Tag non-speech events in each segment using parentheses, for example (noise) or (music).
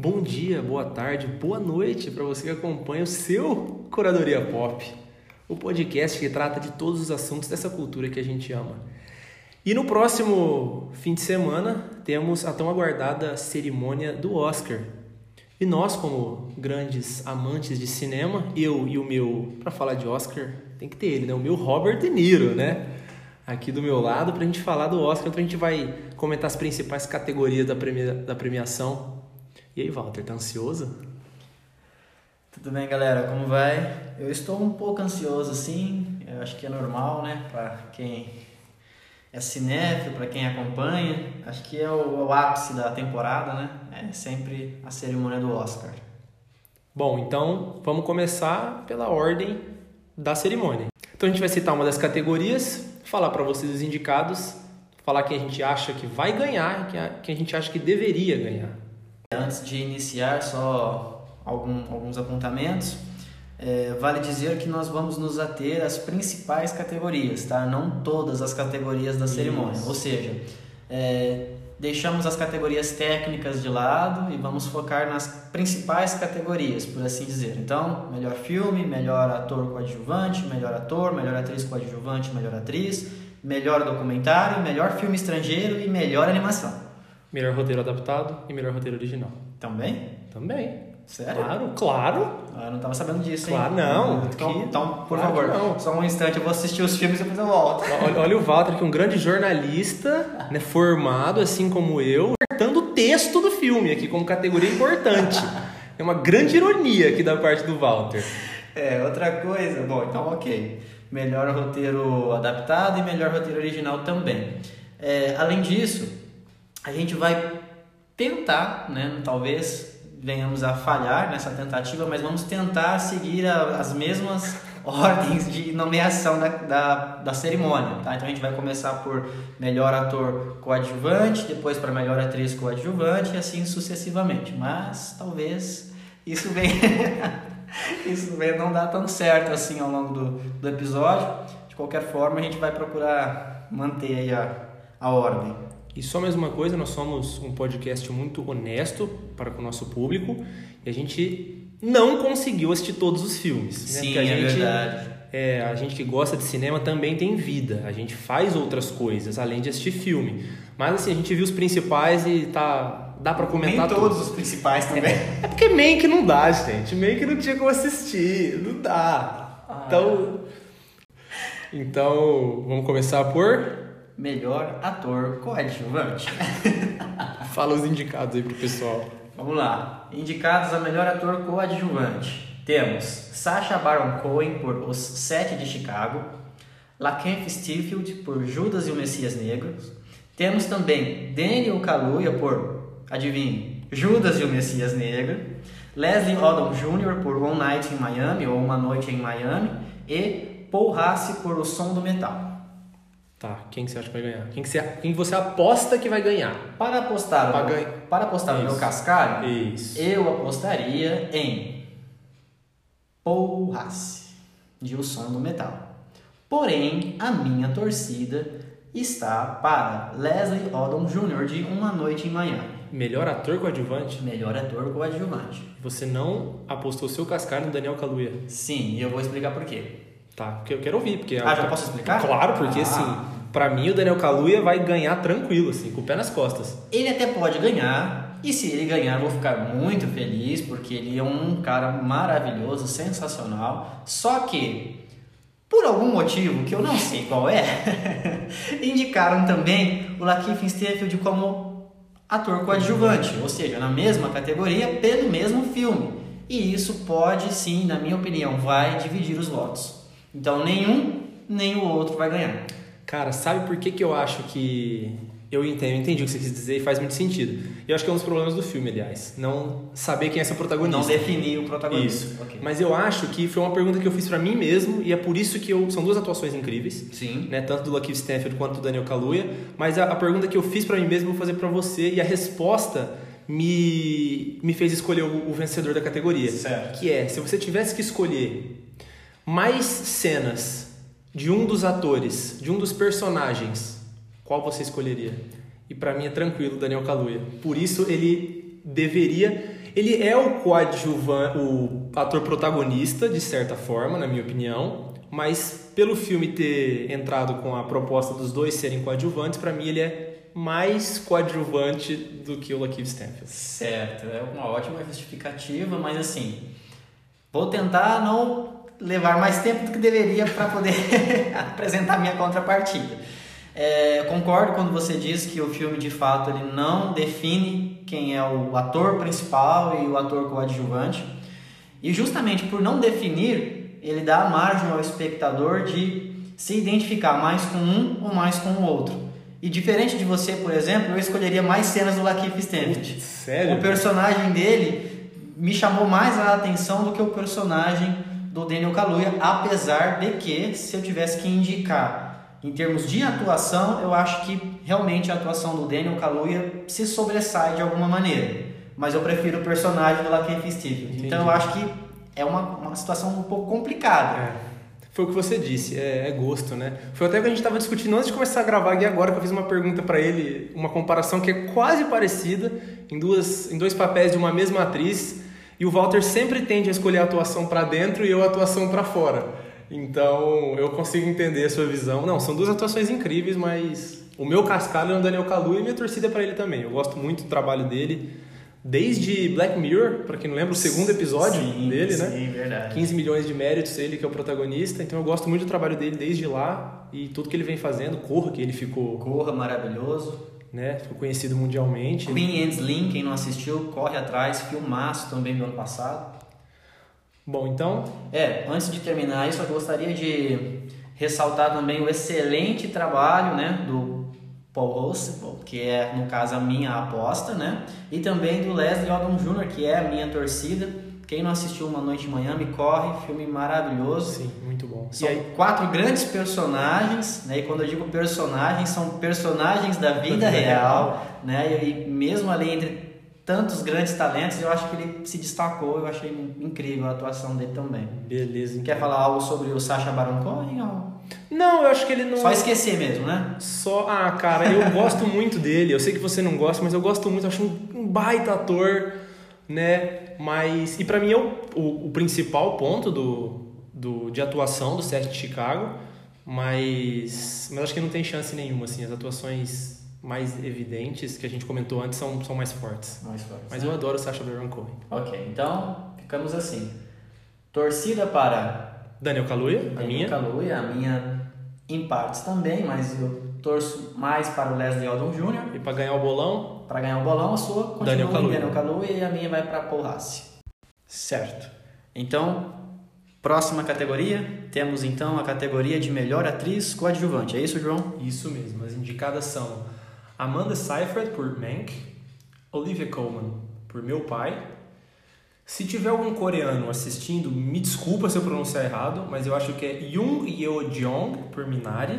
Bom dia, boa tarde, boa noite para você que acompanha o seu Curadoria Pop, o podcast que trata de todos os assuntos dessa cultura que a gente ama. E no próximo fim de semana temos a tão aguardada cerimônia do Oscar. E nós, como grandes amantes de cinema, eu e o meu, para falar de Oscar, tem que ter ele, né? O meu Robert De Niro, né? Aqui do meu lado, para a gente falar do Oscar, então a gente vai comentar as principais categorias da, premia, da premiação e aí, Walter, tá ansioso? Tudo bem, galera? Como vai? Eu estou um pouco ansioso, sim. Eu acho que é normal, né? Para quem é cinéfilo, para quem acompanha. Acho que é o, o, ápice da temporada, né? É sempre a cerimônia do Oscar. Bom, então vamos começar pela ordem da cerimônia. Então a gente vai citar uma das categorias, falar para vocês os indicados, falar quem a gente acha que vai ganhar e quem a gente acha que deveria ganhar. Antes de iniciar, só algum, alguns apontamentos. É, vale dizer que nós vamos nos ater às principais categorias, tá? Não todas as categorias da cerimônia. Isso. Ou seja, é, deixamos as categorias técnicas de lado e vamos focar nas principais categorias, por assim dizer. Então, melhor filme, melhor ator coadjuvante, melhor ator, melhor atriz coadjuvante, melhor atriz, melhor documentário, melhor filme estrangeiro e melhor animação. Melhor roteiro adaptado e melhor roteiro original. Também? Também. Sério? Claro, claro. Ah, eu não tava sabendo disso, hein? Claro, não. Então, que... então por claro favor, não. só um instante, eu vou assistir os filmes e depois eu volto. Olha, olha o Walter, que é um grande jornalista, né, formado, assim como eu, acertando o texto do filme aqui como categoria importante. é uma grande ironia aqui da parte do Walter. É, outra coisa, bom, então ok. Melhor roteiro adaptado e melhor roteiro original também. É, além disso, a gente vai tentar, né, talvez venhamos a falhar nessa tentativa, mas vamos tentar seguir a, as mesmas (laughs) ordens de nomeação da, da, da, cerimônia. Tá? Então a gente vai começar por melhor ator coadjuvante, depois para melhor atriz coadjuvante e assim sucessivamente. Mas talvez isso venha, (laughs) isso venha não dar tão certo assim ao longo do, do episódio. De qualquer forma, a gente vai procurar manter aí a, a ordem. E só mais uma coisa, nós somos um podcast muito honesto para com o nosso público e a gente não conseguiu assistir todos os filmes. Né? Sim, né? a é gente, verdade. É, a gente que gosta de cinema também tem vida. A gente faz outras coisas além de assistir filme. Mas assim, a gente viu os principais e tá dá para comentar Nem todos os principais também. É, (laughs) é porque meio que não dá, gente. Meio que não tinha como assistir, não dá. Ah. Então, então vamos começar por melhor ator coadjuvante. (laughs) Fala os indicados aí pro pessoal. Vamos lá. Indicados a melhor ator coadjuvante. Temos Sacha Baron Cohen por Os Sete de Chicago, Lakeith Stanfield por Judas e o Messias Negro. Temos também Daniel Kaluuya por, adivinhe, Judas e o Messias Negro. Leslie Odom Jr. por One Night in Miami ou Uma Noite em Miami e Paul Rassi por O Som do Metal. Tá, quem que você acha que vai ganhar? Quem, que você, quem você aposta que vai ganhar? Para apostar, para, ganha... para apostar no meu cascalho, Isso. eu apostaria em Paul de O Som do Metal. Porém, a minha torcida está para Leslie Odom Jr. de Uma Noite em Miami. Melhor ator coadjuvante? Melhor ator coadjuvante. Você não apostou seu cascalho no Daniel Kaluuya? Sim, e eu vou explicar por quê. Tá, porque eu quero ouvir. Porque ah, já posso explicar? Claro, porque ah. assim, pra mim o Daniel Kaluuya vai ganhar tranquilo, assim, com o pé nas costas. Ele até pode ganhar, e se ele ganhar eu vou ficar muito feliz, porque ele é um cara maravilhoso, sensacional. Só que, por algum motivo que eu não sei qual é, (laughs) indicaram também o Lakeith Stanfield como ator coadjuvante, ou seja, na mesma categoria, pelo mesmo filme. E isso pode sim, na minha opinião, vai dividir os votos. Então nenhum nem o outro vai ganhar. Cara, sabe por que, que eu acho que. Eu entendo, eu entendi o que você quis dizer e faz muito sentido. Eu acho que é um dos problemas do filme, aliás. Não saber quem é seu protagonista. Não definir o protagonista. Isso. Okay. Mas eu acho que foi uma pergunta que eu fiz para mim mesmo e é por isso que eu. São duas atuações incríveis. Sim. Né? Tanto do Lakeith Stanfield quanto do Daniel Kaluuya. Mas a, a pergunta que eu fiz para mim mesmo eu vou fazer para você e a resposta me, me fez escolher o, o vencedor da categoria. Certo. Que é, se você tivesse que escolher mais cenas de um dos atores, de um dos personagens, qual você escolheria? E para mim é tranquilo, Daniel Kaluuya. Por isso ele deveria, Ele é o coadjuvante, o ator protagonista, de certa forma, na minha opinião. Mas pelo filme ter entrado com a proposta dos dois serem coadjuvantes, para mim ele é mais coadjuvante do que o Lakeith Stanfield. Certo, é uma ótima justificativa, mas assim, vou tentar não levar mais tempo do que deveria para poder (laughs) apresentar minha contrapartida. É, concordo quando você diz que o filme de fato ele não define quem é o ator principal e o ator coadjuvante. E justamente por não definir, ele dá a margem ao espectador de se identificar mais com um ou mais com o outro. E diferente de você, por exemplo, eu escolheria mais cenas do Lakeith Stanfield. Sério? O personagem dele me chamou mais a atenção do que o personagem do Daniel Kaluuya, apesar de que, se eu tivesse que indicar em termos de atuação, eu acho que realmente a atuação do Daniel Kaluuya se sobressai de alguma maneira. Mas eu prefiro o personagem do Lakeith Stanfield. Então eu acho que é uma, uma situação um pouco complicada. É. Foi o que você disse, é, é, gosto, né? Foi até o que a gente estava discutindo antes de começar a gravar aqui agora, que eu fiz uma pergunta para ele, uma comparação que é quase parecida, em, duas, em dois papéis de uma mesma atriz, e o Walter sempre tende a escolher a atuação para dentro e eu a atuação para fora. Então, eu consigo entender a sua visão. Não, são duas atuações incríveis, mas o meu cascalho é o Daniel Kalu e minha torcida é para ele também. Eu gosto muito do trabalho dele. Desde Black Mirror, para quem não lembra, o segundo episódio sim, dele, sim, né? Sim, verdade. 15 milhões de méritos, ele que é o protagonista. Então eu gosto muito do trabalho dele desde lá e tudo que ele vem fazendo. Corra, que ele ficou. Corra, maravilhoso. Né? Ficou conhecido mundialmente. Queen and Slim, quem não assistiu, corre atrás. Filmaço também do ano passado. Bom, então. É, antes de terminar isso, eu gostaria de ressaltar também o excelente trabalho né, do Paul Ross, que é, no caso, a minha aposta, né? E também do Leslie Odom Jr., que é a minha torcida. Quem não assistiu Uma Noite em Miami, corre, filme maravilhoso. Sim, muito bom. São quatro grandes personagens, né? E quando eu digo personagens, são personagens da vida real, né? E mesmo ali entre tantos grandes talentos, eu acho que ele se destacou, eu achei incrível a atuação dele também. Beleza. Então. Quer falar algo sobre o Sacha Baron Cohen? Ou... Não, eu acho que ele não. Só esquecer mesmo, né? Só. Ah, cara, eu gosto muito dele. Eu sei que você não gosta, mas eu gosto muito. Eu acho um, baita ator, né? Mas. E para mim é o, o, o, principal ponto do, do, de atuação do set de Chicago. Mas. Mas acho que não tem chance nenhuma, assim. As atuações mais evidentes que a gente comentou antes são, são mais fortes. Mais fortes. Mas né? eu adoro o Sacha Baron Cohen. Ok, então ficamos assim. Torcida para Daniel Kaluuya, Daniel a minha. Kaluuya, a minha em partes também, mas eu torço mais para o Leslie Odom Jr. E para ganhar o bolão? Para ganhar o bolão, a sua continua Daniel Kaluuya e a minha vai para Paul Rassi. Certo. Então, próxima categoria, temos então a categoria de melhor atriz coadjuvante. É isso, João? Isso mesmo. As indicadas são Amanda Seyfried por Mank, Olivia Colman por Meu Pai. Se tiver algum coreano assistindo, me desculpa se eu pronunciar errado, mas eu acho que é Yoon Yeo-jong por Minari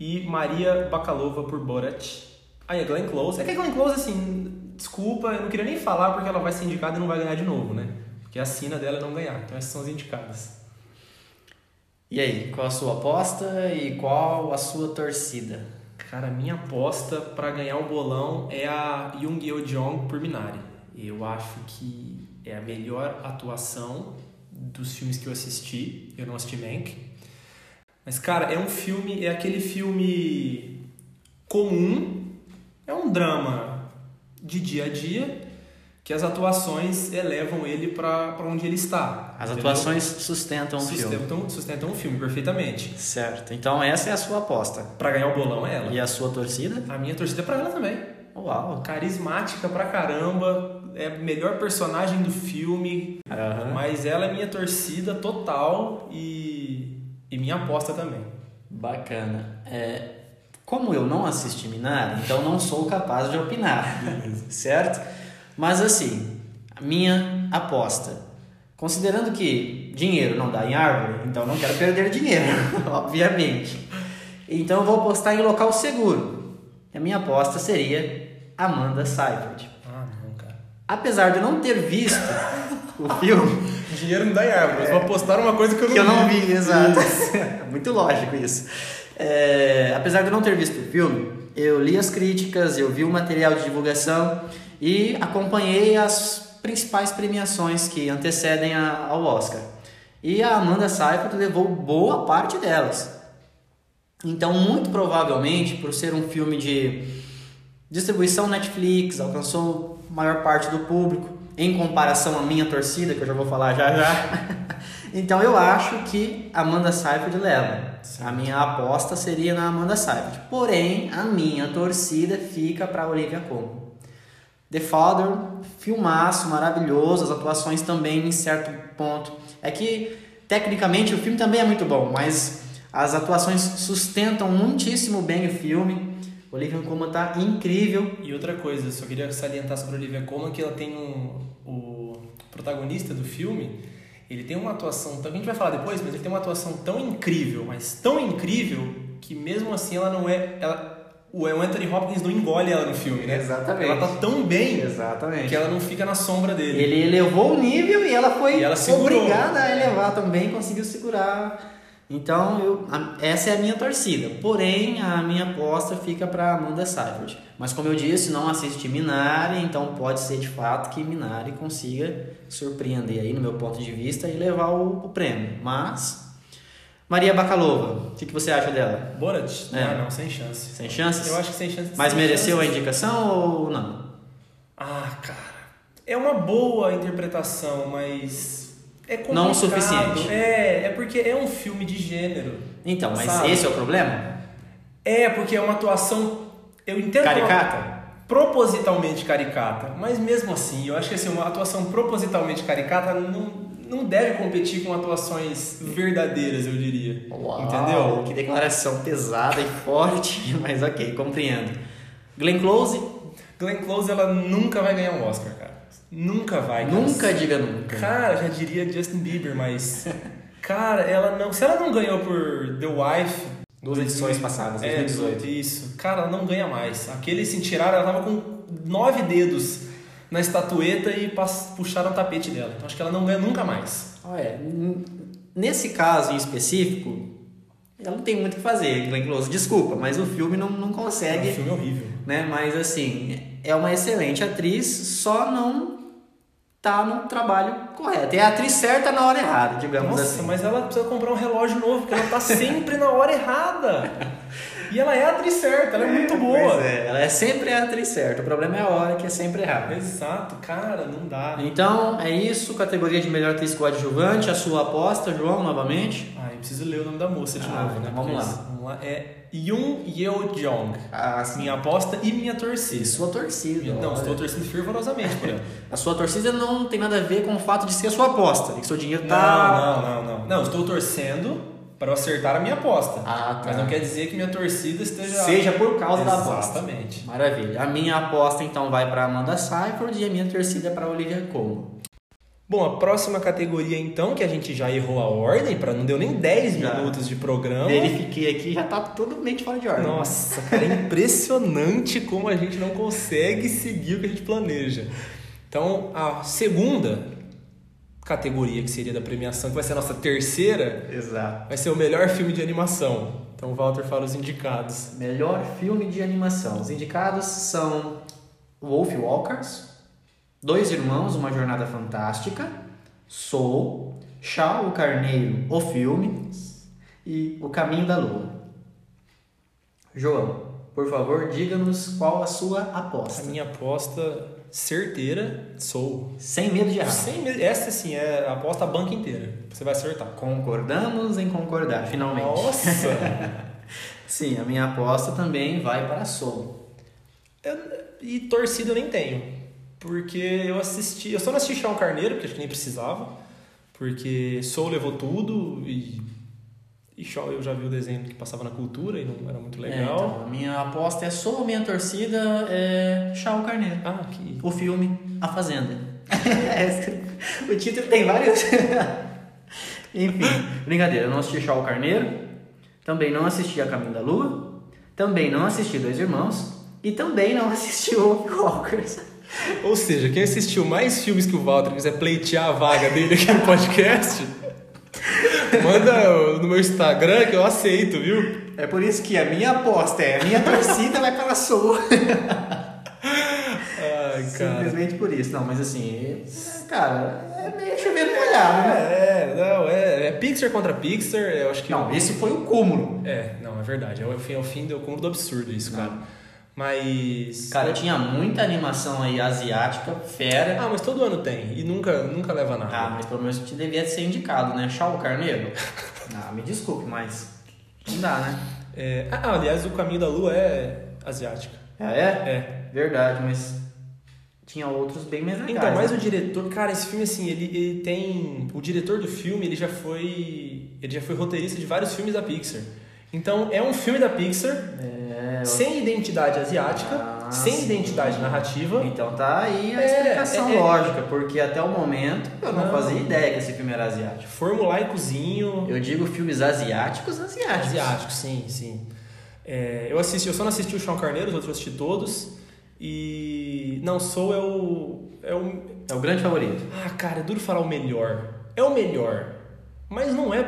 e Maria Bakalova por Borat. Aí a Glenn Close. É que a Glenn Close, assim, desculpa, eu não queria nem falar porque ela vai ser indicada e não vai ganhar de novo, né? Porque a sina dela é não ganhar. Então essas são as indicadas. E aí, qual a sua aposta e qual a sua torcida? Cara, minha aposta para ganhar o bolão é a Yoon Yeo-jong por Minari. Eu acho que é a melhor atuação dos filmes que eu assisti. Eu não assisti Mank. Mas, cara, é um filme, é aquele filme comum, é um drama de dia a dia, que as atuações elevam ele para onde ele está. As entendeu? atuações sustentam o filme. Sustentam, sustentam o filme perfeitamente. Certo. Então essa é a sua aposta. Para ganhar o bolão é ela. E a sua torcida? A minha torcida é para ela também. Uau. Carismática pra caramba, é a melhor personagem do filme, Aham. mas ela é minha torcida total e, e minha aposta também. Bacana. É, como eu não assisti Minari, então não sou capaz de opinar, (laughs) certo? Mas assim, a minha aposta, considerando que dinheiro não dá em árvore, então não quero perder dinheiro, (laughs) obviamente. Então eu vou apostar em local seguro. A minha aposta seria Amanda Seyfried. Ah, não, cara. Apesar de eu não ter visto o (laughs) filme, Dinheiro não dá em árvore, eu vou apostar uma coisa que eu não que eu não vi, exato. Muito lógico isso. É, apesar de eu não ter visto o filme, eu li as críticas, eu vi o material de divulgação e acompanhei as principais premiações que antecedem a, ao Oscar. E a Amanda Seyfried levou boa parte delas. Então, muito provavelmente, por ser um filme de distribuição Netflix, alcançou maior parte do público, em comparação à minha torcida, que eu já vou falar já já. (laughs) então, eu acho que Amanda Seyfried leva. A minha aposta seria na Amanda Seyfried. Porém, a minha torcida fica para Olivia Colman. The Father, filmaço, maravilhoso, as atuações também em certo ponto. É que tecnicamente o filme também é muito bom, mas as atuações sustentam muitíssimo bem o filme. Olivia Colman tá incrível. E outra coisa, só queria salientar sobre Olivia Colman que ela tem um o protagonista do filme, ele tem uma atuação, a gente vai falar depois, mas ele tem uma atuação tão incrível, mas tão incrível que mesmo assim ela não é, ela o Anthony Hopkins não engole ela no filme, né? Exatamente. Ela tá tão bem Exatamente. que ela não fica na sombra dele. Ele elevou o nível e ela foi E ela obrigada a elevar também, conseguiu segurar. Então, eu, a- essa é a minha torcida. Porém, a minha aposta fica para Amanda Seyfried. Mas como eu disse, não assisti Minari, então pode ser de fato que Minari consiga surpreender aí no meu ponto de vista e levar o, o prêmio. Mas Maria Bakalova, o que, que você acha dela? Borat? É. Ah, não, sem chance. Sem chances? Eu acho que sem chance. Mas sem mereceu a chances. indicação ou não? Ah, cara. É uma boa interpretação, mas. É complicado. Não o suficiente. É, é porque é um filme de gênero. Então, mas Sabe? esse é o problema? É, porque é uma atuação. Eu entendo. uma- Caricata? Propositalmente caricata. Mas mesmo assim, eu acho que assim, uma atuação propositalmente caricata não, não deve competir com atuações verdadeiras, eu diria. Uau, Entendeu? Que declaração pesada e forte, (laughs) mas ok, compreendo. Glenn Close, Glenn Close, ela nunca vai ganhar um Oscar, cara. Nunca vai. cara. nunca diga nunca. Cara, já diria Justin Bieber, mas. (laughs) Cara, ela não. Se ela não ganhou por The Wife. Duas edições passadas, É, 2018. isso. Cara, ela não ganha mais. Aquele se tiraram, ela tava com nove dedos na estatueta e puxaram o tapete dela. Então acho que ela não ganha nunca mais. Olha, nesse caso em específico, ela não tem muito o que fazer, Glenn Close. Desculpa, mas o filme não, não É um consegue, filme horrível. né? Mas assim, é uma excelente atriz, só não tá no trabalho correto. É a atriz certa na hora errada, digamos Nossa, assim. mas ela precisa comprar um relógio novo, porque ela tá sempre na hora errada. (laughs) E ela é a atriz certa, ela é muito boa. Pois é, ela é sempre a atriz certa. O problema é a hora que é sempre errada. Exato, cara, não dá. Então, é isso, categoria de melhor atriz coadjuvante, a sua aposta, João, novamente. Ah, eu preciso ler o nome da moça de Ah, novo, né? vamos lá. Lá. É Yoon Yeo Jong. A, Minha aposta e minha torcida. e sua torcida. Não, olha. estou torcendo fervorosamente por ela. (laughs) A sua torcida não tem nada a ver com o fato de ser a sua aposta, de que seu dinheiro Não, tá... não, não, não. Não, estou torcendo para eu acertar a minha aposta. Ah, tá. Mas não quer dizer que minha torcida esteja. Seja por causa da aposta. Exatamente. Maravilha. A minha aposta então vai para Amanda Seyfried e a minha torcida é para Olivia Colman. Bom, a próxima categoria então, que a gente já errou a ordem, para não deu nem 10 Já. minutos de programa. Verifiquei aqui, já tá totalmente fora de ordem. Nossa, cara, é impressionante como a gente não consegue seguir o que a gente planeja. Então, a segunda categoria que seria da premiação, que vai ser a nossa terceira, Exato. vai ser o melhor filme de animação. Então, o Walter fala os indicados. Melhor filme de animação. Os indicados são Wolf Walkers, Dois Irmãos, Uma Jornada Fantástica, Soul, Chá o Carneiro, o filme e O Caminho da Lua. João, por favor, diga-nos qual a sua A aposta. minha aposta certeira, sou. Sem medo de errar. Sem medo- Essa sim é a aposta a banca inteira. Você vai acertar. Concordamos em concordar, finalmente. Nossa! (laughs) Sim, a minha aposta também vai para Soul. Eu- e torcida eu nem tenho. Porque eu assisti. Eu só não assisti Chão Carneiro, porque acho que nem precisava. Porque Soul levou tudo e. E Shaw eu já vi o desenho que passava na cultura e não era muito É, legal. então, a minha aposta é Soul, a minha torcida é Chá o Carneiro. Ah, que. O filme A Fazenda. (laughs) o título tem vários. (laughs) Enfim, brincadeira. Eu não assisti Chá o Carneiro. Também não assisti A Caminho da Lua. Também não assisti Dois Irmãos. E também não assisti Wolf Walkers. Ou seja, quem assistiu mais filmes que o Walter quiser pleitear a vaga dele aqui no podcast, manda no meu Instagram que eu aceito, viu? É por isso que a minha aposta é a minha torcida vai para Soul. Ai, Ai. Simplesmente por isso. Não, mas assim, é, cara, é meio chovendo molhado, né? É, não, é, é Pixar contra Pixar, eu acho que. Não, esse foi o cúmulo. É, não, é verdade. É o fim, é o fim do cúmulo do absurdo isso, cara. Mas. Cara, tinha muita animação aí asiática, fera. Ah, mas todo ano tem. E nunca, nunca leva nada. Ah, mas pelo menos te devia ser indicado, né? Chau Carneiro. (laughs) ah, me desculpe, mas não dá, né? É, ah, aliás, o Caminho da Lua é asiática. Ah, é? É. Verdade, mas tinha outros bem mais legais. Então, mas né? o diretor, cara, esse filme assim, ele, ele tem, o diretor do filme, ele já foi, ele já foi roteirista de vários filmes da Pixar. Então, é um filme da Pixar É, eu- sem identidade asiática, Ah, sem sim. identidade narrativa. Então tá aí a É, explicação é, é. lógica, porque até o momento eu não, Não. fazia ideia que esse filme era asiático. Formulaicozinho. Eu digo filmes asiáticos, asiáticos. Asiático, sim, sim. É, eu assisti, eu só não assisti o Sean Carneiro, os outros eu assisti todos. E não Soul é o é o É o grande favorito. Ah, cara, é duro falar o melhor. É o melhor, mas não é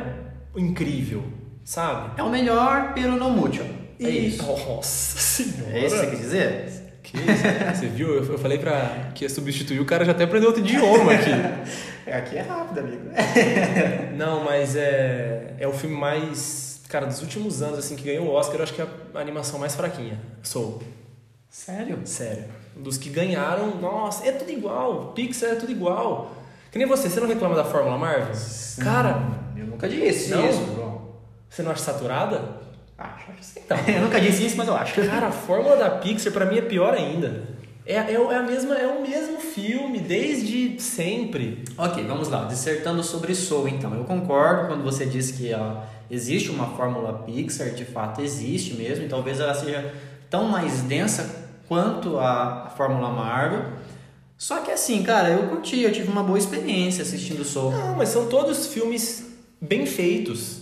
incrível, sabe? É o melhor, pero não mucho. É E- isso. Nossa senhora. É isso que você quer dizer? Que isso? Você viu? Eu falei pra que ia substituir, o cara já até aprendeu outro idioma aqui. (laughs) É, aqui é rápido, amigo. (laughs) Não, mas é, é o filme mais. Cara, dos últimos anos, assim, que ganhou o Oscar, eu acho que é a animação mais fraquinha. Soul. Sério? Sério. Dos que ganharam, nossa, é tudo igual. Pixar é tudo igual. Que nem você, você não reclama da Fórmula Marvel? Cara, Eu nunca disse Não? isso, você não acha saturada? Acho. Então. eu nunca disse isso, mas eu acho. Cara, a fórmula da Pixar pra mim é pior ainda. É, é, é a mesma, é o mesmo filme, desde sempre. Ok, vamos lá. Dissertando sobre Soul, então. Eu concordo quando você diz que ó, existe uma fórmula Pixar, de fato existe mesmo, e talvez ela seja tão mais densa quanto a, a fórmula Marvel. Só que assim, cara, eu curti, eu tive uma boa experiência assistindo Soul. Não, mas são todos filmes bem feitos.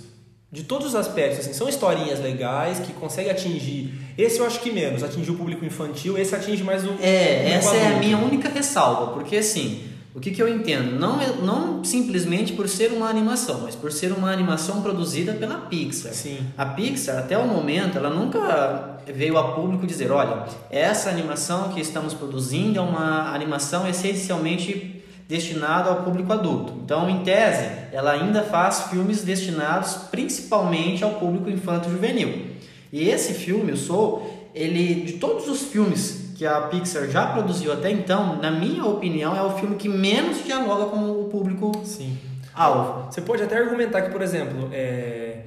De todos os aspectos, assim, são historinhas legais que conseguem atingir. Esse eu acho que menos, atingir o público infantil, esse atinge mais o. É, o essa é a adulto. minha única ressalva, porque assim, o que, que eu entendo? Não, não simplesmente por ser uma animação, mas por ser uma animação produzida pela Pixar. Sim. A Pixar, até o momento, ela nunca veio a público dizer: olha, essa animação que estamos produzindo é uma animação essencialmente destinada ao público adulto. Então, em tese, ela ainda faz filmes destinados principalmente ao público infanto-juvenil. E esse filme, o Soul, ele, de todos os filmes que a Pixar já produziu até então, na minha opinião, é o filme que menos dialoga com o público Sim. alvo. Você pode até argumentar que, por exemplo, é,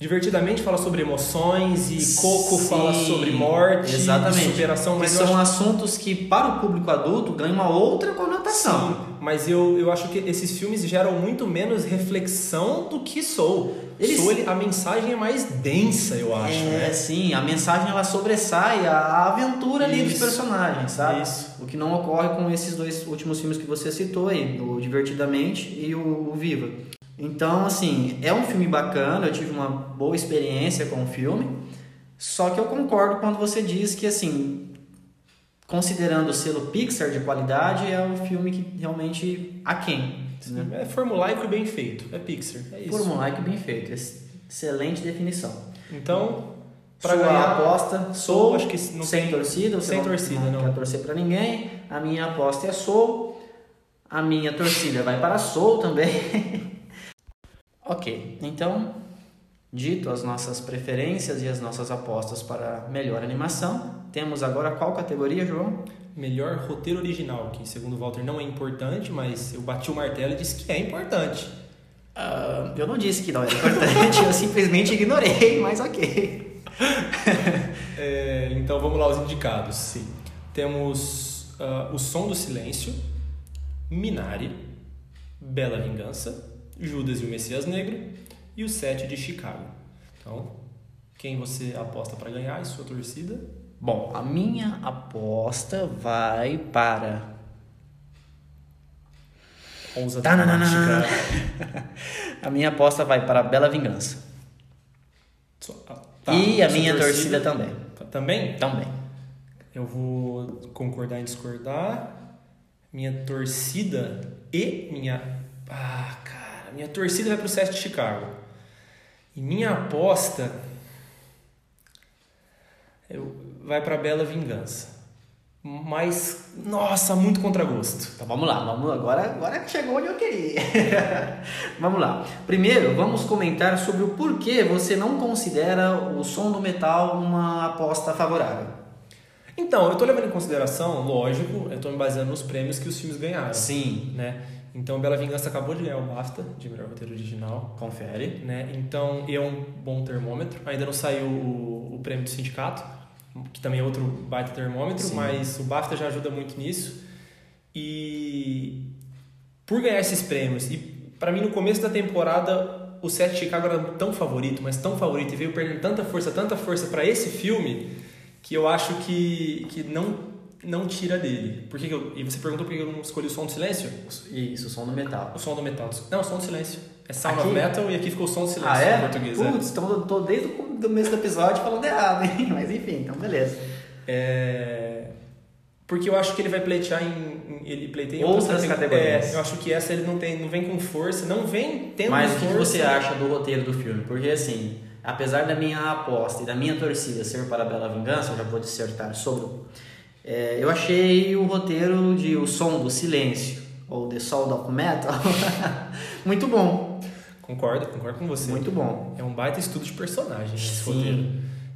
Divertidamente fala sobre emoções e Coco Sim, fala sobre morte exatamente. e superação, que mas eu são acho assuntos que para o público adulto ganham uma outra conotação. Sim, mas eu, eu acho que esses filmes geram muito menos reflexão do que Soul. Eles- Soul, ele- a mensagem é mais densa, eu acho, é, né? sim, a mensagem ela sobressai a, a aventura ali dos Isso. personagens, sabe? Isso. O que não ocorre com esses dois últimos filmes que você citou aí, o Divertidamente e o, o Viva. Então, assim, é um filme bacana, eu tive uma boa experiência com o filme, só que eu concordo quando você diz que, assim, considerando o selo Pixar de qualidade, é um filme que realmente aquém. Né? É formulaico e bem feito. É Pixar. É isso. Formulaico bem feito, ex- excelente definição. Então, pra Sua ganhar aposta, Soul, Soul, acho que não sem tem- torcida, sem não, torcida, não, não. quer torcer pra ninguém. A minha aposta é Soul. A minha torcida vai para Soul também. (laughs) ok, então, dito as nossas preferências e as nossas apostas para melhor animação, temos agora qual categoria, João? melhor roteiro original, que segundo o Walter não é importante, mas eu bati o martelo e disse que é importante. Ah, eu não disse que não era importante, (laughs) eu simplesmente ignorei, mas ok. (laughs) É, então vamos lá os indicados. Sim. Temos ah, O Som do Silêncio, Minari, Bela Vingança, Judas e o Messias Negro e o Sete de Chicago. Então, quem você aposta para ganhar e sua torcida? Bom, a minha aposta vai para Ousa Tananana. (laughs) A minha aposta vai para Bela Vingança. Ah, tá. e a minha torcida, também. Também? Também. Eu vou concordar em discordar. Minha torcida e minha. Ah, cara. Minha torcida vai pro Sete de Chicago. E minha aposta. Eu... Vai pra Bela Vingança. mas, nossa, muito contragosto. Então vamos lá, vamos agora, agora chegou onde eu queria. (laughs) vamos lá. Primeiro, vamos comentar sobre o porquê você não considera o som do metal uma aposta favorável. Então, eu estou levando em consideração, lógico, eu estou me baseando nos prêmios que os filmes ganharam. Sim. Né? Então, Bela Vingança acabou de ganhar o BAFTA de melhor roteiro original. Confere. Né? Então, é um bom termômetro. Ainda não saiu o, o prêmio do sindicato, que também é outro baita termômetro, Sim. mas o BAFTA já ajuda muito nisso. E por ganhar esses prêmios, e para mim no começo da temporada o Sete de Chicago era tão favorito, mas tão favorito, e veio perdendo tanta força, tanta força para esse filme que eu acho que, que não não tira dele. Por que, que eu, e você perguntou por que eu não escolhi o som do silêncio? Isso, o som do metal. O som do metal. Não, o som do silêncio. É sound aqui? of metal e aqui ficou o som do silêncio ah, é? em português. É. Putz, é. então eu tô desde o começo do episódio falando errado, hein? (laughs) Mas enfim, então beleza. É... Porque eu acho que ele vai pleitear em. Ele pleiteia em outras, outras categorias. É, eu acho que essa ele não, tem, não vem com força, não vem tendo Mas força. o que você acha do roteiro do filme? Porque assim apesar da minha aposta e da minha torcida ser para a Bela Vingança, eu já vou dissertar sobre. É, eu achei o roteiro de O Som do Silêncio, ou The Soul of Metal, (laughs) muito bom. Concordo, concordo com você. Muito bom. É um baita estudo de personagem esse Sim. roteiro.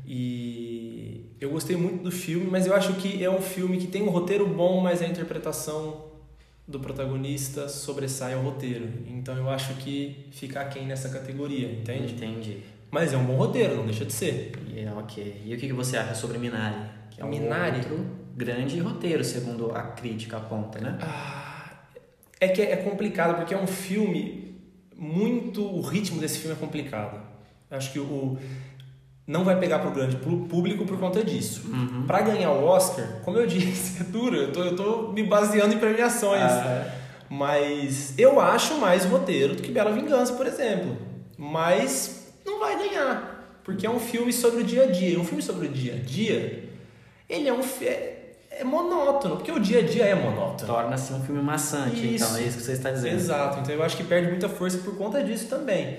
E eu gostei muito do filme, mas eu acho que é um filme que tem um roteiro bom, mas a interpretação do protagonista sobressai ao roteiro. Então eu acho que fica aquém nessa categoria, entende? Entendi. Mas é um bom roteiro, não deixa de ser. Yeah, ok. E o que você acha sobre Minari? Que é um Minari? outro grande roteiro, segundo a crítica aponta, né? Ah, é que é complicado, porque é um filme muito... O ritmo desse filme é complicado. Acho que o não vai pegar para o grande público por conta disso. Uhum. Para ganhar o Oscar, como eu disse, (laughs) é duro. Eu tô, eu tô me baseando em premiações. Ah, é. Mas eu acho mais roteiro do que Bela Vingança, por exemplo. Mas não vai ganhar. Porque é um filme sobre o dia a dia. Um filme sobre o dia a dia, ele é um é, é monótono, porque o dia a dia é monótono. Torna-se um filme maçante, então, isso. então, é isso que você está dizendo. Exato, então eu acho que perde muita força por conta disso também.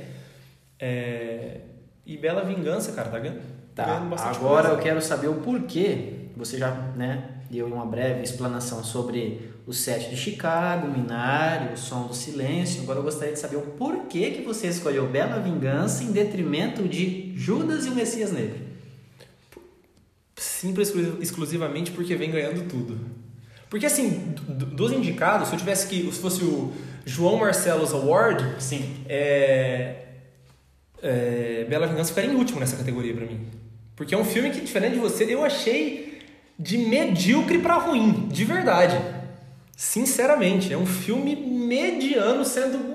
É... E Bela Vingança, cara, tá ganhando? Tá, ganhando agora coisa. eu quero saber o porquê. Você já né, deu uma breve explanação sobre o set de Chicago, Minari, o som do silêncio. Agora eu gostaria de saber o porquê que você escolheu Bela Vingança em detrimento de Judas e o Messias Negro. Simples exclusivamente porque vem ganhando tudo. Porque assim, dos indicados, se eu tivesse que. Se fosse o João Marcelo's Award, Sim. É, é, Bela Vingança ficaria em último nessa categoria para mim. Porque é um filme que, diferente de você, eu achei de medíocre para ruim, de verdade. Sinceramente, é um filme mediano sendo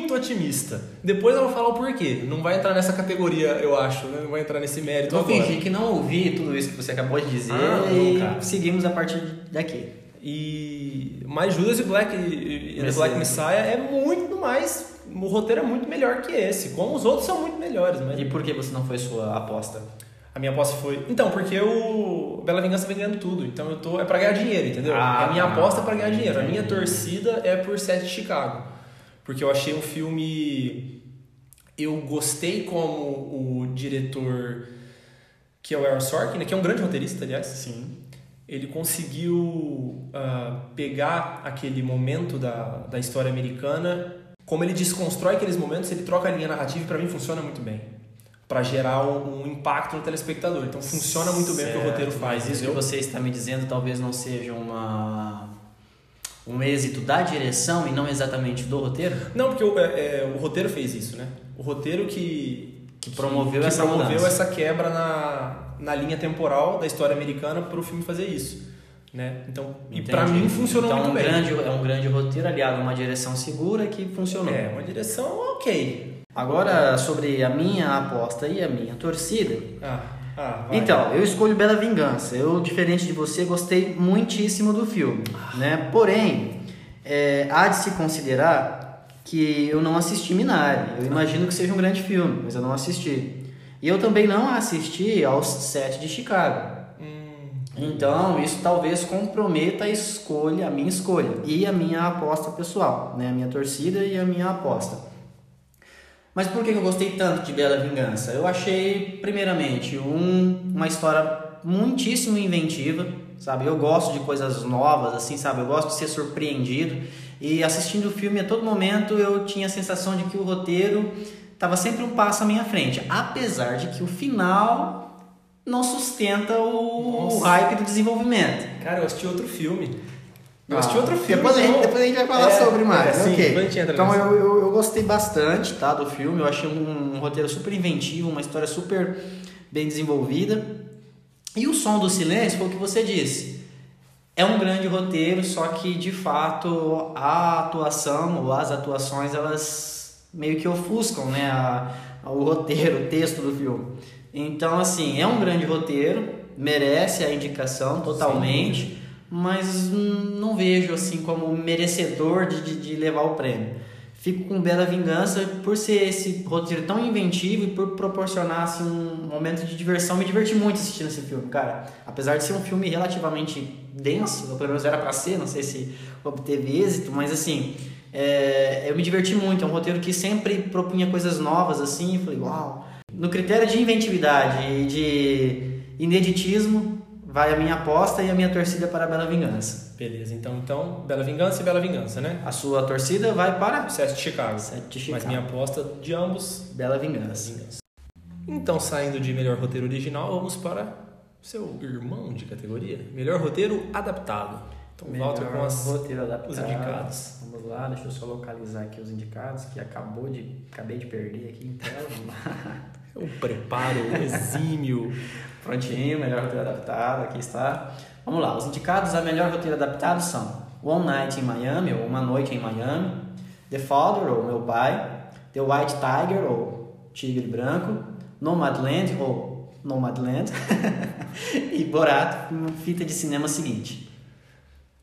muito otimista. Depois eu vou falar o porquê. Não vai entrar nessa categoria, eu acho, né? Não vai entrar nesse mérito Vou agora. fingir que não ouvi tudo isso que você acabou de dizer ah, e não, seguimos a partir daqui. E mais Judas e Black e Black Messiah é muito mais, o roteiro é muito melhor que esse. Como os outros são muito melhores, mas E por que você não foi sua aposta? A minha aposta foi. Então, porque o Bela Vingança vem ganhando tudo. Então eu tô. É pra ganhar dinheiro, entendeu? Ah, a minha tá. aposta é pra ganhar dinheiro. A minha torcida é por Sete de Chicago. Porque eu achei um filme. Eu gostei como o diretor, que é o Aaron Sorkin, né? que é um grande roteirista, aliás. Sim. Ele conseguiu uh, pegar aquele momento da, da história americana, como ele desconstrói aqueles momentos, ele troca a linha narrativa e pra mim funciona muito bem para gerar um, impacto no telespectador. Então funciona muito bem certo, o que o roteiro faz. Mas isso que você está me dizendo talvez não seja uma um êxito da direção e não exatamente do roteiro? Não, porque o, é, é, o roteiro fez isso, né? O roteiro que, que promoveu, que, essa, promoveu essa quebra na, na linha temporal da história americana para o filme fazer isso. Né? Então, Entendi. e para mim funcionou então, muito um bem. Grande, é um grande roteiro aliado a uma direção segura que funcionou. É, uma direção ok. Agora, sobre a minha aposta e a minha torcida. Ah, ah, então, eu escolho Bela Vingança. Eu, diferente de você, gostei muitíssimo do filme. Né? Porém, é, há de se considerar que eu não assisti Minari. Eu imagino que seja um grande filme, mas eu não assisti. E eu também não assisti aos Sete de Chicago. Hum. Então, isso talvez comprometa a escolha, a minha escolha e a minha aposta pessoal, né? A minha torcida e a minha aposta. Mas por que eu gostei tanto de Bela Vingança? Eu achei, primeiramente, um, uma história muitíssimo inventiva, sabe? Eu gosto de coisas novas, assim, sabe? Eu gosto de ser surpreendido. E assistindo o filme a todo momento eu tinha a sensação de que o roteiro estava sempre um passo à minha frente, apesar de que o final não sustenta o, o hype do desenvolvimento. Cara, eu assisti outro filme. Eu Ah, assisti outro filme. Depois a, gente, não. depois a gente vai falar É, sobre mais. é, sim, ok. depois a gente entra então eu, eu, eu gostei bastante tá, do filme. Eu achei um, um roteiro super inventivo, uma história super bem desenvolvida. E o som do silêncio foi o que você disse. É um grande roteiro, só que de fato a atuação ou as atuações elas meio que ofuscam né, a, o roteiro, o texto do filme. Então, assim, é um grande roteiro, merece a indicação totalmente, mas não vejo assim como merecedor de, de, de levar o prêmio. Fico com Bela Vingança por ser esse roteiro tão inventivo e por proporcionar assim, um momento de diversão. Me diverti muito assistindo esse filme, cara. Apesar de ser um filme relativamente denso, ou pelo menos era pra ser, não sei se obteve êxito, mas assim, é, eu me diverti muito. É um roteiro que sempre propunha coisas novas, assim, e falei, uau. No critério de inventividade e de ineditismo, vai a minha aposta e a minha torcida para a Bela Vingança. Beleza, então, então, Bela Vingança e Bela Vingança, né? A sua torcida vai para Sete de Chicago. Sete de Chicago. Mas minha aposta de ambos, Bela Vingança. Vingança. Então, saindo de melhor roteiro original, vamos para seu irmão de categoria. Melhor roteiro adaptado. Então, volta com as, roteiro adaptado. os indicados. Vamos lá, deixa eu só localizar aqui os indicados, que acabou de, acabei de perder aqui em tela. Vamos lá. (laughs) o preparo exímio. (laughs) Prontinho, melhor roteiro adaptado, aqui está. Vamos lá, os indicados a melhor roteiro adaptado são One Night in Miami, ou Uma Noite em Miami, The Father, ou Meu Pai, The White Tiger, ou Tigre Branco, Nomadland, ou Nomadland, (laughs) e Borat, uma fita de cinema seguinte.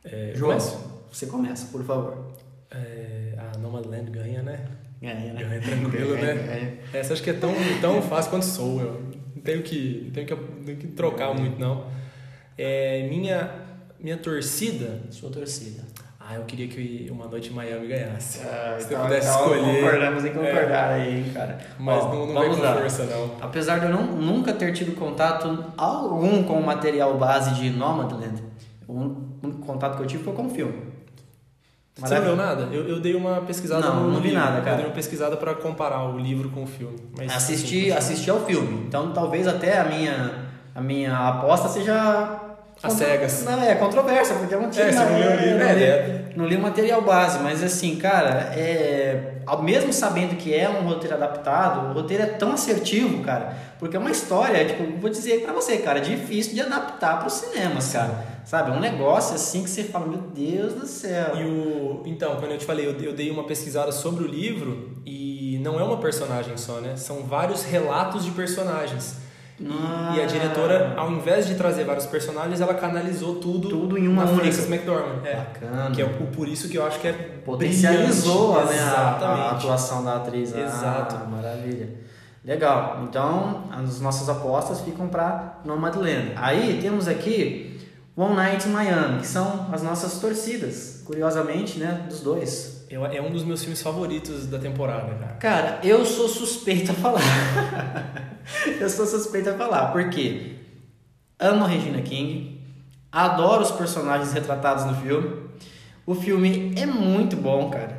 É, João, começo? você começa, por favor. É, a Nomadland ganha, né? Ganha, né? Ganha tranquilo, Ganha, né? ganha. Essa acho que é tão, tão fácil quanto sou eu. Não tenho que, tenho que, tenho que trocar muito, não. É, minha, minha torcida... Sua torcida. Ah, eu queria que Uma Noite em Miami ganhasse. Ah, Se eu então- pudesse então escolher... Concordamos em é, concordar aí, hein, cara. mas Ó, não, não vem vamos com lá. força, não. Apesar de eu não, nunca ter tido contato algum com o material base de Nomadland, o único contato que eu tive foi com o filme. Você não viu nada? Eu, eu dei uma pesquisada Não, no não vi livro. nada, cara. Eu dei uma pesquisada pra comparar o livro com o filme. Mas, Assisti, assim, assisti ao filme. Então talvez até a minha, a minha aposta seja. Às cegas. Não, é controversa, porque eu não tinha. É, você não leu o livro, é, li, é. não li o material base, mas assim, cara, é, ao- mesmo sabendo que é um roteiro adaptado, o roteiro é tão assertivo, cara, porque é uma história, tipo, vou dizer pra você, cara, difícil de adaptar para os cinemas, cara. Sabe, é um negócio assim que você fala, meu Deus do céu. E o, então, quando eu te falei, eu, eu dei uma pesquisada sobre o livro e não é uma personagem só, né? São vários relatos de personagens. E- Ah. E a diretora, ao invés de trazer vários personagens, ela canalizou tudo, Tudo em uma na. Frances McDormand. É. Bacana. Que é o, por isso que eu acho que é potencializou né, a, a atuação da atriz. Ah, Exato. maravilha. Legal. Então, as nossas apostas ficam para Nomadland. Aí temos aqui One Night in Miami, que são as nossas torcidas, curiosamente, né, dos dois. Eu- é um dos meus filmes favoritos da temporada, cara. Cara, eu sou suspeito a falar. (laughs) eu sou suspeito a falar, porque amo a Regina King, adoro os personagens retratados no filme. O filme é muito bom, cara.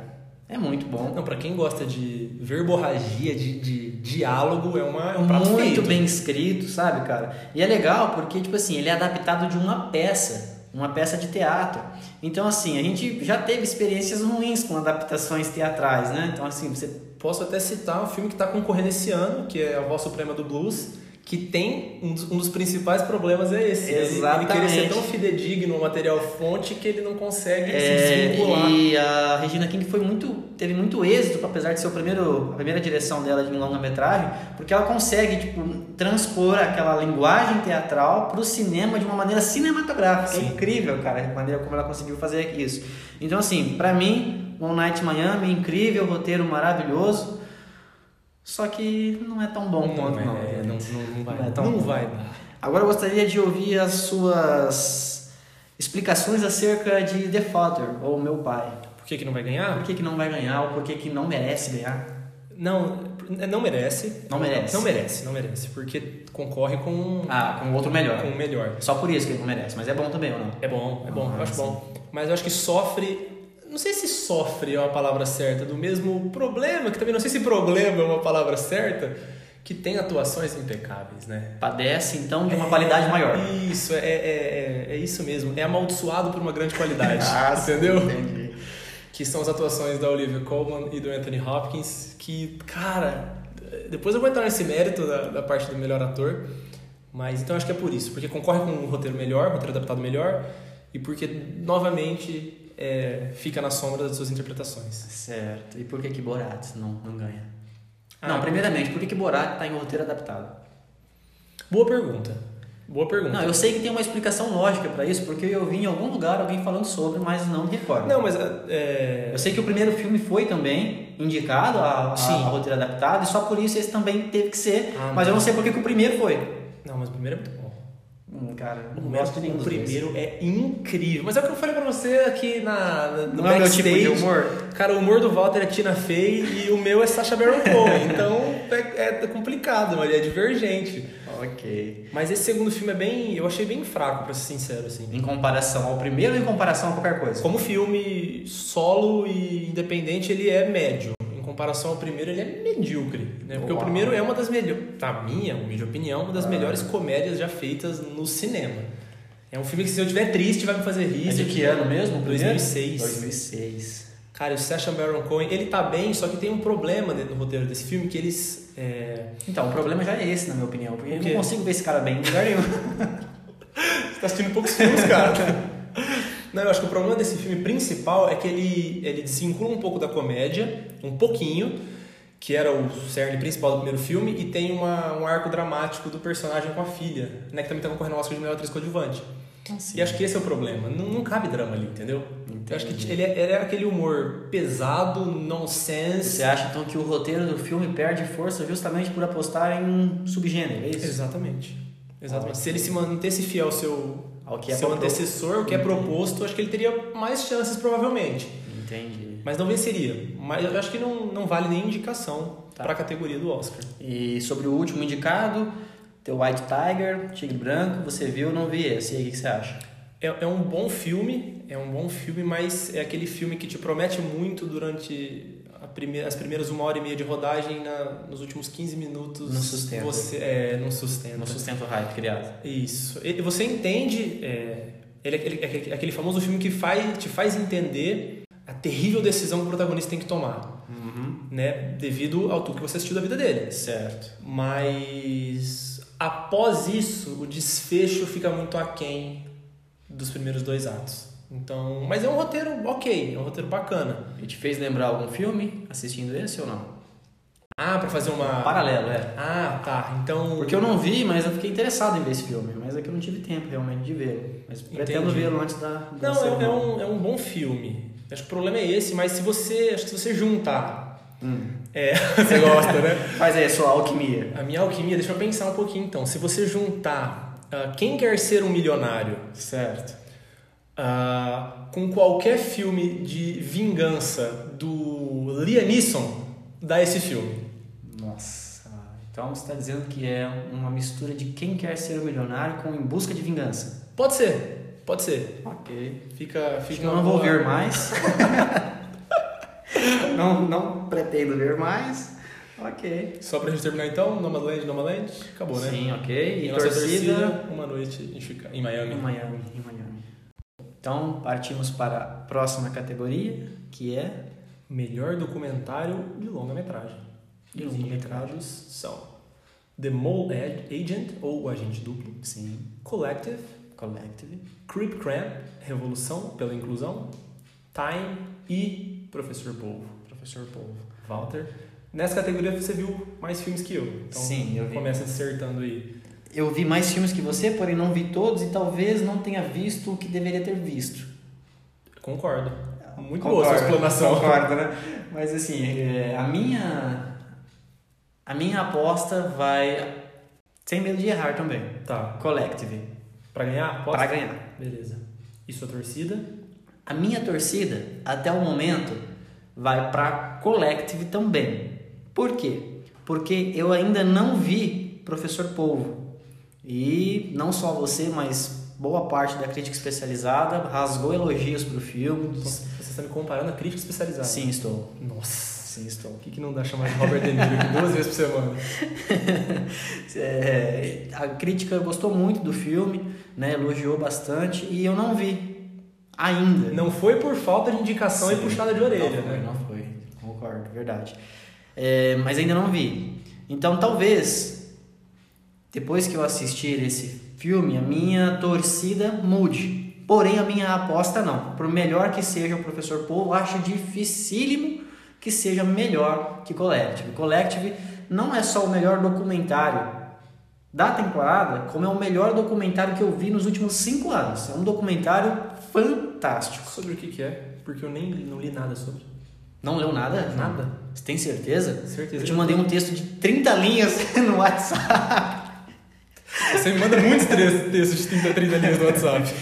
É muito bom. Não, pra quem gosta de verborragia, de, de diálogo, é, uma, é um prato muito feito. bem escrito, sabe, cara? E é legal porque, tipo assim, ele é adaptado de uma peça, uma peça de teatro. Então, assim, a gente já teve experiências ruins com adaptações teatrais, né? Então, assim, você Posso até citar um filme que está concorrendo esse ano, que é A Voz Suprema do Blues, que tem um dos, um dos principais problemas é esse. Ele- Ele, Exatamente. querer ser tão fidedigno no material fonte que ele não consegue se É, desvincular. e a Regina King foi muito, teve muito êxito, apesar de ser o primeiro, a primeira direção dela de longa-metragem, porque ela consegue tipo, transpor aquela linguagem teatral para o cinema de uma maneira cinematográfica. É Sim. incrível, cara, a maneira como ela conseguiu fazer isso. Então, assim, para mim, One Night Miami, incrível, roteiro maravilhoso, só que não é tão bom quanto é, não. não, não, não vai, Não é tão não bom. vai dar. Agora eu gostaria de ouvir as suas explicações acerca de The Father, ou Meu Pai. Por que, que não vai ganhar? Por que, que não vai ganhar ou por que, que não merece ganhar? Não, Não merece. Não merece. Não merece, não merece. Porque concorre com. Ah, com outro melhor. Com o melhor. Só por isso que ele não merece, mas é bom também ou não? É bom, é bom, Ah, eu acho sim. bom. Mas eu acho que sofre. Não sei se sofre é uma palavra certa, do mesmo problema, que também não sei se problema é uma palavra certa, que tem atuações impecáveis, né? Padece então de uma qualidade maior. Isso, é, é, é, é isso mesmo. É amaldiçoado por uma grande qualidade. (laughs) Ah, entendeu? entendi. Que são as atuações da Olivia Colman e do Anthony Hopkins, que, cara, depois eu vou entrar nesse mérito da, da parte do melhor ator, mas então acho que é por isso, porque concorre com um roteiro melhor, um roteiro adaptado melhor, e porque, novamente, é, fica na sombra das suas interpretações. Certo. E por que que Borat não, não ganha? Ah, não, primeiramente, por que que Borat tá em roteiro adaptado? Boa pergunta. Boa pergunta. Não, eu sei que tem uma explicação lógica pra isso, porque eu vi em algum lugar alguém falando sobre, mas não me recordo. Não, mas é, Eu sei que o primeiro filme foi também indicado a, Sim. a roteiro adaptado, e só por isso esse também teve que ser. Ah, mas eu não sei por que que o primeiro foi. Não, mas o primeiro é muito. Hum, cara, O, não gosto de nenhum o dos dois. primeiro é incrível. Mas é o que eu falei pra você aqui na, na- no Não é meu tipo backstage. de humor? Cara, o humor do Walter é Tina Fey e o meu é Sacha Baron Cohen. (laughs) então é, é complicado, mas é divergente. Ok. Mas esse segundo filme é bem. Eu achei bem fraco, pra ser sincero, assim. Em comparação ao primeiro ou em comparação a qualquer coisa? Como filme solo e independente, ele é médio. Comparação ao primeiro, ele é medíocre. Né? Porque o Uau. primeiro é uma das melhores, na minha humilde opinião, uma das Ah. melhores comédias já feitas no cinema. É um filme que se eu estiver triste vai me fazer rir. É de que ano mesmo? o primeiro? 2006. 2006. Cara, o Sacha Baron Cohen, ele tá bem, só que tem um problema dentro do roteiro desse filme, que eles... é, Então, o problema já é esse, na minha opinião, porque O eu não consigo ver esse cara bem em lugar nenhum. (laughs) Você tá assistindo poucos filmes, cara. (laughs) Não, eu acho que o problema desse filme principal é que ele, ele desvincula um pouco da comédia, um pouquinho, que era o cerne principal do primeiro filme, e tem uma, um arco dramático do personagem com a filha, né, que também tá concorrendo ao Oscar de melhor atriz coadjuvante. E acho que esse é o problema. Não, não cabe drama ali, entendeu? Eu acho que Entendi. ele é, ele é aquele humor pesado, nonsense. Você acha então que o roteiro do filme perde força justamente por apostar em um subgênero, é isso? Exatamente. Exatamente. Se ele se mantesse fiel ao seu, Ao que é seu antecessor, o que é proposto, acho que ele teria mais chances, provavelmente. Entendi. Mas não venceria. Mas eu acho que não, não vale nem indicação Tá. para a categoria do Oscar. E sobre o último indicado, The White Tiger, Tigre Branco, você viu, eu não vi esse. E aí, o que você acha? É, é um bom filme, é um bom filme, mas é aquele filme que te promete muito durante primeira, as primeiras uma hora e meia de rodagem, na, nos últimos 15 minutos. Não sustenta. Você, é, não sustenta. No sustento hype criado. Isso. E você entende. É, ele aquele, é aquele- aquele famoso filme que faz, te faz entender a terrível decisão que o protagonista tem que tomar, Uhum. né? Devido ao tudo que você assistiu da vida dele. Certo. Mas após isso, o desfecho fica muito aquém dos primeiros dois atos. Então, mas é um roteiro ok, é um roteiro bacana. E te fez lembrar algum filme assistindo esse ou não? Ah, pra fazer uma. Paralelo, é. Ah, tá. Então. Porque eu não vi, mas eu fiquei interessado em ver esse filme. Mas é que eu não tive tempo realmente de vê-lo. Mas pretendo vê-lo antes da. da Não, é, é um, é um bom filme. Acho que o problema é esse, mas se você. Acho que se você juntar. Hum. É, (laughs) você gosta, né? Aí a sua alquimia. A minha alquimia, deixa eu pensar um pouquinho então. Se você juntar ah, Quem Quer Ser um Milionário Certo. Ah, com qualquer filme de vingança do Liam Neeson, dá esse filme. Nossa. Então você está dizendo que é uma mistura de quem quer ser o milionário com Em Busca de Vingança. Pode ser, pode ser. Ok. Fica, fica eu não vou ver mais. (laughs) não, não pretendo ver mais. Ok. Só pra gente terminar então, Nomadland, Nomadland, acabou, né? Sim, ok. E, nossa torcida, uma noite em, Chica- em Miami. em Miami. Em Miami. Então partimos para a próxima categoria, que é Melhor documentário de longa-metragem. De E os longa-metragem. são The Mole Ag- Agent, ou O Agente Duplo, sim, Collective, Collective. Creep Cramp, Revolução pela Inclusão, Time e Professor Polvo. Professor Polvo. Walter. Nessa categoria você viu mais filmes que eu. Então Sim, eu vi. começa acertando aí. Eu vi mais filmes que você, porém não vi todos e talvez não tenha visto o que deveria ter visto. Concordo. Muito Concordo, boa a sua explanação. Concordo, né? (laughs) Mas assim, é, a minha a minha aposta vai sem medo de errar também. Tá. Collective, Pra ganhar? Para ganhar. Beleza. E sua torcida? A minha torcida até o momento vai para Collective também. Por quê? porque eu ainda não vi Professor Polvo. E não só você, mas boa parte da crítica especializada rasgou elogios pro filme. Você está me comparando a crítica especializada? Sim, estou. Nossa. Sim, estou. O que, que não dá chamar de Robert De Niro aqui duas vezes por semana? (laughs) É, a crítica gostou muito do filme, né, elogiou bastante e eu não vi ainda. Não foi por falta de indicação Sim, e puxada de orelha, não foi, né? Não foi, concordo, verdade. É, mas ainda não vi. Então talvez, depois que eu assistir esse filme, a minha torcida mude. Porém, a minha aposta não. Por melhor que seja o Professor Paul, acho dificílimo que seja melhor que Collective. Collective não é só o melhor documentário da temporada, como é o melhor documentário que eu vi nos últimos cinco anos. É um documentário fantástico. Sobre o que, que é? Porque eu nem não li nada sobre. Não leu nada? Nada. Você tem certeza? Certeza. Eu te mandei um texto de 30 linhas (laughs) no WhatsApp. Você me manda muitos textos de 30, 30 linhas no WhatsApp.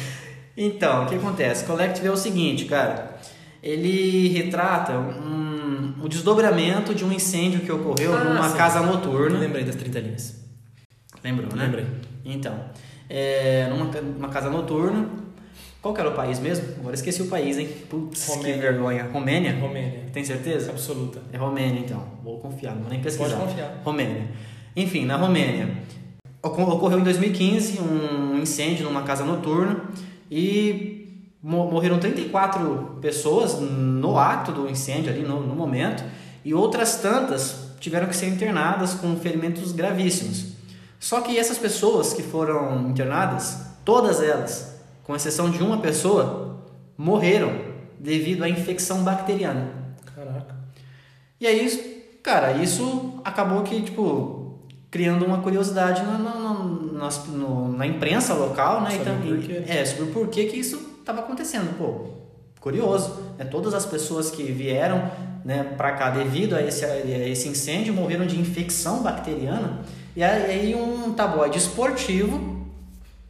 Então, o que acontece? Collective é o seguinte, cara. Ele retrata um, o desdobramento de um incêndio que ocorreu Ah, numa sim. casa Eu noturna. lembrei das 30 linhas. Lembrou, né? Lembrei. Então, é, numa ca- uma casa noturna. Qual que era o país mesmo? Agora esqueci o país, hein? Putz, que Romênia. vergonha. Romênia? Romênia. Tem certeza? Absoluta. É Romênia, então. Vou confiar, não vou nem pesquisar. Pode confiar. Romênia. Enfim, na Romênia. Ocor- Ocorreu em 2015 um incêndio numa casa noturna e mo- morreram 34 pessoas no ato do incêndio, ali no, no momento, e outras tantas tiveram que ser internadas com ferimentos gravíssimos. Só que essas pessoas que foram internadas, todas elas, com exceção de uma pessoa, morreram devido à infecção bacteriana. Caraca. E aí, cara, isso acabou que, tipo, criando uma curiosidade na, na, na, no- na imprensa local, né? Sobre Então, o porquê. É, sobre o porquê que isso estava acontecendo. Pô, curioso. Né? Todas as pessoas que vieram né, para cá devido a esse, a esse incêndio morreram de infecção bacteriana. E aí um tabloide esportivo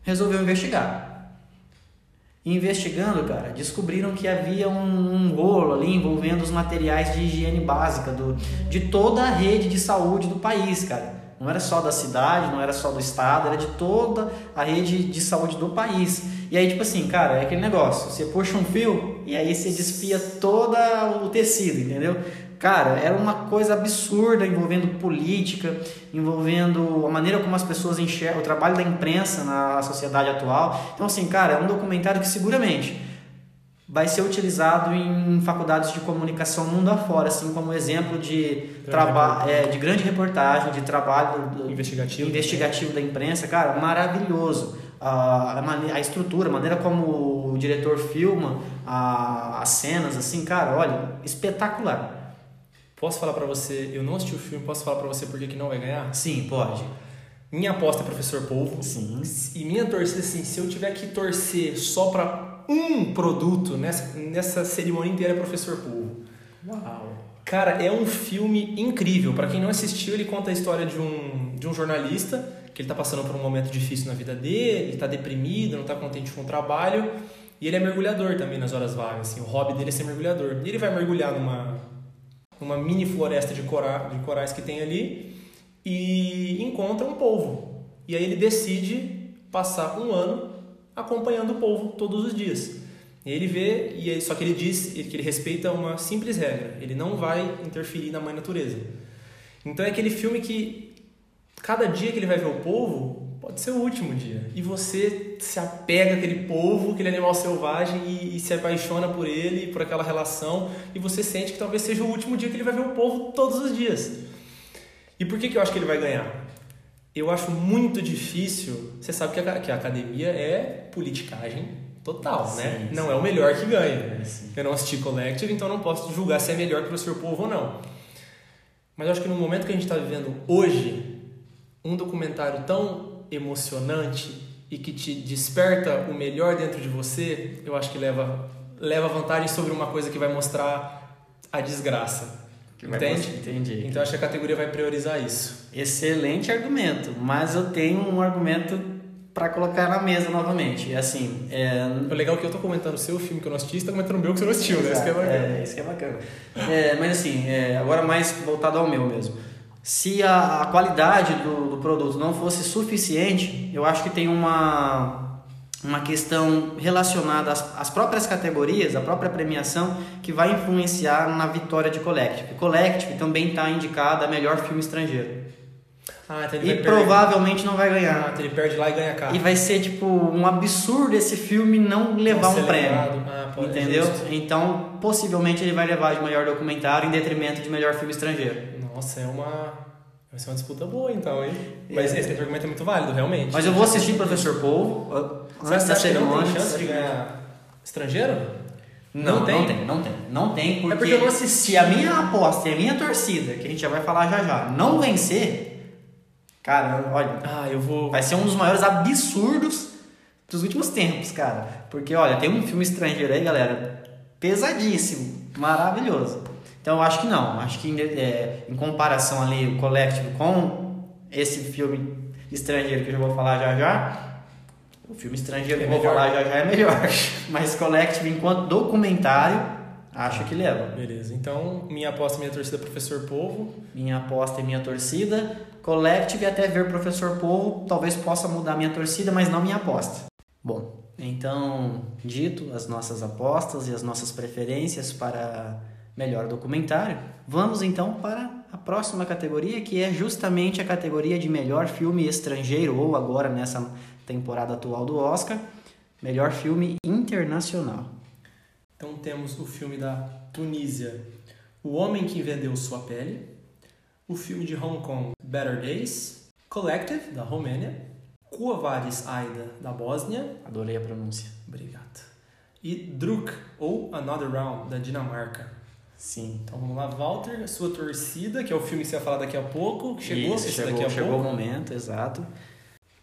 resolveu investigar. E Investigando, cara, descobriram que havia um, um rolo ali envolvendo os materiais de higiene básica do, de toda a rede de saúde do país, cara. Não era só da cidade, não era só do estado, era de toda a rede de saúde do país. E aí, tipo assim, cara, é aquele negócio: você puxa um fio e aí você despia todo o tecido, entendeu? Cara, era uma coisa absurda envolvendo política, envolvendo a maneira como as pessoas enxergam o trabalho da imprensa na sociedade atual. Então, assim, cara, é um documentário que seguramente vai ser utilizado em faculdades de comunicação mundo afora, assim como exemplo de trabalho, é, de grande reportagem, de trabalho do- Investigativo. investigativo da imprensa, cara, maravilhoso. A, a, estrutura, a maneira como o diretor filma a- as cenas, assim, cara, olha, espetacular. Posso falar pra você, eu não assisti o filme, posso falar pra você por que que não vai ganhar? Sim, pode. Minha aposta é Professor Polvo. Sim. E minha torcida, assim, se eu tiver que torcer só pra um produto nessa, nessa cerimônia inteira, é Professor Polvo. Uau. Cara, é um filme incrível. Pra quem não assistiu, ele conta a história de um, de um jornalista que ele tá passando por um momento difícil na vida dele, ele tá deprimido, não tá contente com o trabalho, e ele é mergulhador também nas horas vagas, assim, o hobby dele é ser mergulhador. E ele vai mergulhar numa numa mini floresta de, cora, de corais que tem ali e encontra um polvo. E aí ele decide passar um ano acompanhando o polvo todos os dias. E ele vê, e aí, só que ele diz que ele respeita uma simples regra: ele não vai interferir na mãe natureza. Então é aquele filme que cada dia que ele vai ver o polvo pode ser o último dia. E você se apega àquele polvo, aquele animal selvagem e, e se apaixona por ele, por aquela relação, e você sente que talvez seja o último dia que ele vai ver o polvo todos os dias. E por que, que eu acho que ele vai ganhar? Eu acho muito difícil. Você sabe que a, que a academia é politicagem total, né? Sim, Não sim. é o melhor que ganha. É, sim. Eu não assisti Collective, então não posso julgar se é melhor que o Professor Polvo ou não. Mas eu acho que no momento que a gente está vivendo hoje, um documentário tão emocionante e que te desperta o melhor dentro de você, eu acho que leva, leva vantagem sobre uma coisa que vai mostrar a desgraça. Entende? Entendi. Então acho que a categoria vai priorizar isso. Excelente argumento, mas eu tenho um argumento para colocar na mesa novamente. Assim, é, O legal é que eu tô comentando o seu filme que eu não assisti, você tá comentando o meu que você não assistiu, né? Isso que é bacana. É, isso que é bacana. É, mas assim, é, agora mais voltado ao meu mesmo. Se a, a qualidade do, do produto não fosse suficiente, eu acho que tem uma, uma questão relacionada às, às próprias categorias, à própria premiação, que vai influenciar na vitória de Collective. Collective também está indicada a melhor filme estrangeiro. Ah, então E provavelmente não vai perder. Ah, ganhar. então ele perde lá e ganha cá. E vai ser tipo um absurdo esse filme não levar um ser prêmio. Ah, Entendeu? Então, possivelmente ele vai levar de melhor documentário em detrimento de melhor filme estrangeiro. Nossa, é uma. Vai ser uma disputa boa então, hein? Mas É. esse argumento é muito válido, realmente. Mas eu vou assistir Professor Polvo Você antes da que não cerimônia. tem chance de ganhar estrangeiro? Não, Não tem? não tem, não tem. Não tem, porque, É porque eu não assisti. se a minha aposta e a minha torcida, que a gente já vai falar já já, não vencer, cara, olha, Ah, eu vou. vai ser um dos maiores absurdos dos últimos tempos, cara. Porque, olha, tem um filme estrangeiro aí, galera, pesadíssimo, maravilhoso. Então eu acho que não, acho que é, em comparação ali o Collective com esse filme estrangeiro que eu já vou falar já já, o filme estrangeiro que É eu vou melhor. falar já já é melhor. (laughs) Mas Collective enquanto documentário, acho que leva. Beleza, então minha aposta, minha torcida é Professor Polvo. Minha aposta e minha torcida. Collective até ver Professor Povo, talvez possa mudar minha torcida, mas não minha aposta. Bom, então, dito as nossas apostas e as nossas preferências para melhor documentário, vamos então para a próxima categoria, que é justamente a categoria de melhor filme estrangeiro, ou agora nessa temporada atual do Oscar, melhor filme internacional. Então temos o filme da Tunísia, O Homem que Vendeu Sua Pele. O filme de Hong Kong, Better Days. Collective, da Romênia. Quo Vadis Aida, da Bósnia. Adorei a pronúncia. Obrigado. E Druk, ou Another Round, da Dinamarca. Sim. Então vamos lá, Walter, sua torcida, que é o filme que você vai falar daqui a pouco. que Chegou Isso, chegou, daqui a chegou pouco. o momento, exato.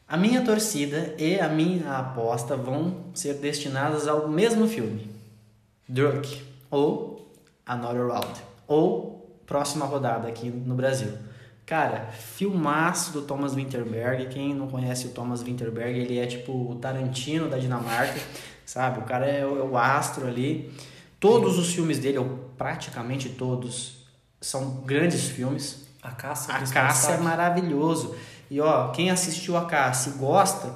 A minha torcida e a minha aposta vão ser destinadas ao mesmo filme. Druk, ou Another Round, ou Próxima Rodada aqui no Brasil. Cara, filmaço do Thomas Winterberg. Quem não conhece o Thomas Winterberg, ele é tipo o Tarantino da Dinamarca, sabe? O cara é o, é o astro ali. Todos os filmes dele, ou praticamente todos, são grandes filmes. A Caça. A principal Caça é maravilhoso. E ó, quem assistiu a Caça e gosta,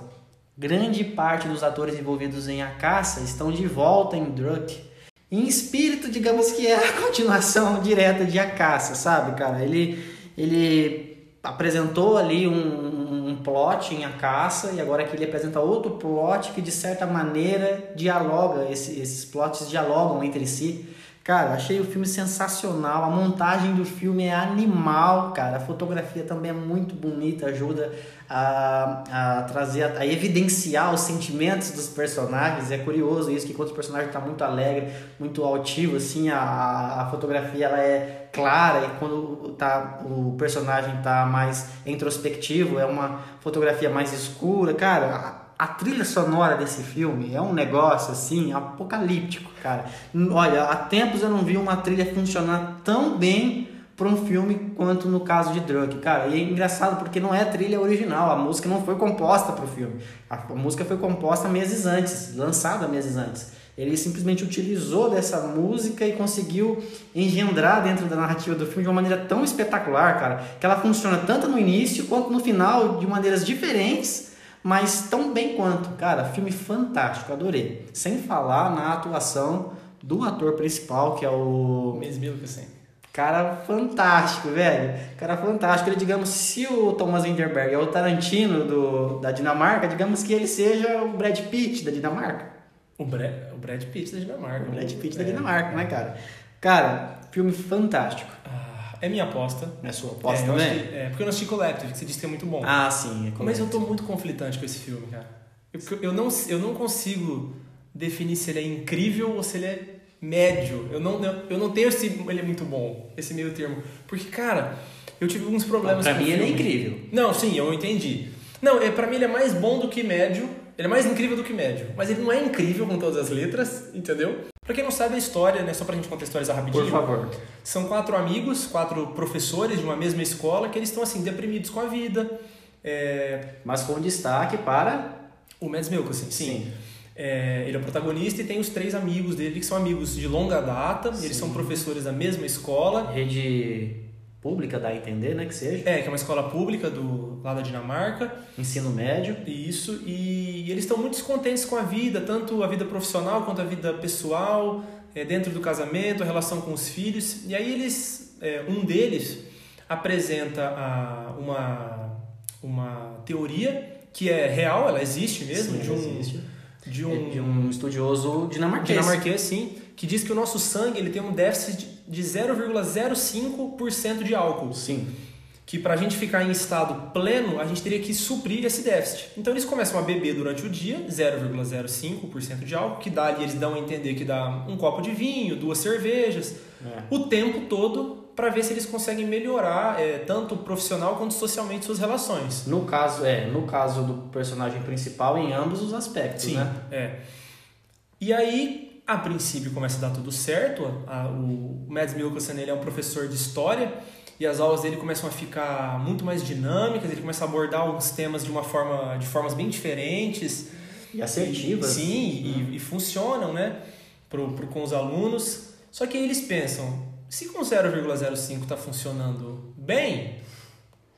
grande parte dos atores envolvidos em A Caça estão de volta em Druk. Em espírito, digamos que é a (laughs) continuação direta de A Caça, sabe, cara? Ele, ele apresentou ali um, um plot em A Caça e agora aqui ele apresenta outro plot que de certa maneira dialoga, esse- esses plots dialogam entre si. Cara, achei o filme sensacional. A montagem do filme é animal, cara. A fotografia também é muito bonita, ajuda a, a trazer, a, a evidenciar os sentimentos dos personagens. É curioso isso, que quando o personagem está muito alegre, muito altivo, assim, a, a, fotografia ela é clara e quando tá, o personagem está mais introspectivo, é uma fotografia mais escura. Cara, a- trilha sonora desse filme é um negócio assim apocalíptico, cara. Olha, há tempos eu não vi uma trilha funcionar tão bem para um filme quanto no caso de Drunk, cara. E é engraçado porque não é trilha original, a música não foi composta para o filme. A, a música foi composta meses antes, lançada meses antes. Ele simplesmente utilizou dessa música e conseguiu engendrar dentro da narrativa do filme de uma maneira tão espetacular, cara, que ela funciona tanto no início quanto no final de maneiras diferentes mas tão bem quanto. Cara, filme fantástico, adorei. Sem falar na atuação do ator principal, que é o. Que assim. Cara fantástico, velho. Cara fantástico. Ele, digamos, se o Thomas Winterberg é o Tarantino do, da Dinamarca, digamos que ele seja o Brad Pitt da Dinamarca. O, Brad, o Brad Pitt da Dinamarca. O Brad Pitt da É. Dinamarca, né, cara? Cara, filme fantástico. Ah, é minha aposta. É sua é, aposta eu também? que- é, porque eu não assisti Collective, que você disse que é muito bom. Ah, sim. É Mas eu tô muito conflitante com esse filme, cara. Eu, eu, não, eu não consigo definir se ele é incrível ou se ele é médio. Eu não, eu, não tenho esse. Ele é muito bom, esse meio termo. Porque, cara, eu tive alguns problemas pra com mim ele é incrível. Não, sim, eu entendi. Não, é, pra mim ele é mais bom do que médio. Ele é mais incrível do que médio. Mas ele não é incrível com todas as letras, entendeu? Pra quem não sabe a história, né? Só pra gente contextualizar rapidinho. Por favor. São quatro amigos, quatro professores de uma mesma escola que eles estão assim, deprimidos com a vida. É, Mas com destaque para. o Mads Mikkelsen, sim. Sim. É, ele é o protagonista e tem os três amigos dele que são amigos de longa data. Sim. Eles são professores da mesma escola. Rede pública, dá a entender, né, que seja. É, que é uma escola pública do, lá da Dinamarca. Ensino médio. Isso, e, e eles estão muito descontentes com a vida, tanto a vida profissional quanto a vida pessoal, é, dentro do casamento, a relação com os filhos. E aí eles, é, um deles apresenta a, uma, uma teoria que é real, ela existe mesmo, Sim, de um... existe. De É um, de um estudioso dinamarquês. dinamarquês, sim, que diz que o nosso sangue ele tem um déficit de 0,05% de álcool. Sim. Que para a gente ficar em estado pleno, a gente teria que suprir esse déficit. Então eles começam a beber durante o dia 0,05% de álcool, que dá ali, eles dão a entender que dá um copo de vinho, duas cervejas, É. o tempo todo para ver se eles conseguem melhorar é, tanto profissional quanto socialmente suas relações. No caso, é, no caso do personagem principal, em ambos os aspectos, Sim, né? é. E aí, a princípio, começa a dar tudo certo. A- o Mads Mikkelsen ele é um professor de história e as aulas dele começam a ficar muito mais dinâmicas. Ele começa a abordar alguns temas de uma forma, de formas bem diferentes. E assertivas. Sim, e, e funcionam, né? Pro, pro, com os alunos. Só que aí eles pensam, se com 0,05 está funcionando bem,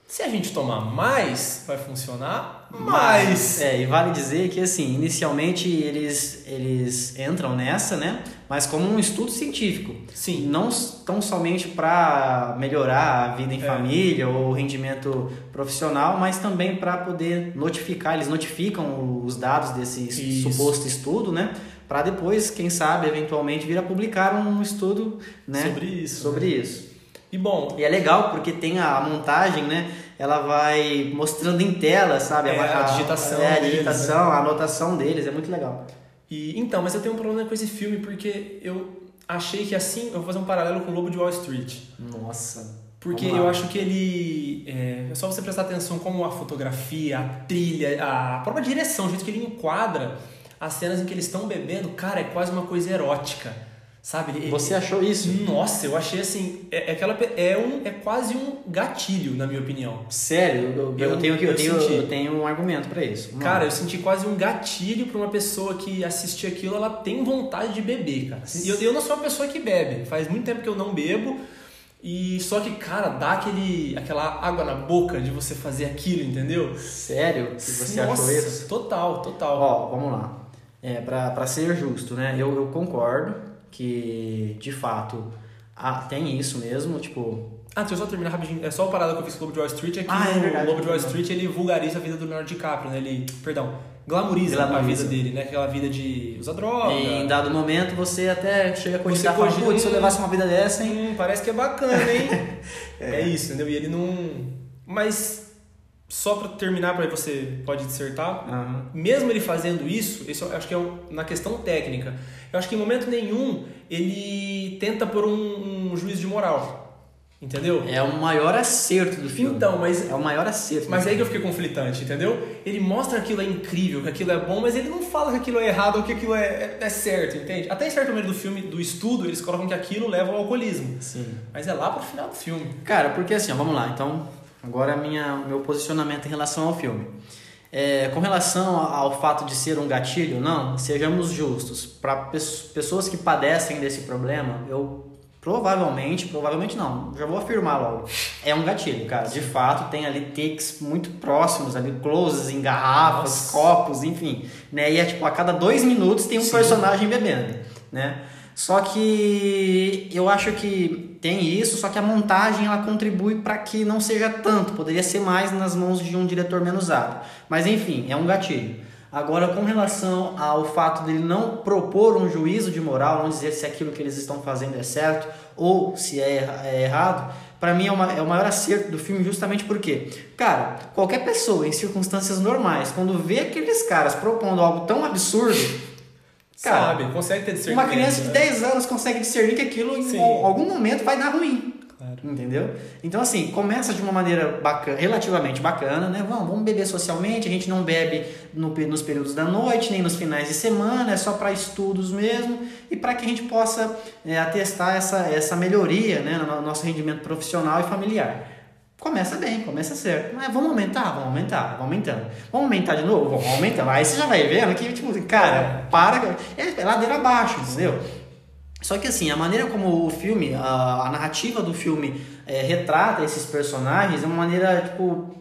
se a gente tomar mais, vai funcionar mais. É, e vale dizer que assim, inicialmente eles, eles entram nessa, né? Mas como um estudo científico. Sim. Não tão somente para melhorar a vida em É. família ou o rendimento profissional, mas também para poder notificar, eles notificam os dados desse es- Isso. suposto estudo, né? Para depois, quem sabe, eventualmente vir a publicar um estudo, né? Sobre isso. Sobre isso. E bom, E é legal porque tem a montagem, né? Ela vai mostrando em tela, sabe? É, a digitação É, a deles, né? digitação, a anotação deles, é muito legal. E, então, mas eu tenho um problema com esse filme porque eu achei que assim, eu vou fazer um paralelo com o Lobo de Wall Street. Nossa. Porque eu acho que ele. É, é só você prestar atenção como a fotografia, a trilha, a própria direção, o jeito que ele enquadra as cenas em que eles estão bebendo, cara, é quase uma coisa erótica. Sabe? Ele- Você achou isso? Nossa, eu achei assim. É, é aquela, é, um, é quase um gatilho, na minha opinião. Sério? Eu, eu Eu- tenho, que- eu, eu tenho, senti. eu tenho um argumento pra isso. Vamos Cara, eu senti quase um gatilho pra uma pessoa que assistir aquilo, ela tem vontade de beber, cara. E eu, eu não sou uma pessoa que bebe, faz muito tempo que eu não bebo. E só que, cara, dá aquele, aquela água na boca de você fazer aquilo, entendeu? Sério que você Nossa, achou isso? Total, total. Ó, vamos lá. É, pra, pra ser justo, né? Eu, eu concordo que, de fato, ah, tem isso mesmo, tipo... Ah, deixa eu só terminar rapidinho. É só uma parada que eu fiz com o Lobo de Wall Street é que Ah, é o verdade. Lobo de Wall Street ele vulgariza a vida do Leonardo DiCaprio, né? Ele, perdão, glamoriza, a Glamoriza. vida dele, né? Aquela vida de usar droga. Em dado momento, você até chega a cogitar, fala, putz, se eu levasse uma vida dessa, hein? Hum, parece que é bacana, hein? (laughs) é. isso, entendeu? E ele não. Mas, só pra terminar, pra aí você pode dissertar. Aham. Mesmo ele fazendo isso, isso eu acho que é um- na questão técnica, eu acho que em momento nenhum ele tenta por um, um juízo de moral. Entendeu? É o maior acerto do filme. Então, mas É o maior acerto. Mas é aí que eu fiquei conflitante, entendeu? Ele mostra que aquilo é incrível, que aquilo é bom, mas ele não fala que aquilo é errado ou que aquilo é, é, é certo, entende? Até em certo momento do filme, do estudo, eles colocam que aquilo leva ao alcoolismo. Sim. Mas é lá pro final do filme. Cara, porque assim, ó, vamos lá. Então, agora minha, meu posicionamento em relação ao filme. É, com relação ao fato de ser um gatilho, não, sejamos justos. Para pessoas que padecem desse problema, eu provavelmente, provavelmente não, já vou afirmar logo, é um gatilho, cara. De fato, tem ali takes muito próximos, ali closes em garrafas, Nossa. copos, enfim. Né? E é tipo, a cada dois minutos tem um Sim. personagem bebendo, né? Só que eu acho que tem isso, só que a montagem ela contribui para que não seja tanto, poderia ser mais nas mãos de um diretor menos hábil. Mas enfim, é um gatilho. Agora, com relação ao fato dele não propor um juízo de moral, não dizer se aquilo que eles estão fazendo é certo ou se é, é errado, para mim é, uma- é o maior acerto do filme justamente porque, cara, qualquer pessoa em circunstâncias normais, quando vê aqueles caras propondo algo tão absurdo, Cara, Sabe? Consegue ter discernimento. uma criança de né? 10 anos consegue discernir que aquilo em Sim. algum momento vai dar ruim. Claro. Entendeu? Então, assim, começa de uma maneira bacana, relativamente bacana, né? Vamos, vamos beber socialmente, a gente não bebe no nos períodos da noite, nem nos finais de semana, é só para estudos mesmo e para que a gente possa é, atestar essa, essa melhoria né, no nosso rendimento profissional e familiar. Começa bem, começa certo. Mas vamos aumentar? Vamos aumentar, vamos aumentando. Vamos aumentar de novo? Vamos aumentando. Aí você já vai vendo que, tipo, cara, para. É, é ladeira abaixo, entendeu? Só que assim, a maneira como o filme, a, a narrativa do filme é, retrata esses personagens é uma maneira, tipo,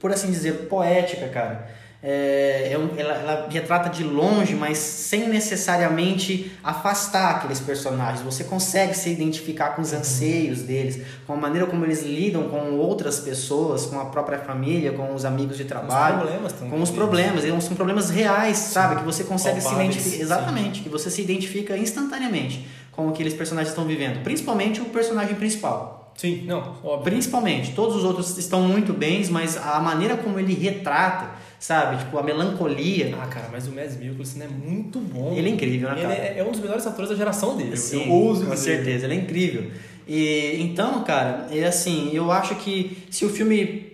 por assim dizer, poética, cara é, é ela, ela, retrata de longe, mas sem necessariamente afastar aqueles personagens. Você consegue se identificar com os uhum. anseios deles, com a maneira como eles lidam com outras pessoas, com a própria família, com os amigos de trabalho, os problemas também. com os problemas. Eles são problemas reais, sabe? Que você consegue Palpáveis, se identificar. Exatamente, sim. que você se identifica instantaneamente com aqueles personagens estão vivendo, principalmente o personagem principal. Sim, não, óbvio. Principalmente, todos os outros estão muito bem, mas a maneira como ele retrata sabe? Tipo, a melancolia. Ah, cara, mas o Mads Mikkelsen é muito bom. Ele é incrível, né, cara? Ele é, é um dos melhores atores da geração dele. Sim, eu ouso com certeza, ele é incrível. E, então, cara, é assim, eu acho que se o filme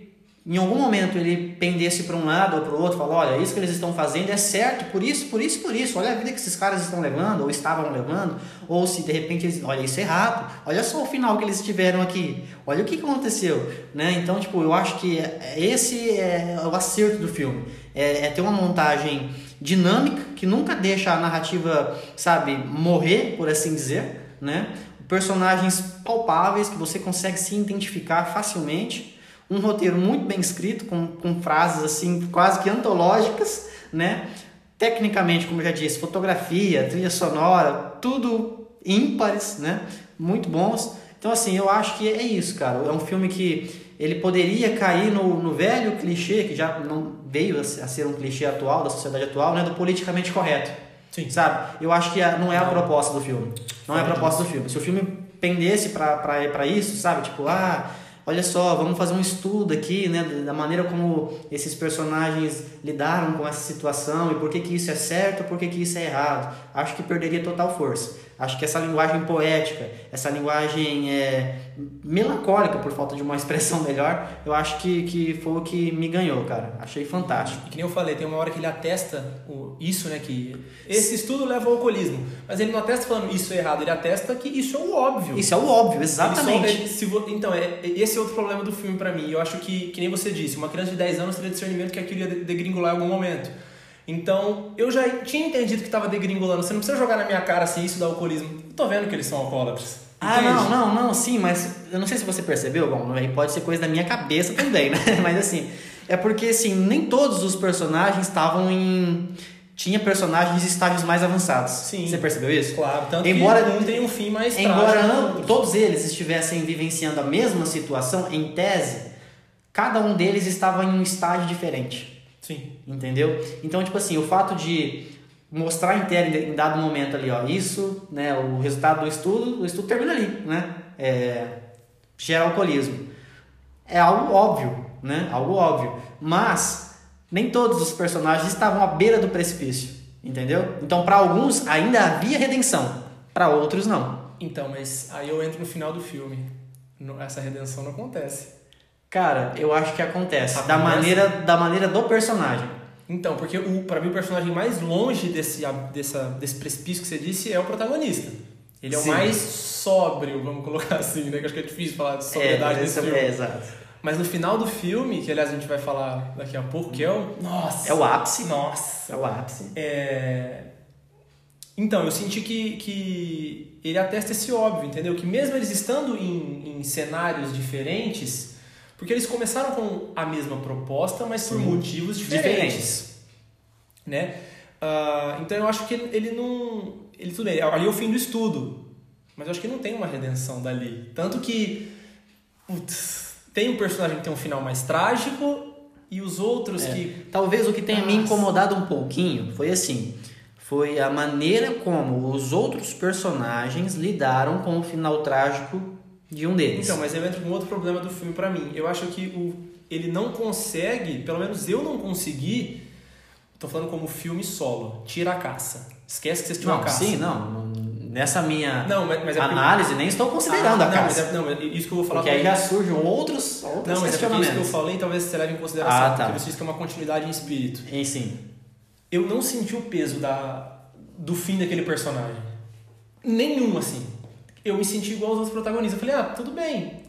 em algum momento ele pendesse para um lado ou para o outro, falar, olha, isso que eles estão fazendo é certo, por isso, por isso, por isso. Olha a vida que esses caras estão levando ou estavam levando, ou se de repente eles, olha, isso é errado. Olha só o final que eles tiveram aqui. Olha o que aconteceu, né? Então, tipo, eu acho que esse é o acerto do filme. É, é ter uma montagem dinâmica que nunca deixa a narrativa, sabe, morrer, por assim dizer, né? Personagens palpáveis que você consegue se identificar facilmente um roteiro muito bem escrito, com, com frases assim quase que antológicas, né? Tecnicamente, como eu já disse, fotografia, trilha sonora, tudo ímpares, né? Muito bons. Então, assim, eu acho que é isso, cara. É um filme que ele poderia cair no, no velho clichê, que já não veio a ser um clichê atual, da sociedade atual, né? Do politicamente correto. Sim. Sabe? Eu acho que não é a proposta do filme. Não é a proposta do filme. Se o filme pendesse para isso, sabe? Tipo, ah olha só, vamos fazer um estudo aqui, né, da maneira como esses personagens lidaram com essa situação e por que, que isso é certo, por que, que isso é errado. Acho que perderia total força. Acho que essa linguagem poética, essa linguagem é, melancólica, por falta de uma (laughs) expressão melhor, eu acho que, que foi o que me ganhou, cara. Achei fantástico. E que nem eu falei, tem uma hora que ele atesta o, isso, né? Que esse estudo leva ao alcoolismo. Mas ele não atesta falando isso é errado, ele atesta que isso é o óbvio. Isso é o óbvio, exatamente. Só, se, então, é, esse é outro problema do filme para mim. Eu acho que, que nem você disse, uma criança de 10 anos teria discernimento que aquilo ia degringolar em algum momento. Então, eu já tinha entendido que estava degringolando. Você não precisa jogar na minha cara assim, isso dá alcoolismo. Eu tô vendo que eles são alcoólatras. Ah, não, não, não, sim, mas eu não sei se você percebeu, bom, aí pode ser coisa da minha cabeça também, (laughs) né? Mas assim, é porque assim, nem todos os personagens estavam em tinha personagens em estágios mais avançados. Sim. Você percebeu isso? Claro, tanto embora, que um tem um fim mais Embora não, todos eles estivessem vivenciando a mesma situação, em tese, cada um deles estava em um estágio diferente. Sim. Entendeu? Então, tipo assim, o fato de mostrar inteiro em dado momento ali, ó, isso, né, o resultado do estudo, o estudo termina ali, né? É, gera alcoolismo. É algo óbvio, né? Algo óbvio. Mas nem todos os personagens estavam à beira do precipício, entendeu? Então, para alguns ainda havia redenção, para outros não. Então, mas aí eu entro no final do filme. Essa redenção não acontece. Cara, eu acho que acontece. Da maneira, da maneira do personagem. Então, porque o, pra mim o personagem mais longe desse, dessa, desse precipício que você disse é o protagonista. Ele é Sim. o mais sóbrio, vamos colocar (laughs) assim, né? Que acho que é difícil falar de sobriedade é, desse filme. É, exato. Mas no final do filme, que aliás a gente vai falar daqui a pouco, que é o. Nossa! É o ápice. Nossa! É o ápice. É... Então, eu senti que, que ele atesta esse óbvio, entendeu? Que mesmo eles estando em, em cenários diferentes, porque eles começaram com a mesma proposta, mas por Sim. motivos diferentes. diferentes. Né? Uh, então eu acho que ele não. Ele tudo bem, ali é o fim do estudo. Mas eu acho que não tem uma redenção dali. Tanto que. Putz, tem um personagem que tem um final mais trágico e os outros é. que. Talvez o que tenha Nossa. me incomodado um pouquinho foi assim. Foi a maneira como os outros personagens lidaram com o final trágico de um deles. Então, mas eu entro com outro problema do filme para mim. Eu acho que o, ele não consegue, pelo menos eu não consegui, tô falando como filme solo, tira a caça. Esquece que você tirou não, a caça. Sim, não. Nessa minha não, mas, mas é análise, nem estou considerando ah, a caça. Não, mas é, não, isso que eu vou falar. Porque aí já surgem outros, outros Não, mas é porque isso que eu falei talvez você leve em consideração. Ah, tá. Porque você disse que é uma continuidade em espírito. E sim. Eu não senti o peso da, do fim daquele personagem. Nenhum, assim eu me senti igual aos outros protagonistas. Eu falei, ah, tudo bem.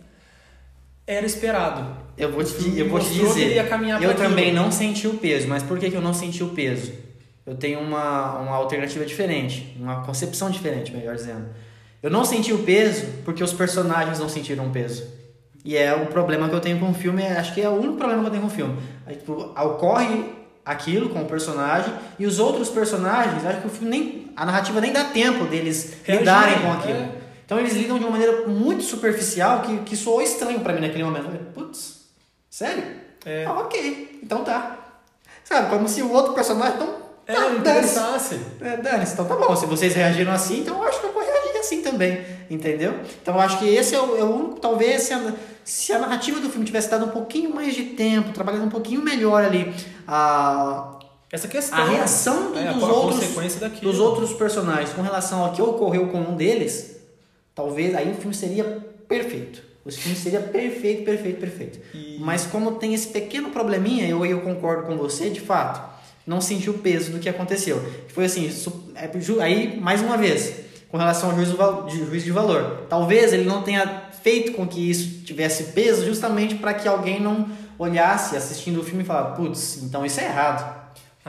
Era esperado. Eu vou te, eu vou te dizer, eu também não senti o peso, mas por que, que eu não senti o peso? eu tenho uma, uma alternativa diferente, uma concepção diferente, melhor dizendo. Eu não senti o peso porque os personagens não sentiram o peso. E é o problema que eu tenho com o filme, acho que é o único problema que eu tenho com o filme. Aí, tipo, ocorre aquilo com o personagem e os outros personagens, acho que o filme nem a narrativa nem dá tempo deles lidarem com aquilo. é. Então eles lidam de uma maneira muito superficial que, que soou estranho pra mim naquele momento. Eu falei, Putz, sério? É. Ah, ok, então tá. Sabe, como se o outro personagem não. É, dane-se. interessasse. É, dane-se, então tá bom. Se vocês reagiram assim, então eu acho que eu vou reagir assim também. Entendeu? Então eu acho que esse é o, é o único. Talvez se a, se a narrativa do filme tivesse dado um pouquinho mais de tempo, trabalhado um pouquinho melhor ali a, Essa questão. a reação do- é, dos, outros, daquilo. dos outros personagens com relação ao que ocorreu com um deles, talvez aí o filme seria perfeito. O filme seria perfeito, perfeito, perfeito. E- Mas como tem esse pequeno probleminha, eu eu concordo com você, de fato, não senti o peso do que aconteceu. Foi assim, é, aí mais uma vez, com relação ao juízo, val- de, juízo de valor. Talvez ele não tenha feito com que isso tivesse peso justamente para que alguém não olhasse assistindo o filme e falasse, putz, então isso é errado.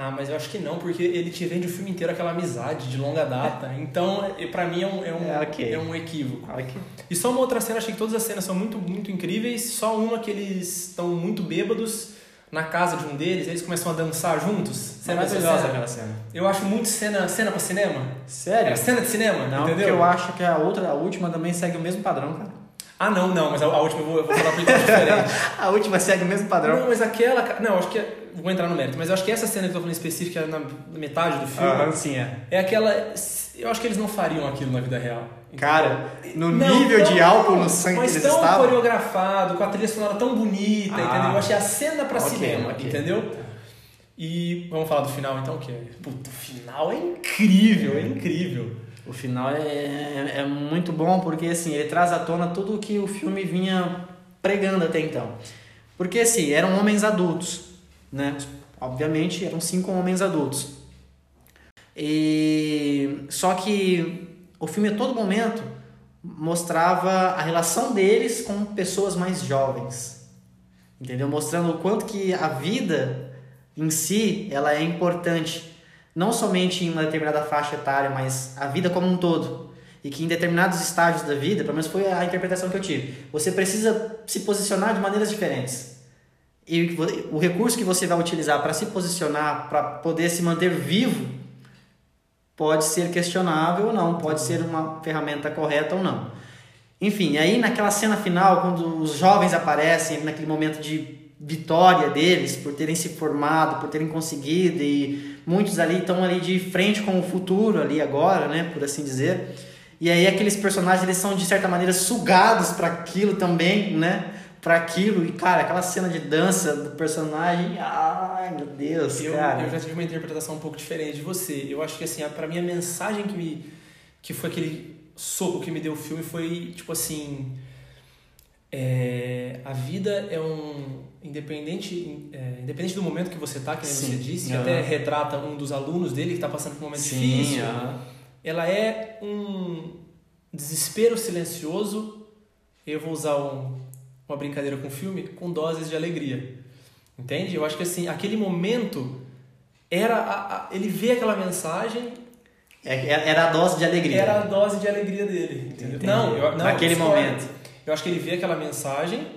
Ah, mas eu acho que não, porque ele te vende o filme inteiro aquela amizade de longa data. (laughs) Então, pra mim é um, é um, É, ok. é um equívoco. Olha que- E só uma outra cena, achei que todas as cenas são muito, muito incríveis. Só uma que eles estão muito bêbados na casa de um deles, eles começam a dançar juntos. Essa Maravilhosa cena? aquela cena. Eu acho muito cena, cena pra cinema. Sério? É cena de cinema, Não, entendeu? porque eu acho que a outra, a última também segue o mesmo padrão, cara. Ah, não, não, mas a, a última eu vou, eu vou falar é diferente. (laughs) A última segue o mesmo padrão. Não, mas aquela. Não, acho que. Vou entrar no mérito, mas eu acho que essa cena que eu tô falando específica na metade do filme Aham, sim, é. é aquela. Eu acho que eles não fariam aquilo na vida real. Cara, no Não, nível de álcool no sangue que mas eles tão estavam. coreografado, com a trilha sonora tão bonita, Ah. entendeu? Eu achei a cena pra Ok, cinema, ok. entendeu? E vamos falar do final então, que é. Puta, o final é incrível, é incrível. O final é, é, é muito bom porque assim, ele traz à tona tudo o que o filme vinha pregando até então. Porque assim, eram homens adultos, né? Obviamente eram cinco homens adultos. E só que o filme a todo momento mostrava a relação deles com pessoas mais jovens. Entendeu? Mostrando o quanto que a vida em si, ela é importante não somente em uma determinada faixa etária, mas a vida como um todo. E que em determinados estágios da vida, pelo menos foi a interpretação que eu tive, você precisa se posicionar de maneiras diferentes. E o recurso que você vai utilizar para se posicionar, para poder se manter vivo, pode ser questionável ou não, pode ser uma ferramenta correta ou não. Enfim, aí naquela cena final, quando os jovens aparecem, naquele momento de vitória deles, por terem se formado, por terem conseguido, e muitos ali estão ali de frente com o futuro ali agora, né, por assim dizer. E aí aqueles personagens eles são de certa maneira sugados para aquilo também, né? Para aquilo e cara, aquela cena de dança do personagem, ai meu Deus, Eu, cara. eu já tive uma interpretação um pouco diferente de você. Eu acho que assim, a- pra mim a mensagem que me que foi aquele soco que me deu o filme foi tipo assim, é, a vida é um independente é, independente do momento que você tá, que nem Sim. você disse, que até retrata um dos alunos dele que tá passando por um momento Sim, difícil. Ela é um desespero silencioso. Eu vou usar um- uma brincadeira com o filme com doses de alegria. Entende? Eu acho que assim, aquele momento era a- a- ele vê aquela mensagem, É- Era a dose de alegria. era a dose de alegria dele, entendeu? Entendi. Não, eu, não, Naquele eu momento. Eu acho que ele vê aquela mensagem,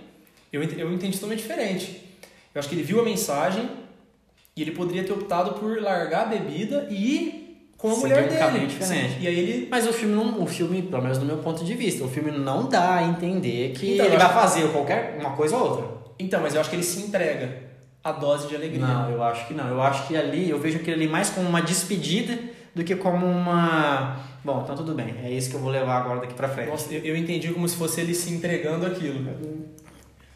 eu, eu entendi totalmente diferente. Eu acho que ele viu a mensagem e ele poderia ter optado por largar a bebida e ir com a Seguir mulher um dele. diferente. Sim. E aí ele Mas o filme não, o filme, pelo menos do meu ponto de vista, o filme não dá a entender que Então, ele vai acho- fazer qualquer uma coisa ou outra. Então, mas eu acho que ele se entrega à dose de alegria. Não, eu acho que não. Eu acho que ali, eu vejo aquilo ali mais como uma despedida do que como uma. Bom, então tudo bem. É isso que eu vou levar agora daqui pra frente. Nossa, eu, eu entendi como se fosse ele se entregando aquilo,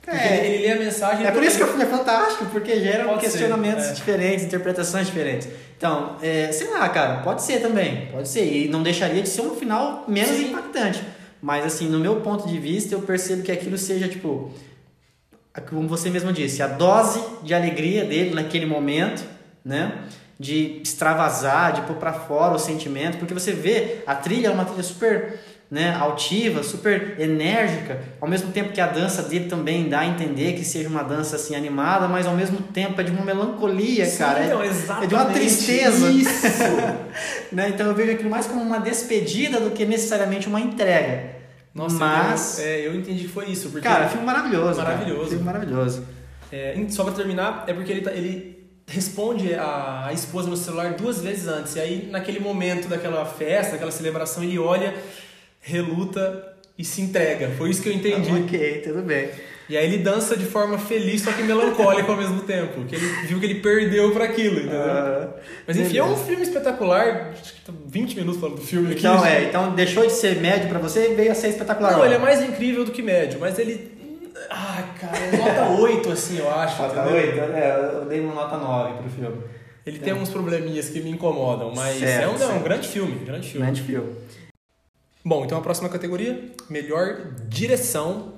É. ele, ele lê a mensagem. É por isso que o filme é fantástico, porque geram Pode ser, questionamentos é. diferentes, interpretações diferentes. Então, é, sei lá, cara, pode ser também, pode ser. E não deixaria de ser um final menos Sim. impactante. Mas, assim, no meu ponto de vista, eu percebo que aquilo seja, tipo, como você mesmo disse, a dose de alegria dele naquele momento, né? de extravasar, de pôr pra fora o sentimento, porque você vê a trilha é uma trilha super né, altiva, super enérgica, ao mesmo tempo que a dança dele também dá a entender que seja uma dança assim animada, mas ao mesmo tempo é de uma melancolia, Sim, cara. não, é, é de uma tristeza. Isso. (laughs) né? Então eu vejo aquilo mais como uma despedida do que necessariamente uma entrega. Nossa, mas, eu, é, eu entendi que foi isso. Porque cara, filme maravilhoso. cara. Maravilhoso. Filme maravilhoso. É, só pra terminar, é porque ele, tá- ele responde a, a esposa no celular duas vezes antes. E aí, naquele momento daquela festa, daquela celebração, ele olha, reluta e se entrega. Foi isso que eu entendi. Ok, tudo bem. E aí ele dança de forma feliz, só que melancólica ao mesmo tempo. Que ele viu que ele perdeu pra aquilo, entendeu? Ah, Mas enfim, é um beleza. filme espetacular. Acho que tá 20 minutos falando do filme aqui. Então, é, então deixou de ser médio pra você e veio a ser espetacular. Não, ele é mais incrível do que médio, mas ele. Ah, cara, é nota (laughs) 8, assim, eu acho. Nota entendeu? 8? É, eu dei uma nota 9 pro filme. Ele tem uns probleminhas que me incomodam, mas Certo, é, um, é um grande filme, grande filme. Grande filme. Bom, então a próxima categoria, melhor direção.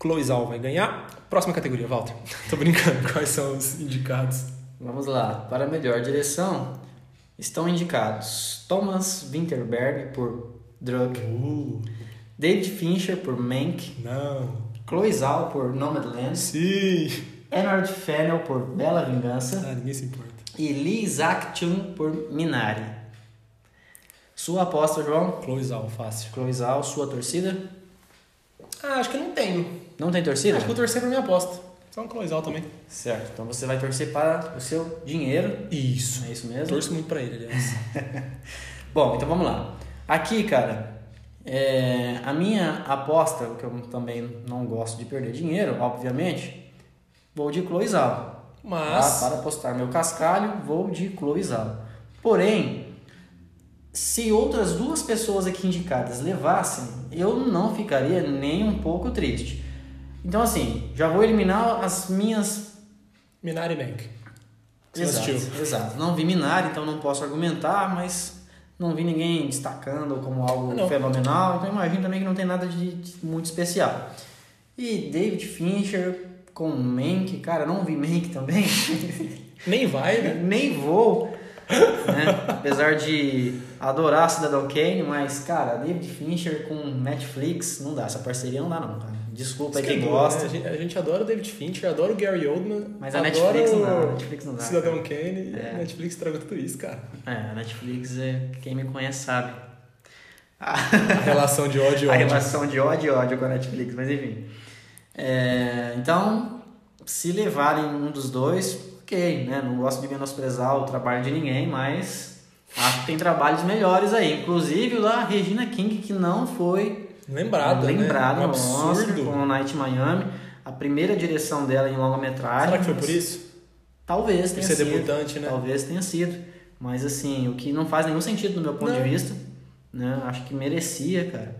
Chloe Zhao vai ganhar. Próxima categoria, Walter. (laughs) Tô brincando, quais são os indicados? Vamos lá. Para melhor direção, estão indicados Thomas Winterberg por Drug, Uh, David Fincher por Mank, não. Chloe Zhao por Nomadland, Sim. Edward Fennell por Bela Vingança Ah, ninguém se importa. e Lee Isaac-Chung por Minari. Sua aposta, João? Chloe Zhao, fácil. Chloe Zhao, sua torcida? Ah, acho que não tenho. Não tem torcida? Acho que vou torcer pra minha aposta. Só um Chloe Zhao também. Certo, então você vai torcer para o seu dinheiro. Isso. É isso mesmo? Torço muito pra ele, aliás. (laughs) Bom, então vamos lá. Aqui, cara, é, a minha aposta, que eu também não gosto de perder dinheiro, obviamente, vou de Chloe Zhao. Mas. Tá? Para apostar meu cascalho, vou de Chloe Zhao. Porém, se outras duas pessoas aqui indicadas levassem, eu não ficaria nem um pouco triste. Então, assim, já vou eliminar as minhas Minari Mank. Você Exato, exato. Não vi Minari, então não posso argumentar, mas não vi ninguém destacando como algo Ah, não. fenomenal, então imagino também que não tem nada de, de muito especial. E David Fincher com Mank, cara, não vi Mank também, Nem vai, né? (laughs) nem vou, né? apesar de adorar Cidadão Kane, mas, cara, David Fincher com Netflix, não dá, essa parceria não dá não, cara. Desculpa aí quem é gosta, né? A gente, a adora o David Fincher, adora o Gary Oldman. mas a Netflix não dá, o a Netflix não dá. Cidadão cara. Kane. É. A Netflix estragou tudo isso, cara. É, a Netflix, é, quem me conhece sabe. A relação de ódio e (laughs) a ódio. relação de ódio e ódio com a Netflix, mas enfim. É, então, se levarem um dos dois, ok, né? Não gosto de menosprezar o trabalho de ninguém, mas acho que tem trabalhos melhores aí. Inclusive o da Regina King, que não foi Lembrado, lembrado né? Um no Oscar com o Night Miami. A primeira direção dela em longa-metragem. Será que foi por isso? Talvez Por tenha ser sido. debutante, né? Talvez tenha sido. Mas assim, o que não faz nenhum sentido do meu ponto Não. de vista. Né? Acho que merecia, cara.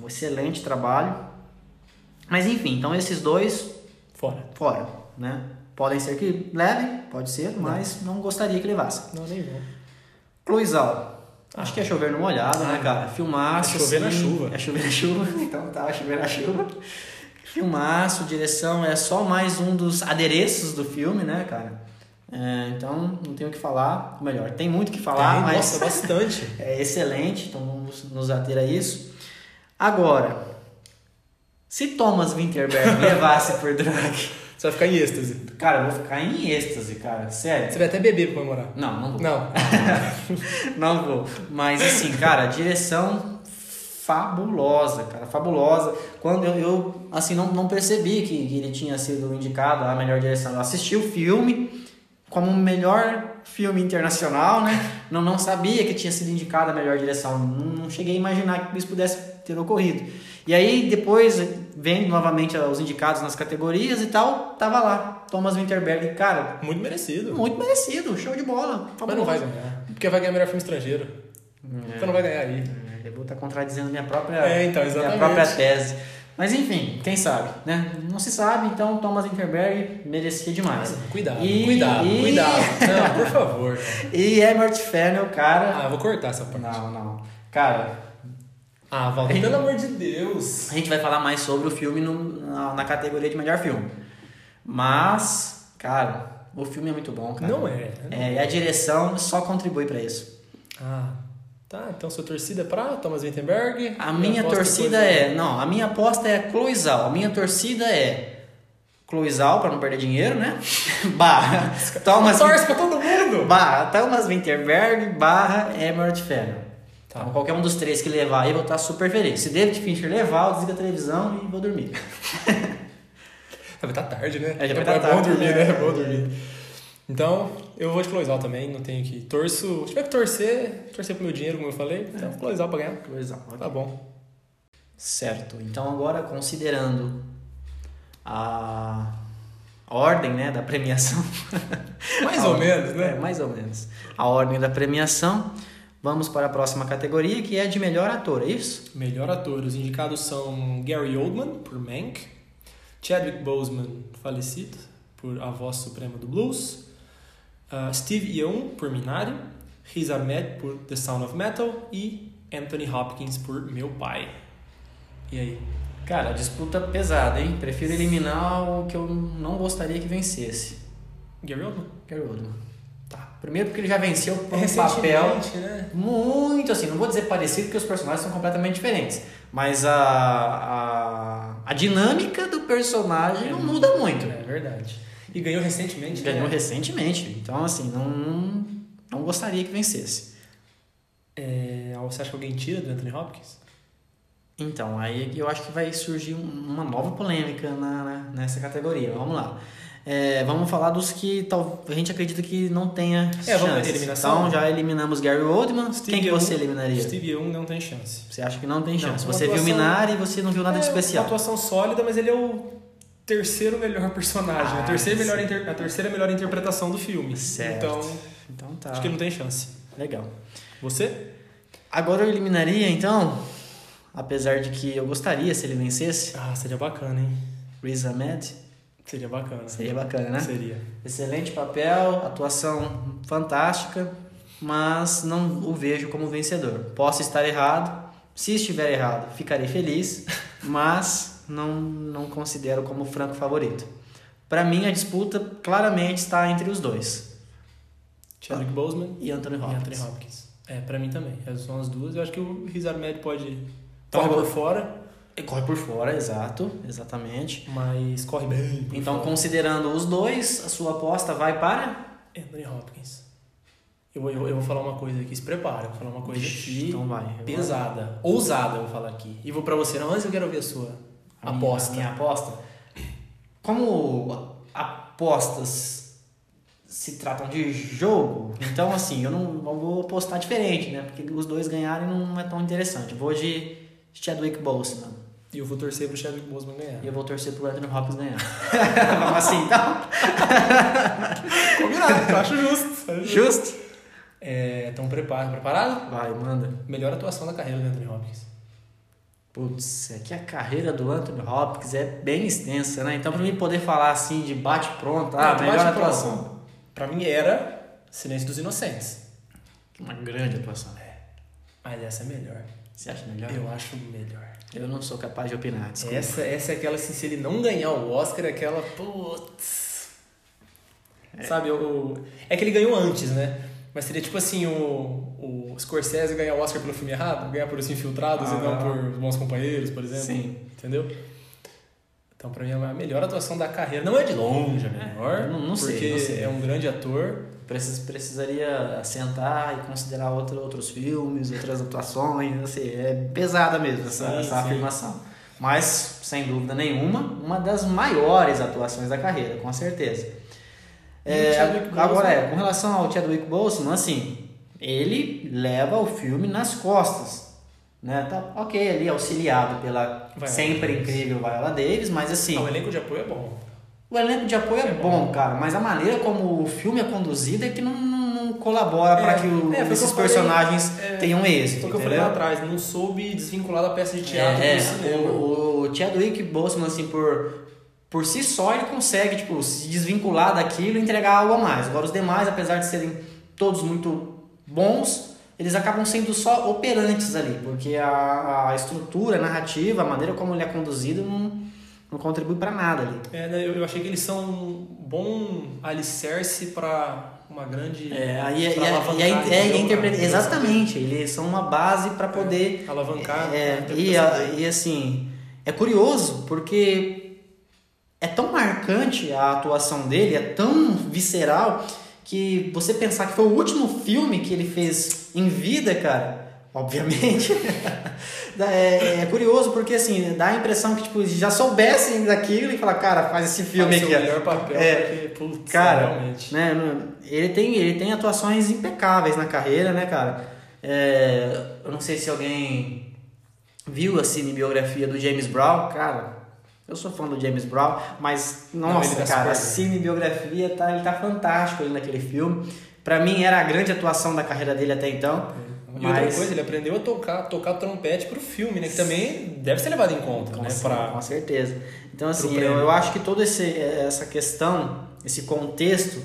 Um excelente trabalho. Mas enfim, então esses dois Fora. fora, né? Podem ser que levem, pode ser, mas não gostaria que levassem. Não, nem vou. Cloizal. Acho que é chover no molhado, né, Ah, cara? Filmaço. é chover na assim. chuva. É chover na chuva. (laughs) Então tá, é chover na chuva. Filmaço, direção, é só mais um dos adereços do filme, né, cara? É, então, não tenho o que falar. Ou melhor, tem muito o que falar, Tem, mas Nossa, bastante. (laughs) é excelente, então vamos nos ater a isso. Agora, se Thomas Winterberg (laughs) levasse por drag, Você vai ficar em êxtase. Cara, eu vou ficar em êxtase, cara, sério. Você vai até beber pra comemorar. Não, não vou. Não. (laughs) Não vou. Mas assim, cara, direção fabulosa, cara, fabulosa. Quando eu, eu, assim, não, não percebi que, que ele tinha sido indicado a melhor direção. Eu assisti o filme como o melhor filme internacional, né? Não, não sabia que tinha sido indicado a melhor direção. Não, não cheguei a imaginar que isso pudesse ter ocorrido. E aí, depois, vendo novamente os indicados nas categorias e tal, tava lá. Thomas Winterberg, cara, Muito merecido. muito merecido, show de bola. Mas não vai ganhar. Porque vai ganhar melhor filme estrangeiro. Você não vai ganhar aí. É, Eu vou estar contradizendo minha própria, É, então, minha própria tese. Mas enfim, quem sabe, né? Não se sabe, então Thomas Winterberg merecia demais. Cuidado, E- cuidado, e- cuidado. Não, por favor. (laughs) E Emmert Fennel, cara... Ah, eu vou cortar essa parte. Não, não. Cara, Ah, Valdir, pelo amor de Deus. a gente vai falar mais sobre o filme no- na, na categoria de melhor filme. Mas, cara, O filme é muito bom, cara. Não é. É, e a direção só contribui pra isso. Ah, tá. Então sua torcida é pra Thomas Wittenberg. A minha aposta torcida coisa- é. Não, a minha aposta é Cloizal. A minha torcida é. Cloizal, pra não perder dinheiro, né? (laughs) barra. Thomas, Torce pra todo mundo! barra Thomas Winterberg, barra Emerald Fennel. Então, qualquer um dos três que levar aí, eu vou estar super feliz. Se David Fincher levar, eu desligo a televisão e vou dormir. (laughs) Vai tá tarde, né? É, já vai é tá bom tarde, dormir, né? né? É bom dormir. Então, eu vou de Cloizal também, não tenho que. Torço. Se tiver que torcer, torcer pro meu dinheiro, como eu falei, então Cloizal pra ganhar. Cloizal. Tá bom. Certo. Então agora considerando a ordem, né, da premiação. (laughs) Mais ou menos, né? É, mais ou menos. A ordem da premiação. Vamos para a próxima categoria, que é de melhor ator, é isso? Melhor ator. Os indicados são Gary Oldman, por Mank. Chadwick Boseman, falecido, por A Voz Suprema do Blues. uh, Steve Yeun, por Minari. Riz Ahmed, por The Sound of Metal. E Anthony Hopkins, por Meu Pai. E aí? Cara, disputa pesada, hein? Prefiro eliminar o que eu não gostaria que vencesse. Gary Oldman? Gary Oldman. Tá. Primeiro porque ele já venceu por um papel né? muito assim, não vou dizer parecido porque os personagens são completamente diferentes, mas a, a, a dinâmica do personagem não muda muito. É verdade. E ganhou recentemente. Ganhou né? recentemente, então assim, não, não, não gostaria que vencesse. É, você acha que alguém tira do Anthony Hopkins? Então, aí eu acho que vai surgir um- uma nova polêmica na- nessa categoria. Vamos lá. É, vamos falar dos que tal, a gente acredita que não tenha É, eliminação? Então já eliminamos Gary Oldman. Quem que você eliminaria? Steve Yeun não tem chance. Você acha que não tem Não, chance? uma você viu atuação- Minari e você não viu nada de É, especial. Uma atuação sólida, mas ele é o terceiro melhor personagem. Ah, a, terceira melhor inter- a terceira melhor interpretação do filme. Certo. Então, Então tá. acho que não tem chance. Legal. Você? Agora eu eliminaria, então, apesar de que eu gostaria se ele vencesse, Ah, seria bacana, hein? Riz Ahmed. Seria bacana. Seria bacana, né? Seria. Excelente papel, atuação fantástica, mas não o vejo como vencedor. Posso estar errado, se estiver errado, ficarei feliz, (laughs) mas não, não considero como franco favorito. Para mim, a disputa claramente está entre os dois Chadwick Boseman e Anthony e Hopkins. Anthony Hopkins. É, pra mim também. Essas são as duas. Eu acho que o Riz Ahmed pode eu- por fora, corre por fora, exato, exatamente. mas corre bem. por Então, fora. considerando os dois, a sua aposta vai para Anthony Hopkins. Eu, vou- eu, eu vou falar uma coisa aqui, se prepara. Eu vou falar uma coisa aqui Então vai. pesada, ousada, eu vou falar aqui. E vou pra você, não, antes eu quero ouvir a sua A minha- aposta. a minha aposta. Como apostas se tratam de jogo, então assim, eu não vou apostar diferente, né? Porque os dois ganharem não é tão interessante. Vou de Chadwick Boseman. E eu vou torcer pro Chadwick Boseman ganhar. E eu vou torcer pro Anthony Hopkins ganhar. (laughs) Vamos assim, então? (laughs) Combinado, eu acho justo. Justo? É, então prepara, preparado? Vai, manda. Melhor atuação da carreira do Anthony Hopkins. Putz, é que a carreira do Anthony Hopkins é bem extensa, né? Então, pra mim poder falar assim de bate-pronto, ah, Não, melhor bate atuação. pronto. Pra mim era Silêncio dos Inocentes. Uma grande atuação. Mas essa é melhor. Você acha melhor? Eu acho melhor. Eu não sou capaz de opinar, desculpa. Essa, essa é aquela assim, se ele não ganhar o Oscar, é aquela. Putz. Sabe, o. É que ele ganhou antes, né? Mas seria tipo assim, o, o Scorsese ganhar o Oscar pelo filme errado, ganhar por Os Infiltrados Ah. e não por Os Bons Companheiros, por exemplo. Sim. Entendeu? Então, pra mim, é a melhor atuação da carreira. Não é de longe a melhor, eu não- não sei, porque não sei. é um grande ator. Precis, precisaria sentar e considerar outro, outros filmes, outras atuações, assim, é pesada mesmo essa, Sim, essa sim. afirmação. Mas, sem dúvida nenhuma, uma das maiores atuações da carreira, com certeza. É, agora, é, com relação ao Chadwick Boseman, assim, ele leva o filme nas costas. Né? Tá, ok, ali auxiliado pela Viola sempre Davis. incrível Viola Davis, mas assim. Não, o elenco de apoio é bom. O elenco de apoio é, É bom, cara, mas a maneira como o filme é conduzido é que não, não- não colabora É, para que o- é, esses falei, personagens é, tenham êxito. Foi o que eu falei lá atrás, não soube desvincular da peça de teatro É, do cinema. o, o Chadwick Boseman, assim, por, por si só, ele consegue, tipo, se desvincular daquilo e entregar algo a mais. Agora, os demais, apesar de serem todos muito bons, eles acabam sendo só operantes ali, porque a, a estrutura, a narrativa, a maneira como ele é conduzido não, não contribui para nada ali. É, né, eu, eu achei que eles são um bom alicerce para uma grande. É, aí é, e e é, e a entendeu? interpreta- Pra- exatamente, eles são uma base para poder alavancar. É, a e, e assim, é curioso porque é tão marcante a atuação dele, é tão visceral, que você pensar que foi o último filme que ele fez em vida, cara, obviamente, (laughs) é, é curioso porque assim, dá a impressão que tipo, já soubessem daquilo e falar, cara, faz esse filme Faz aqui. seu ó. melhor papel, É, porque, putz, Cara, realmente. né, ele tem, ele tem atuações impecáveis na carreira, né, cara? É, eu não sei se alguém viu a cinebiografia do James Brown, cara. Eu sou fã do James Brown, mas Não, nossa, ele tá cara, a cinebiografia tá, ele tá fantástico ali naquele filme. Pra mim era a grande atuação da carreira dele até então. E outra mas- coisa, ele aprendeu a tocar, tocar trompete pro filme, né? Que também deve ser levado em conta, Com, né? cer- Pra... com certeza. Então, assim, eu, eu acho que toda essa questão, esse contexto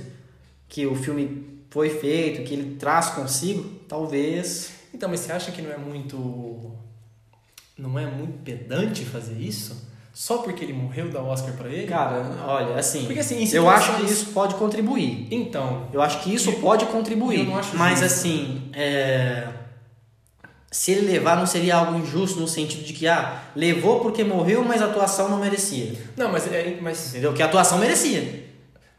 que o filme foi feito, que ele traz consigo, talvez. Então, mas você acha que não é muito. Não é muito pedante fazer isso? Só porque ele morreu dar Oscar pra ele? Cara, olha, assim. Porque, assim, em eu acho que situações- isso pode contribuir. Então, Eu acho que isso pode contribuir. mas, justo. assim, é, se ele levar, não seria algo injusto no sentido de que, ah, levou porque morreu, mas a atuação não merecia. não, mas é. Mas, Entendeu? Que a atuação merecia.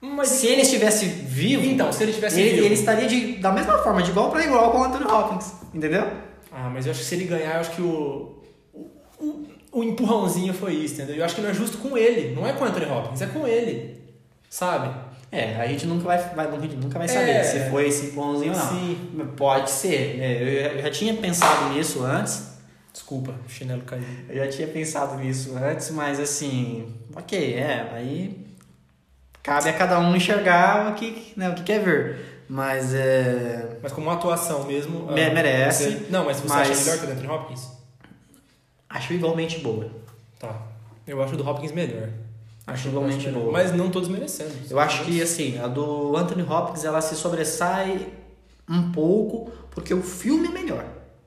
mas se ele estivesse vivo, Então, se ele tivesse ele, vivo. ele estaria de, da mesma forma, de igual para igual com o Anthony Hopkins, entendeu? Ah, mas eu acho que se ele ganhar, eu acho que o. O, o, o empurrãozinho foi isso, entendeu? Eu acho que não é justo com ele, não é com o Anthony Hopkins, é com ele. Sabe? É, a gente nunca vai, vai- nunca vai saber É. se foi esse bonzinho ou não. Sim. Pode ser. né? Eu, já- tinha pensado nisso antes. Desculpa, o chinelo caiu. Eu já tinha pensado nisso antes, mas assim, ok, é, aí cabe a cada um enxergar o que, né, o que quer ver. Mas é. Mas como uma atuação mesmo. Me- ah, merece, você- não, mas você mas- acha melhor que o Anthony Hopkins? Acho igualmente boa. Tá. Eu acho o do Hopkins melhor. Acho igualmente boa. Mas não todos merecendo. Eu acho que assim, a do Anthony Hopkins ela se sobressai um pouco porque o filme é melhor.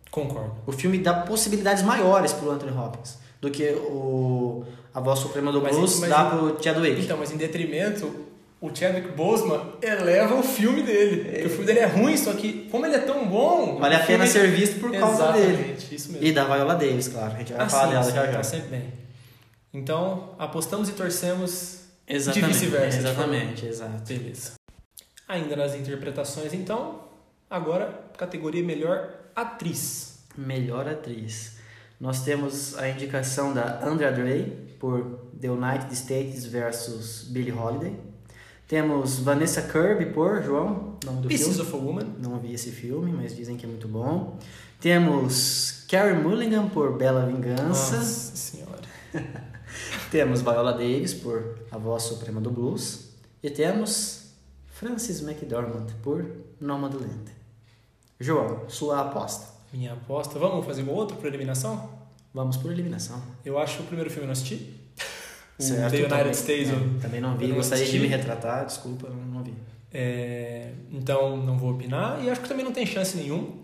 Concordo. O filme dá possibilidades maiores pro Anthony Hopkins do que o a voz suprema do Mas- blues mas- dá pro Chadwick. Então, mas em detrimento, o Chadwick Boseman eleva o filme dele. Porque o filme dele é ruim, só que como ele é tão bom. vale a pena ser visto por causa dele. Exatamente, isso mesmo. E da Viola Davis, claro. A gente vai Ah, falar sim, dela sim, já já. tá sempre bem. Então, apostamos e torcemos Exatamente. de vice-versa. Exatamente, exato. Beleza. Ainda nas interpretações, então, agora, categoria melhor atriz. Melhor atriz. Nós temos a indicação da Andrea Day por The United States versus Billie Holiday. Temos Vanessa Kirby por João, nome do Pieces filme. of a Woman. Não vi esse filme, mas dizem que é muito bom. Temos Carey Mulligan por Bela Vingança. Nossa senhora. (laughs) Temos Viola Davis por A Voz Suprema do Blues. E temos Francis McDormand por Nomadland. João, sua aposta. Minha aposta. Vamos fazer um outro por eliminação? Vamos por eliminação. Eu acho que o primeiro filme eu não assisti. O Certo, The United também, States. é, eu- também não vi, não gostaria de assisti. me retratar, desculpa, não vi. É, então não vou opinar e acho que também não tem chance nenhum.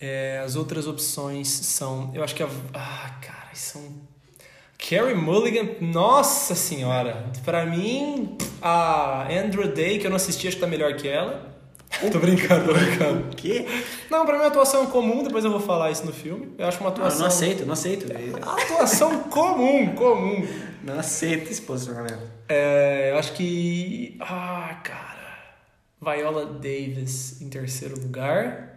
É, as outras opções são. Eu acho que a. Ah, cara, são. Carrie Mulligan, nossa senhora! Pra mim, a Andrew Day, que eu não assisti, acho que tá melhor que ela. (laughs) tô brincando, tô brincando. O quê? Não, pra mim a atuação é comum, depois eu vou falar isso no filme. Eu acho uma Não, eu atuação. não aceito, não aceito. Atuação comum, comum. Não aceito esse posicionamento. É, eu acho que. Ah, cara. Viola Davis em terceiro lugar.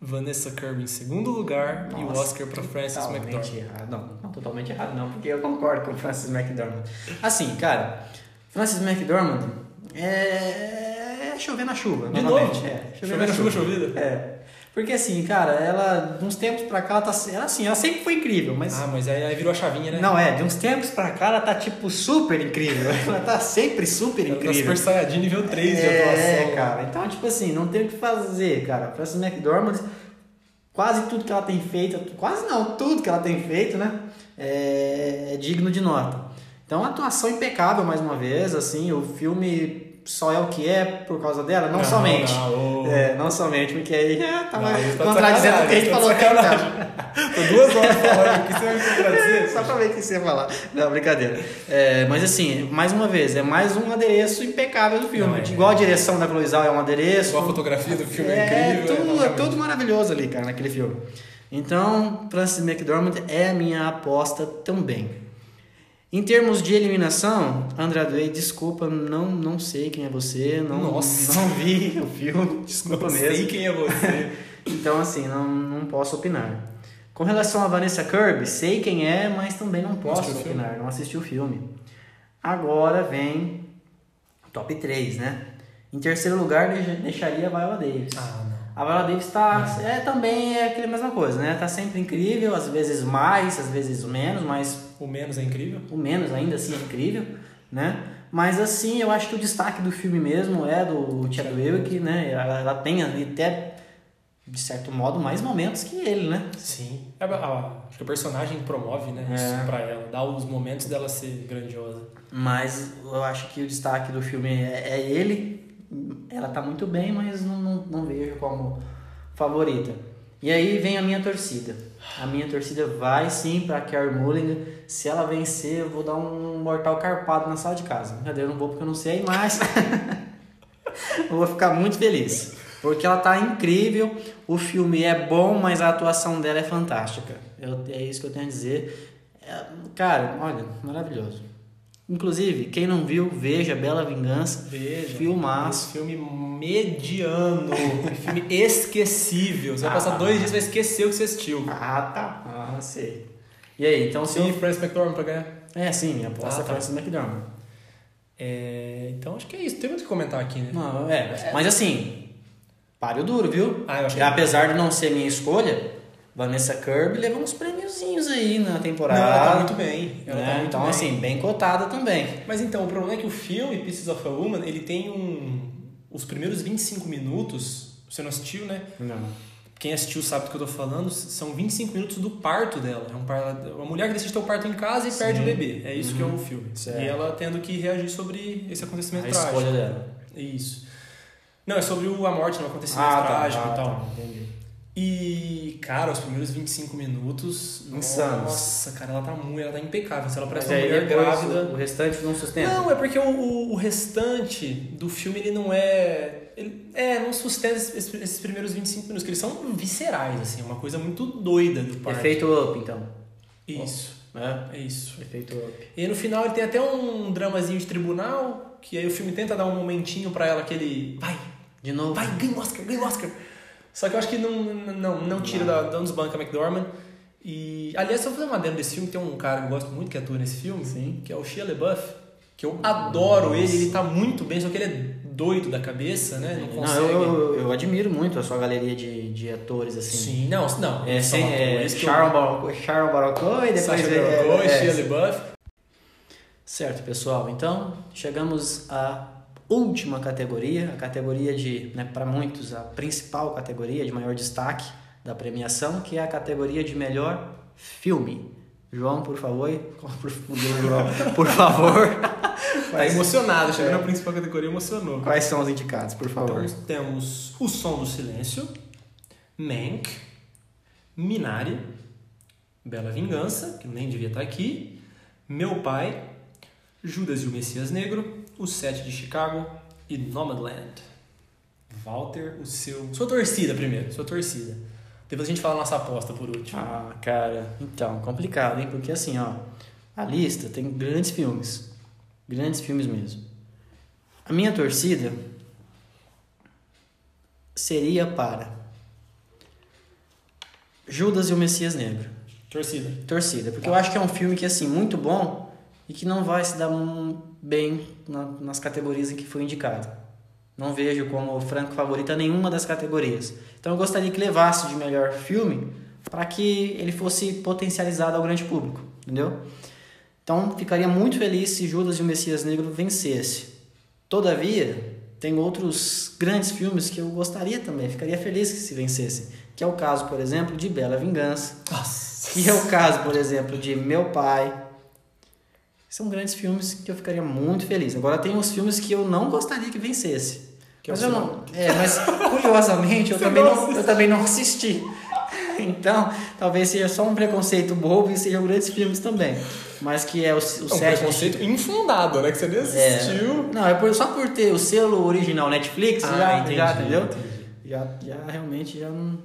Vanessa Kirby em segundo lugar. e o Nossa, Oscar para Frances totalmente McDormand. errado. Não, não totalmente errado não, porque eu concordo com o Francis McDormand. Assim, cara, Francis McDormand é, é chover na chuva, De novo? É, Chover na chuva chovida? É. Porque assim, cara, ela, de uns tempos pra cá, ela tá. Ela, assim, ela sempre foi incrível, mas. Ah, mas aí, aí virou a chavinha, né? Não, é, de uns tempos pra cá ela tá tipo super incrível. (laughs) Ela tá sempre super Ela tá incrível. Super Saiyajin nível 3 de É, atuação. cara. Então, tipo assim, não tem o que fazer, cara. Frances McDormand, quase tudo que ela tem feito, quase não, tudo que ela tem feito, né? É, é digno de nota. Então, atuação impecável mais uma vez, assim, o filme só é o que é por causa dela? Não, Não, somente. não, ô. É, não somente, porque aí tá Não, mais aí tá contradizendo o que a gente falou tá até então. Tô duas horas falando, o que você vai me contradizer? (laughs) Só pra ver o que você ia falar. Não, brincadeira. É, mas assim, mais uma vez, é mais um adereço impecável do filme. Não, é. Igual a direção da Chloe é um adereço. Igual a fotografia do filme é, é, incrível. tudo, é tudo maravilhoso ali, cara, naquele filme. Então, Francis McDormand é a minha aposta também. Em termos de eliminação, Andrade, desculpa, não, não sei quem é você, não, Nossa. não vi o filme, desculpa Não mesmo. sei quem é você. (laughs) Então, assim, não, não posso opinar. Com relação a Vanessa Kirby, sei quem é, mas também não posso assistiu o filme? opinar, não assisti o filme. Agora vem o top 3, né? Em terceiro lugar, deixa- deixaria a Viola Davis. Ah, não. A Viola Davis tá, é, também é aquela mesma coisa, né? Tá sempre incrível, às vezes mais, às vezes menos, mas O menos é incrível. o menos ainda assim é incrível, né? Mas assim, eu acho que o destaque do filme mesmo é do Chadwick, né? Ela, ela tem ali até, de certo modo, mais momentos que ele, né? Sim. É, acho que o personagem promove, né? É. Isso pra ela. Dá os momentos dela ser grandiosa. Mas eu acho que o destaque do filme é, é ele. Ela tá muito bem, mas não, não, não vejo como favorita. E aí vem a minha torcida. A minha torcida vai sim pra Carrie Mulligan. Se ela vencer, eu vou dar um mortal carpado na sala de casa. Brincadeira, não vou porque eu não sei, mas (laughs) eu vou ficar muito feliz. Porque ela tá incrível, o filme é bom, mas a atuação dela é fantástica. Eu- é isso que eu tenho a dizer. É, cara, olha, maravilhoso. Inclusive, quem não viu, veja Bela Vingança. Veja. Filmaço. Filme mediano. filme esquecível. Você vai passar Ah. dois dias e vai esquecer o que você assistiu. Ah, tá. Ah, sei. E aí, então se Sim, eu... Francis McDormand pra ganhar. É, sim, minha aposta Ah, é tá. Francis McDormand. É, então acho que é isso. Tem muito o que comentar aqui, né? Não, é. Mas assim, páreo duro, viu? Ah, eu que- Apesar de não ser minha escolha, Vanessa Kirby levou uns prêmiozinhos aí na temporada. Não, ela tá muito bem. Ela né? tá muito então, bem. assim, bem cotada também. Mas então, o problema é que o filme Pieces of a Woman, ele tem um... Os primeiros 25 minutos, você não assistiu, né? Não. Quem assistiu sabe do que eu tô falando, são 25 minutos do parto dela. É um par... Uma mulher que decide ter o parto em casa e perde o bebê. É isso que é o filme. Uhum. Certo. E ela tendo que reagir sobre esse acontecimento A trágico. escolha dela. Isso. Não, é sobre o- a morte, um acontecimento Ah, tá. trágico ah, e tal. tá. Entendi. E, cara, os primeiros 25 minutos. Insanos. Nossa, cara, ela tá muito, ela tá impecável. Se ela Mas parece uma mulher grávida. o, o restante não sustenta. Não, é porque o, o, o restante do filme ele não é. Ele, é, não sustenta esses, esses primeiros 25 minutos, que eles são viscerais, assim, uma coisa muito doida do parto. Efeito up, então. Isso, É. é isso. Efeito up. E no final ele tem até um dramazinho de tribunal, que aí o filme tenta dar um momentinho pra ela que ele. Vai, De novo. vai, ganha o Oscar, ganha o Oscar. Só que eu acho que não, não, não tira da, não desbanca a McDormand. E, aliás, se eu fazer uma adendo desse filme, tem um cara que eu gosto muito que atua nesse filme, Sim. que é o Shia LaBeouf, que eu adoro ele, ele tá muito bem, só que ele é doido da cabeça, né? Não Não, consegue. eu, eu, eu admiro muito a sua galeria de, de atores, assim. Sim, não, não. É, sem, é, eu- Sharon Baron Cohen e depois... Sacha é, Baron Cohen, é, Shia LaBeouf. Certo, pessoal. Então, chegamos à última categoria, a categoria de, né, para muitos, a principal categoria de maior destaque da premiação, que é a categoria de melhor filme. João, por favor, (laughs) por, favor, (laughs) Tá emocionado, chegou É. na principal categoria, emocionou. quais são os indicados, por favor? Então temos O Som do Silêncio, Mank, Minari, Bela Vingança, que nem devia estar aqui, Meu Pai, Judas e o Messias Negro, O Sete de Chicago e Nomadland. Walter, o seu. Sua torcida primeiro, sua torcida. Depois a gente fala a nossa aposta por último. Ah, cara, então, complicado, hein? Porque assim, ó, a lista tem grandes filmes. Grandes filmes mesmo. A minha torcida seria para Judas e o Messias Negro. Torcida. Torcida, porque eu acho que é um filme que, assim, muito bom e que não vai se dar um- bem na- nas categorias em que foi indicado. Não vejo como franco favorito a nenhuma das categorias. Então eu gostaria que levasse de melhor filme para que ele fosse potencializado ao grande público, entendeu? Então ficaria muito feliz se Judas e o Messias Negro vencesse. Todavia, tem outros grandes filmes que eu gostaria também, ficaria feliz que se vencessem, que é o caso, por exemplo, de Bela Vingança, Nossa. que é o caso, por exemplo, de Meu Pai, São grandes filmes que eu ficaria muito feliz. Agora tem os filmes que eu não gostaria que vencesse. Que é mas eu não. É, mas curiosamente eu (laughs) Você também não eu também não assisti. (laughs) Então, talvez seja só um preconceito bobo e sejam grandes filmes também. Mas que é o, o É um de preconceito infundado, né? Que você nem assistiu. não, é por- só por ter o selo original Netflix, Ah, já, entendi, já, entendeu? entendi. Já, já realmente já não,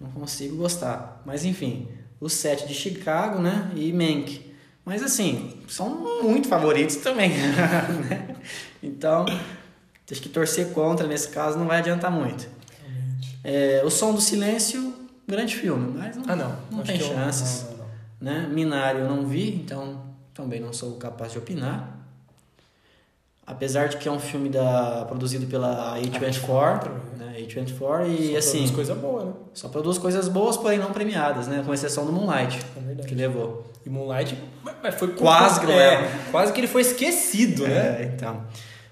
não consigo gostar. Mas enfim, o set de Chicago, né? E Mank. Mas assim, são muito favoritos também. (laughs) né? Então, acho que torcer contra nesse caso não vai adiantar muito. É, o Som do Silêncio, grande filme, mas não, Ah, não. não Acho tem que eu- chances. não, não, não. né? Minari eu não vi, então também não sou capaz de opinar. Apesar de que é um filme da, produzido pela A24, né? A24 e Só assim, produz coisa boa, né? só produz coisas boas, porém não premiadas, né? Com exceção do Moonlight, É que levou. E Moonlight foi Quase que é. Quase que ele foi esquecido, né? É, então.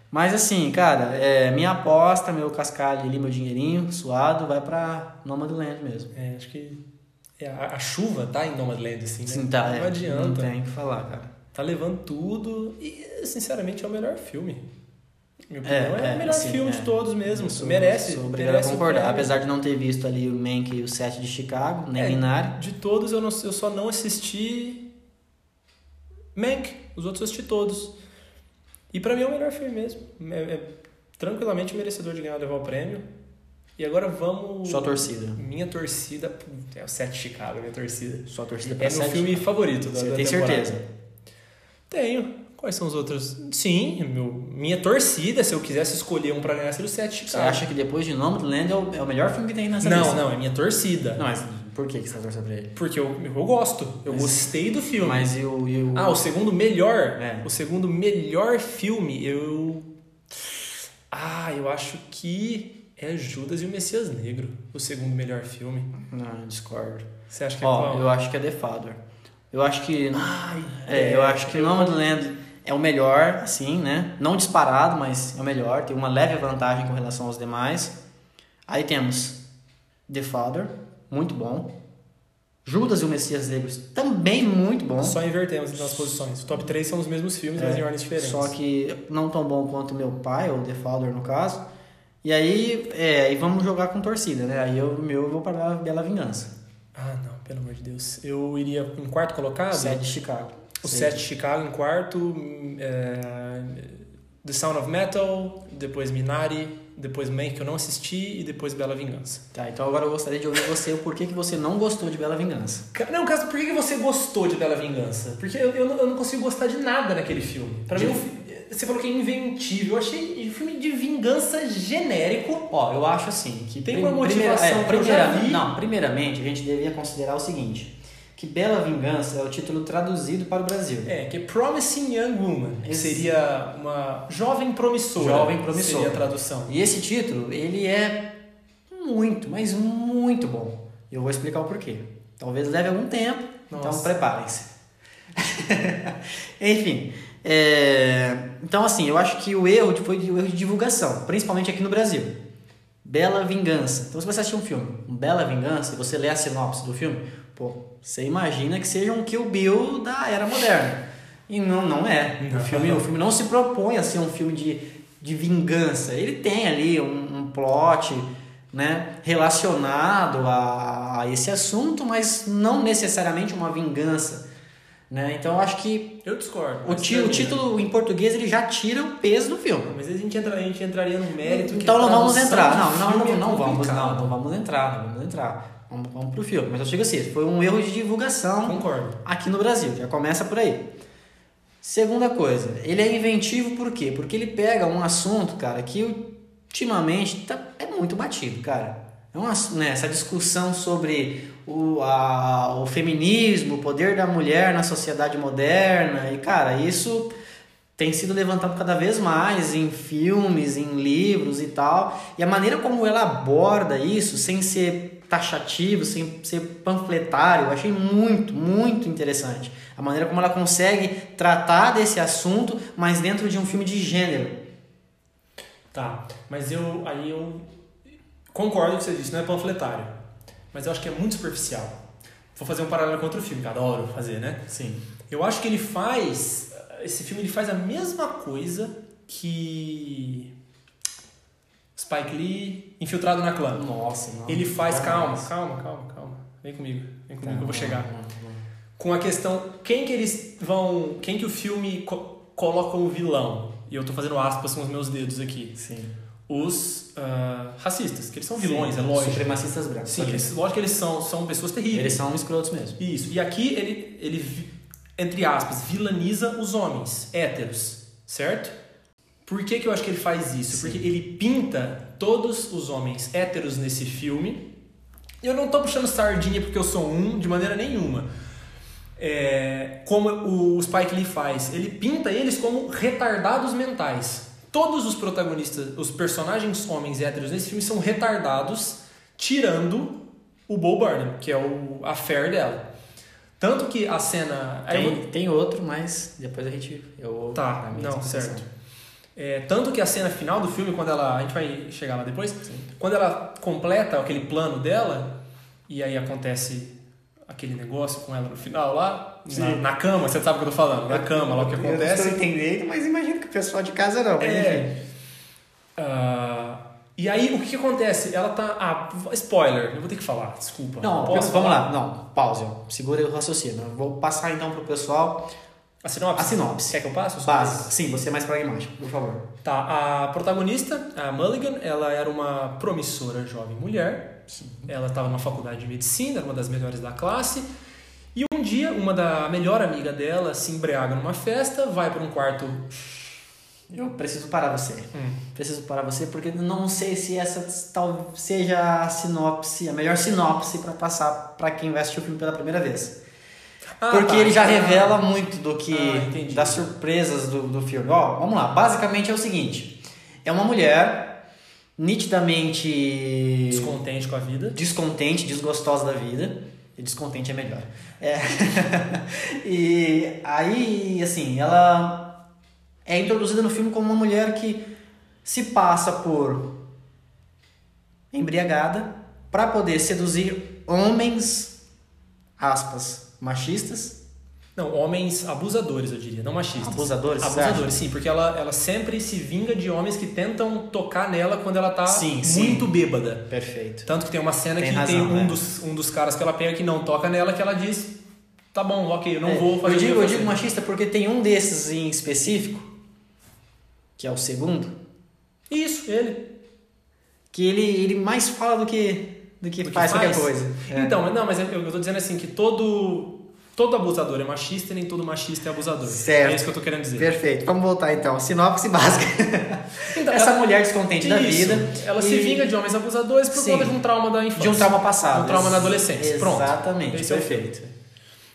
Mas assim, cara, é, minha aposta, meu cascalho ali, meu dinheirinho suado, vai pra Nomadland mesmo. É, acho que é, a, a chuva tá em Nomadland, assim, né? Sim, tá, não é, adianta. Não tem o que falar, cara. Tá levando tudo e, sinceramente, é o melhor filme. Minha É, opinião, é, é, o melhor assim, filme é. de todos mesmo. Sou- merece. Sou obrigado merece a concordar. Apesar de não ter visto ali o Mank e o set de Chicago, nem É, Minari. De todos, eu, não, eu só não assisti Mank. Os outros eu assisti todos. E pra mim é o melhor filme mesmo. É, é tranquilamente merecedor de ganhar levar o prêmio. E agora vamos... Só torcida. Minha torcida... É o 7 de Chicago, minha torcida. Só torcida pra É meu filme favorito da, Você da tem temporada. certeza? Tenho. Quais são os outros? Sim, meu, minha torcida, se eu quisesse escolher um pra ganhar, seria o 7 de Você Chicago. acha que depois de Nomadland é o, é o melhor filme que tem nessa Não, lista? não, é minha torcida. Não, mas por que que você tá torcendo pra ele? Porque eu, eu gosto. Eu Mas- gostei do filme. Mas e o... E o... Ah, o segundo melhor. É. O segundo melhor filme, eu. Ah, eu acho que é Judas e o Messias Negro. O segundo melhor filme. Não, eu discordo. Você acha que é Ó, qual? eu acho que é The Father. Eu acho que... Ai, É, eu acho que Nomadland é o melhor, assim, né? Não disparado, mas é o melhor. Tem uma leve vantagem com relação aos demais. Aí temos The Father, muito bom. Judas e o Messias Negros, também muito bom. Só invertemos então as posições. O top 3 são os mesmos filmes, mas É, em ordens diferentes. Só que não tão bom quanto meu pai, ou The Father no caso. E aí, é, e vamos jogar com torcida, né? Aí eu, meu, eu vou para a Bela Vingança. Ah, não, pelo amor de Deus. Eu iria em quarto colocado. Sete de Chicago. O Sei. 7 de Chicago em quarto. é, The Sound of Metal. Depois Minari. Depois Mank, que eu não assisti. E depois Bela Vingança. Tá, então agora eu gostaria de ouvir você o porquê que você não gostou de Bela Vingança. Não, caso, por que você gostou de Bela Vingança? Porque eu, eu, não, eu não consigo gostar de nada naquele filme. Pra De- mim, você falou que é inventivo. Eu achei um filme de vingança genérico. Ó, eu acho assim que Tem uma primeira- motivação é, eu já primeira-. Não, primeiramente a gente devia considerar o seguinte, que Bela Vingança é o título traduzido para o Brasil. É, que é Promising Young Woman. Que Esse- seria uma jovem promissora. Jovem promissora. Seria a tradução. E esse título, ele é muito, mas muito bom. E eu vou explicar o porquê. Talvez leve algum tempo, então Nossa. preparem-se. (laughs) Enfim, é, então assim, eu acho que o erro foi o erro de divulgação, principalmente aqui no Brasil. Bela Vingança. Então se você assistir um filme, um Bela Vingança, e você lê a sinopse do filme, pô, você imagina que seja um Kill Bill da era moderna. E não, não é. O filme, o filme não se propõe a ser um filme de, de vingança. Ele tem ali um, um plot né, relacionado a, a esse assunto, mas não necessariamente uma vingança. Né? Então eu acho que Eu discordo. o, ti- o termina. título em português ele já tira o peso do filme. Mas a gente, entra, a gente entraria no mérito. que Então não vamos entrar. Não, não, não, é não vamos, não, não vamos entrar, não vamos entrar. Vamos, vamos pro filme. Mas eu digo assim, foi um erro de divulgação Concordo. aqui no Brasil. Já começa por aí. Segunda coisa, ele é inventivo por quê? Porque ele pega um assunto, cara, que ultimamente tá, é muito batido, cara. É uma, né, essa discussão sobre o, a, o feminismo, o poder da mulher na sociedade moderna. E, cara, isso tem sido levantado cada vez mais em filmes, em livros e tal. E a maneira como ela aborda isso, sem ser taxativo, sem ser panfletário, eu achei muito, muito interessante. A maneira como ela consegue tratar desse assunto, mas dentro de um filme de gênero. Tá, mas eu aí eu concordo com o que você disse, não é panfletário. Mas eu acho que é muito superficial. Vou fazer um paralelo com outro filme, que eu adoro fazer, né? Sim. Eu acho que ele faz. Esse filme ele faz a mesma coisa que. Spike Lee, Infiltrado na Clã. Nossa, não. Ele faz. Calma, Jamais. calma, calma, calma. Vem comigo. Vem comigo Tá, que eu vou chegar. vamos lá. Com a questão. Quem que eles vão. Quem que o filme co coloca o vilão? E eu tô fazendo aspas com os meus dedos aqui. Sim. Os ah, racistas, que eles são vilões, Sim, é lógico. Supremacistas brancos. Sim, ok. eles, lógico que eles são, são pessoas terríveis. Eles são escrotos mesmo. Isso. E aqui ele, ele, entre aspas, vilaniza os homens héteros, certo? Por que, que eu acho que ele faz isso? Porque ele pinta todos os homens héteros nesse filme. E eu não tô puxando sardinha porque eu sou um, de maneira nenhuma. É, como o Spike Lee faz. Ele pinta eles como retardados mentais. Todos os protagonistas, os personagens homens héteros nesse filme são retardados, tirando o Bo Burnham, que é o a fé dela. Tanto que a cena. aí eu vou- Tem, tem outro, mas depois a gente. Eu Tá, não, certo. É, tanto que a cena final do filme, quando ela. A gente vai chegar lá depois. Quando ela completa aquele plano dela, e aí acontece aquele negócio com ela no final lá, na, Sim. na cama, você sabe o que eu tô falando? Na cama, lá o que Eu não acontece. entendendo, mas imagino que o pessoal de casa não. É. Ah, e aí, o que, que acontece? Ela tá. Ah, spoiler, eu vou ter que falar, desculpa. Não, posso vamos falar? lá. Não, pause. Segura o raciocínio. Eu Vou passar então pro pessoal A sinopse? a sinopse. Quer que eu passe? Básica. Sim, você é mais pragmático, por favor. Tá, a protagonista, a Mulligan, ela era uma promissora jovem mulher. Ela estava numa faculdade de medicina, era uma das melhores da classe. Dia, uma da melhor amiga dela se embriaga numa festa, vai para um quarto. Eu preciso parar você. Hum. Preciso parar você porque não sei se essa tal seja a sinopse, a melhor sinopse para passar para quem vai assistir o filme pela primeira vez. Ah, Porque tá. ele já revela muito do que. Ah, das surpresas do, do filme. Ó, vamos lá. Basicamente é o seguinte: é uma mulher nitidamente Descontente com a vida. descontente, desgostosa da vida. E descontente é melhor. É. (laughs) e aí, assim, ela é introduzida no filme como uma mulher que se passa por embriagada para poder seduzir homens, aspas, machistas. Não, homens abusadores, eu diria, não machistas. Abusadores, Abusadores, sim, porque ela, ela sempre se vinga de homens que tentam tocar nela quando ela tá Sim, sim. muito bêbada. Perfeito. Tanto que tem uma cena Tem que razão, tem um, né? dos, um dos caras que ela pega que não toca nela, que ela diz: tá bom, ok, eu não É, vou fazer eu digo, eu eu fazer." digo machista porque tem um desses em específico, que é o segundo, Isso, ele. que ele, ele mais fala do que, do que Do que faz qualquer faz? coisa. É. Então, não, mas eu, eu tô dizendo assim que todo. Todo abusador é machista e nem todo machista é abusador. Certo. É isso que eu tô querendo dizer. Perfeito. Vamos voltar então. Sinopse básica. (laughs) Então, Essa ela- mulher descontente da Isso. vida. Ela e- se vinga de homens abusadores por Sim. conta de um trauma da infância. de um trauma passado. Um trauma na adolescência. Pronto. Exatamente. Esse é perfeito.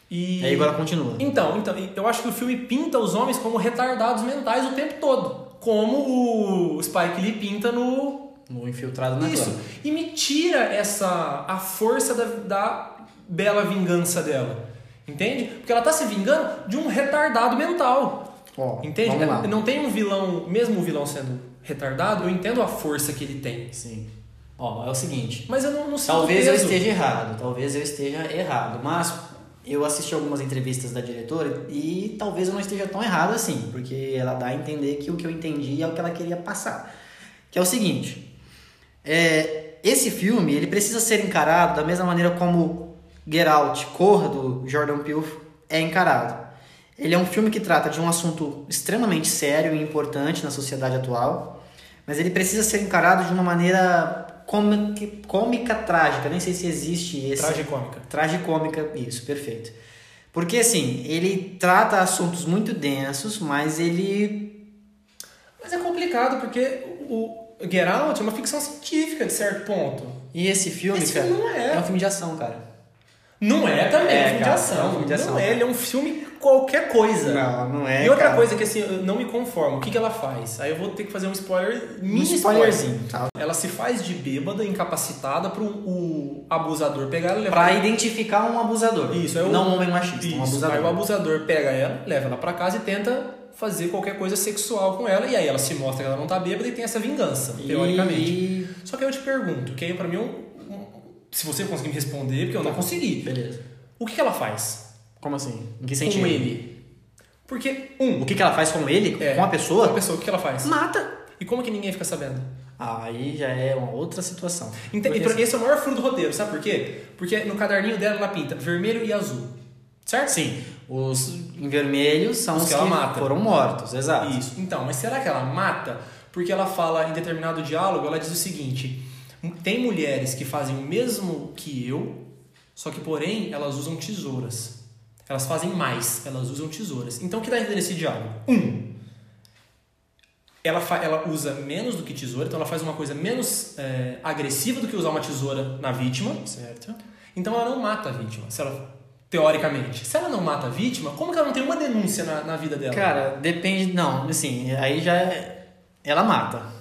E E aí agora continua. Então, então, eu acho que o filme pinta os homens como retardados mentais o tempo todo. Como o Spike Lee pinta no. No infiltrado na Isso. clã. E me tira essa. a força da, da bela vingança dela. Entende? Porque ela tá se vingando de um retardado mental. Ó, Entende? Vamos lá. Não tem um vilão, mesmo o vilão sendo retardado, eu entendo a força que ele tem. Sim. Ó, é o seguinte. Mas eu não, não sinto Talvez eu esteja errado, talvez eu esteja errado, mas eu assisti algumas entrevistas da diretora e talvez eu não esteja tão errado assim, porque ela dá a entender que o que eu entendi é o que ela queria passar. Que é o seguinte, é, esse filme ele precisa ser encarado da mesma maneira como Get Out, Corra, do Jordan Peele, é encarado. Ele é um filme que trata de um assunto extremamente sério e importante na sociedade atual, mas ele precisa ser encarado de uma maneira cômica, cômica trágica. Nem sei se existe esse. Tragicômica. Tragicômica, isso, perfeito. Porque assim, ele trata assuntos muito densos, mas ele. Mas é complicado porque o Get Out é uma ficção científica, de certo ponto. E esse filme, Esse cara, filme não é. um filme de ação, cara. Não é também, É, é, filme de cara, ação. é um filme de ação. Não é, ele é um filme qualquer coisa. Não, não é. e outra cara. coisa que assim, eu não me conformo, o que, que ela faz? Aí eu vou ter que fazer um spoiler, Um mini spoilerzinho, tá? Ela se faz de bêbada, incapacitada pro o abusador pegar ela e levar Pra identificar um abusador. Isso, é o- Não um homem machista, Isso. um abusador. Aí o abusador pega ela, leva ela pra casa e tenta fazer qualquer coisa sexual com ela. E aí ela se mostra que ela não tá bêbada e tem essa vingança, teoricamente. E... Só que aí eu te pergunto, que aí pra mim, é um- um- se você conseguir me responder, porque eu não consegui. Beleza. O que, que ela faz? Como assim? Em que com sentido? ele? Porque, um, O que, que ela faz com ele? É. Com a pessoa? a pessoa, o que ela faz? Mata. E como que ninguém fica sabendo? Aí já é uma outra situação. Porque, Então, esse é o maior furo do roteiro, sabe por quê? Porque no caderninho dela ela pinta vermelho e azul. Certo? Sim, os em vermelho são Os os, que que, ela mata. foram mortos, exato. Isso. Então, mas será que ela mata? Porque ela fala em determinado diálogo, ela diz o seguinte: tem mulheres que fazem o mesmo que eu, só que porém elas usam tesouras. Elas fazem mais, elas usam tesouras. Então o que dá nesse diálogo? Um, ela, ela usa menos do que tesoura, então ela faz uma coisa menos é, agressiva do que usar uma tesoura na vítima. Certo. Então ela não mata a vítima, se ela, teoricamente. Se ela não mata a vítima, como que ela não tem uma denúncia na, na vida dela? Cara, depende. Não, assim, aí já. é- Ela mata.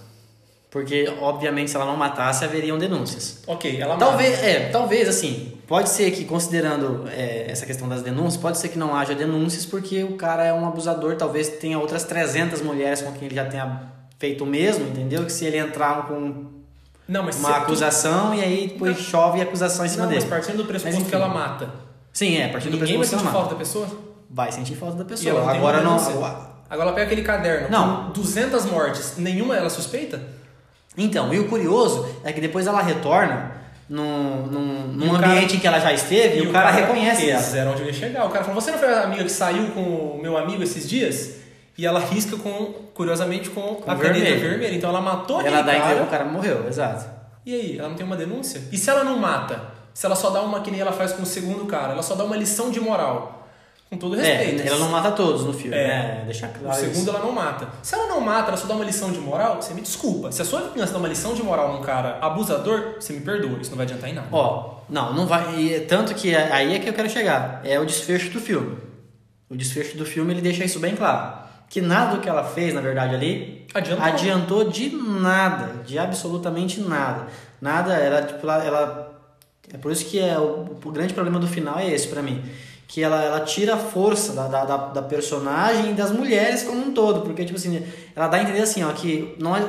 Porque, obviamente, se ela não matasse, haveriam denúncias. ok, ela mata. Talvez, é, talvez assim, pode ser que considerando é, essa questão das denúncias, pode ser que não haja denúncias porque o cara é um abusador, talvez tenha outras 300 mulheres com quem ele já tenha feito o mesmo, entendeu? Que se ele entrar com Não, mas uma se- acusação e aí depois Não. chove acusação em cima Não, mas dele. partindo do pressuposto Mas, que ela mata. Sim, é, a partir do Ninguém vai pressuposto que sentir ela falta mata. da pessoa? Vai sentir falta da E ela pessoa. não tem Agora uma não. Agora ela pega aquele caderno Não. com 200 mortes, nenhuma ela suspeita? Então, e o curioso é que depois ela retorna num, num, num ambiente cara- em que ela já esteve e, o cara, reconhece ela. Eram onde eu ia chegar. O cara falou, você não foi a amiga que saiu com o meu amigo esses dias? E ela risca com, curiosamente, com, Com a caneta vermelho. vermelha. Então ela matou Ela dá aquele cara. que o cara morreu, exato. E aí, ela não tem uma denúncia? E se ela não mata? Se ela só dá uma que nem ela faz com o segundo cara, ela só dá uma lição de moral. Com todo respeito. É, ela não mata todos no filme, É. né? Deixa O claro. segundo isso. ela não mata. Se ela não mata, ela só dá uma lição de moral, você me desculpa. Se a sua vingança dá uma lição de moral num cara abusador, você me perdoa. Isso não vai adiantar em nada. Ó, não, não vai. e tanto que é- aí é que eu quero chegar. É o desfecho do filme. O desfecho do filme ele deixa isso bem claro. Que nada do que ela fez, na verdade, ali Adiantou. adiantou de nada, de absolutamente nada. Nada, ela, tipo, ela, ela- é por isso que é o, o grande problema do final é esse pra mim. Que ela, ela tira a força da, da, da, personagem e das mulheres como um todo. Porque, tipo assim, ela dá a entender assim, ó, que não, é-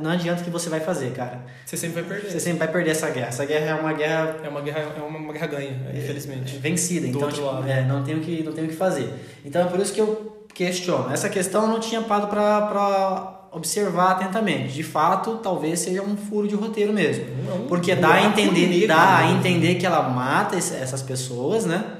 não adianta o que você vai fazer, cara. Você sempre vai perder. Você sempre vai perder essa guerra. Essa guerra é uma guerra É uma guerra, é uma, uma guerra ganha, infelizmente. vencida. Do Então, tipo, é, não tenho que não tenho o que fazer. Então é por isso que eu questiono. Essa questão eu não tinha parado pra, pra observar atentamente. De fato, talvez seja um furo de roteiro mesmo. É um Porque dá a entender, dá a entender que ela mata essas pessoas, né?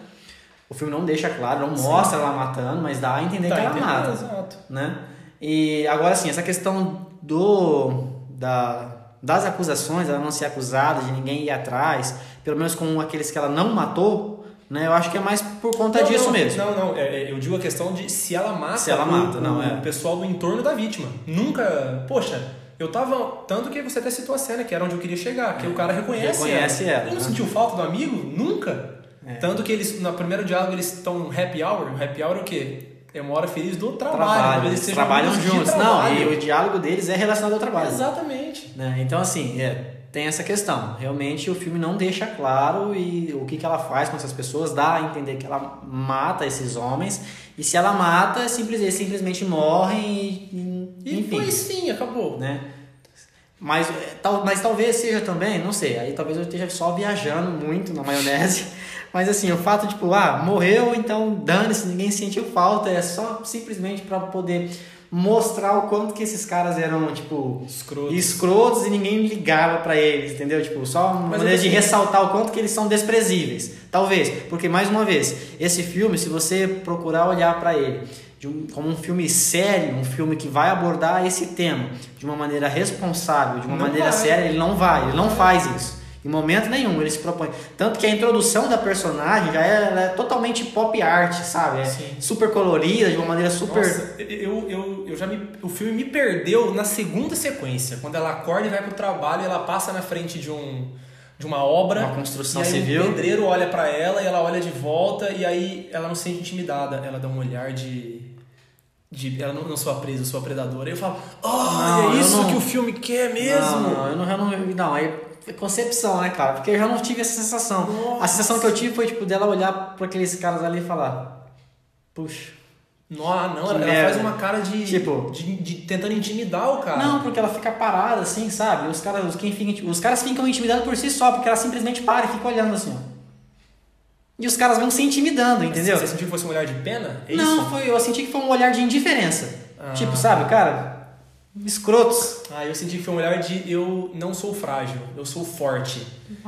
O filme não deixa claro, não Sim. mostra ela matando, mas dá a entender Tá que ela entendendo? mata Exato. né? E agora sim, essa questão do da, das acusações, ela não ser acusada, de ninguém ir atrás, pelo menos com aqueles que ela não matou, né? Eu acho que é mais por conta Não, disso não, mesmo. Não, não. é, é, eu digo a questão de se ela mata, Se ela mata, o, não, é. o pessoal do entorno da vítima. Nunca. Poxa, eu tava. Tanto que você até citou a cena, que era onde eu queria chegar, que o cara reconhece, Reconhece ela, Ele não né? sentiu falta do amigo? Nunca. É. Tanto que eles, no primeiro diálogo, eles estão happy hour. O happy hour é o quê? É uma hora feliz do trabalho. Trabalho, eles trabalham juntos. Não, trabalho. e o diálogo deles é relacionado ao trabalho. Exatamente. né? Então, assim, é, tem essa questão. Realmente o filme não deixa claro e o que, que ela faz com essas pessoas, dá a entender que ela mata esses homens. E se ela mata, simples, eles simplesmente morrem e, e- enfim. foi sim, acabou. né? Mas, é, tal, mas talvez seja também, não sei, aí talvez eu esteja só viajando muito na maionese. (laughs) Mas assim, o fato, tipo, ah, morreu, então dane-se, ninguém sentiu falta, é só simplesmente para poder mostrar o quanto que esses caras eram, tipo, Escroto. escrotos e ninguém ligava pra eles, entendeu? Tipo, só uma maneira de pensei- ressaltar o quanto que eles são desprezíveis. Talvez, porque mais uma vez, esse filme, se você procurar olhar pra ele de um- como um filme sério, um filme que vai abordar esse tema de uma maneira responsável, de uma Não maneira vai. séria, ele não vai, ele não faz isso. Em momento nenhum ele se propõe. Tanto que a introdução da personagem já é, ela é totalmente pop art, sabe? É Sim. super colorida, de uma maneira super. Nossa, eu, eu, eu já me, o filme me perdeu na segunda sequência, quando ela acorda e vai pro trabalho e ela passa na frente de um de uma obra, Uma construção e aí civil. o pedreiro olha pra ela e ela olha de volta e aí ela não se sente intimidada, ela dá um olhar de de ela não, não sou a presa, eu sou a predadora. Eu falo: "Ah, Não, é isso não- que o filme quer mesmo". Não, não, eu não, eu não, não, aí é concepção, né, cara? Porque eu já não tive essa sensação. Nossa. A sensação que eu tive foi, tipo, dela olhar pra aqueles caras ali e falar, puxa. Não, ah, não, Que ela, ela faz uma cara de, Tipo- de, de tentando intimidar o cara. Não, porque ela fica parada assim, sabe? Os caras, os, quem fica, os caras ficam intimidados por si só, porque ela simplesmente para e fica olhando assim, ó. E os caras vão se intimidando, entendeu? Você sentiu que fosse um olhar de pena? É não, isso? foi, eu senti que foi um olhar de indiferença. Ah. Tipo, sabe, cara, escrotos. Ah, eu senti que foi um olhar de eu não sou frágil, eu sou forte.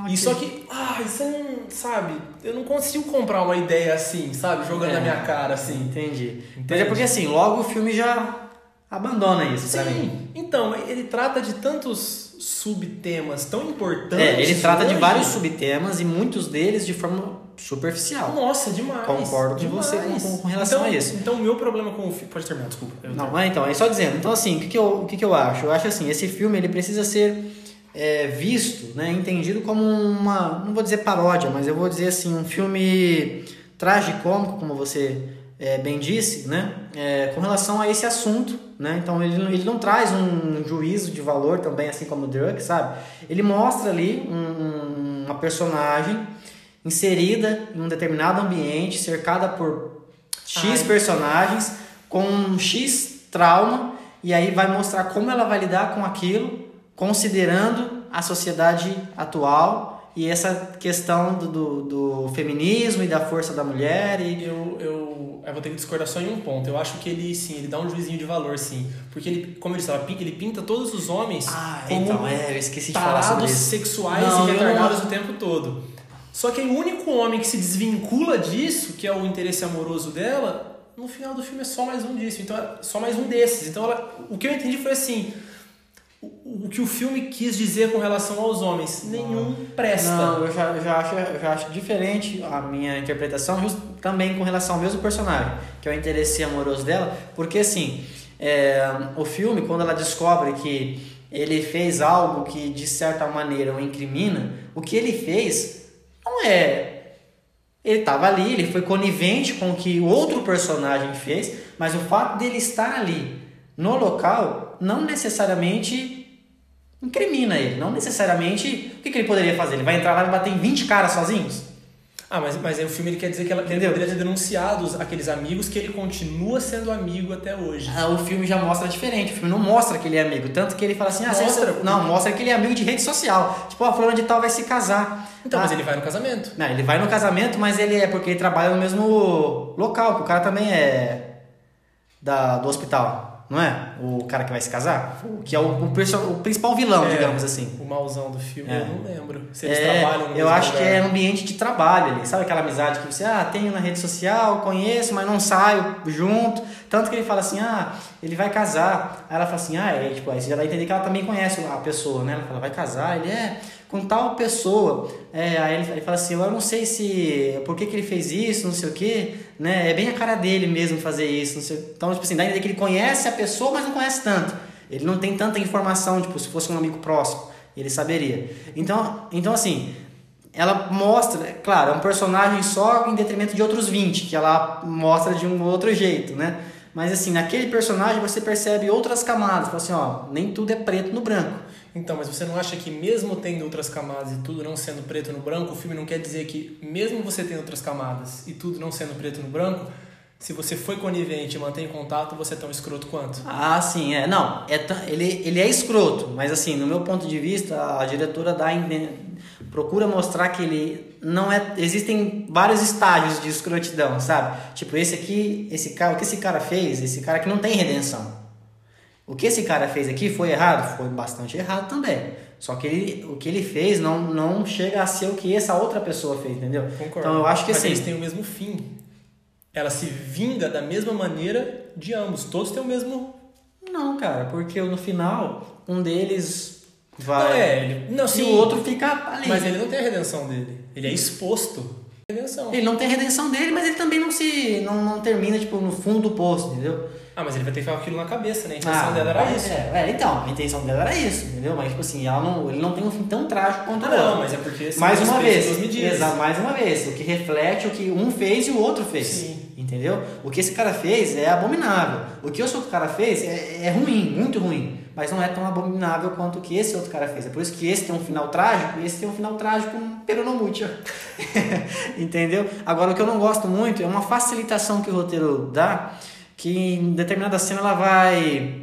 E só que, ah, você não, sabe, eu não consigo comprar uma ideia assim, sabe, jogando É. na minha cara assim. Entendi. Mas Entende? é porque assim, logo o filme já abandona isso pra mim. Sim, então, ele trata de tantos subtemas tão importantes. É, ele trata de hoje. vários subtemas e muitos deles de forma superficial. Nossa, demais. Concordo com demais. você com- com- com relação então, a isso. Então, o meu problema com o filme. Pode terminar, desculpa. Não, é então, é só dizendo. Então, assim, o que, que, eu, o que, que eu acho? Eu acho assim, esse filme ele precisa ser é, visto, né, entendido como uma, não vou dizer paródia, mas eu vou dizer assim, um filme tragicômico, como você é, bem disse, né, é, com relação a esse assunto, né, então ele, não- ele não traz um juízo de valor também, assim como o Druk, sabe? Ele mostra ali um- um- uma personagem inserida em um determinado ambiente, cercada por X Ai. personagens com um X trauma e aí vai mostrar como ela vai lidar com aquilo, considerando a sociedade atual e essa questão do, do, do feminismo e da força da mulher e Eu, eu, eu vou ter que discordar só em um ponto. Eu acho que ele, sim, ele dá um juizinho de valor, sim. Porque ele, como ele estava, ele pinta todos os homens Ah, como então, é, eu esqueci de falar sobre isso. sexuais Não, e retardados o tempo todo. Só que o único homem que se desvincula disso, que é o interesse amoroso dela, no final do filme é só mais um disso. Então, é só mais um desses. Então, ela, o que eu entendi foi assim: o, o que o filme quis dizer com relação aos homens, nenhum presta. Não, eu já, já, acho, eu já acho diferente a minha interpretação, just, também com relação ao mesmo personagem, que é o interesse amoroso dela, porque assim, é, o filme, quando ela descobre que ele fez algo que de certa maneira o incrimina, o que ele fez não é. Ele estava ali, ele foi conivente com o que o outro personagem fez, mas o fato dele estar ali no local não necessariamente incrimina ele. Não necessariamente. O que, que ele poderia fazer? Ele vai entrar lá e bater em 20 caras sozinhos? Ah, mas, mas aí o filme ele quer dizer que, ela, que ele poderia ter denunciado os- aqueles amigos que ele continua sendo amigo até hoje. Ah, o filme já mostra diferente. O filme não mostra que ele é amigo. Tanto que ele fala assim: ah, você- Mostra. Não, mostra que ele é amigo de rede social. Tipo, a fulano de tal vai se casar. Então, Ah, mas ele vai no casamento. Não, ele vai no casamento, mas ele é porque ele trabalha no mesmo local, que o cara também é da, do hospital, não é? O cara que vai se casar? Que é o, o, o principal vilão, É, digamos assim. O mauzão do filme, É. eu não lembro. Se eles É, trabalham no eu acho que lugar. é ambiente de trabalho ali. Sabe aquela amizade que você, ah, tenho na rede social, conheço, mas não saio junto. Tanto que ele fala assim, ah, ele vai casar. Aí ela fala assim, ah, é, tipo, aí você já vai entender que ela também conhece a pessoa, né? Ela fala, vai casar, ele é com tal pessoa. É, aí ele, ele fala assim, eu não sei se, por que, que ele fez isso, não sei o quê, né? É bem a cara dele mesmo fazer isso, não sei. Então, tipo assim, dá a entender que ele conhece a pessoa, mas não conhece tanto. Ele não tem tanta informação, tipo, se fosse um amigo próximo, ele saberia. Então, então assim, ela mostra, claro, é um personagem só em detrimento de outros 20, que ela mostra de um outro jeito, né? Mas assim, naquele personagem você percebe outras camadas, fala assim, ó, nem tudo é preto no branco. Então, mas você não acha que mesmo tendo outras camadas e tudo não sendo preto no branco, o filme não quer dizer que mesmo você tendo outras camadas e tudo não sendo preto no branco, se você foi conivente e mantém contato, você é tão escroto quanto? Ah, sim, é. Não, é, ele, ele é escroto, mas assim, no meu ponto de vista, a diretora dá, procura mostrar que ele não é. Existem vários estágios de escrotidão, sabe? Tipo, esse aqui, esse cara, o que esse cara fez, esse cara que não tem redenção. O que esse cara fez aqui foi errado? Foi bastante errado também. Só que ele, o que ele fez não, não chega a ser o que essa outra pessoa fez, entendeu? Concordo. Então eu acho que mas assim. eles têm o mesmo fim. Ela se vinga da mesma maneira de ambos. Todos têm o mesmo. Não, cara, porque no final, um deles vai. Não é, ele- não, e sim. o outro fica ali. Mas ele não tem a redenção dele. Ele é exposto. Redenção. Ele não tem a redenção dele, mas ele também não se. não, não termina, tipo, no fundo do poço, entendeu? Ah, mas ele vai ter que ficar com aquilo na cabeça, né? A intenção dela era é, isso. É, é, então, a intenção dela era isso, entendeu? Mas, tipo assim, ela não, ele não tem um fim tão trágico quanto Ah, outro. não, mas é porque são Mais uma vez. Exato, mais uma vez. O que reflete o que um fez e o outro fez. Sim. Entendeu? O que esse cara fez é abominável. O que esse outro cara fez é, é ruim, muito ruim. Mas não é tão abominável quanto o que esse outro cara fez. É por isso que esse tem um final trágico e esse tem um final trágico peronomútil. (laughs) Entendeu? Agora, o que eu não gosto muito é uma facilitação que o roteiro dá, que em determinada cena ela vai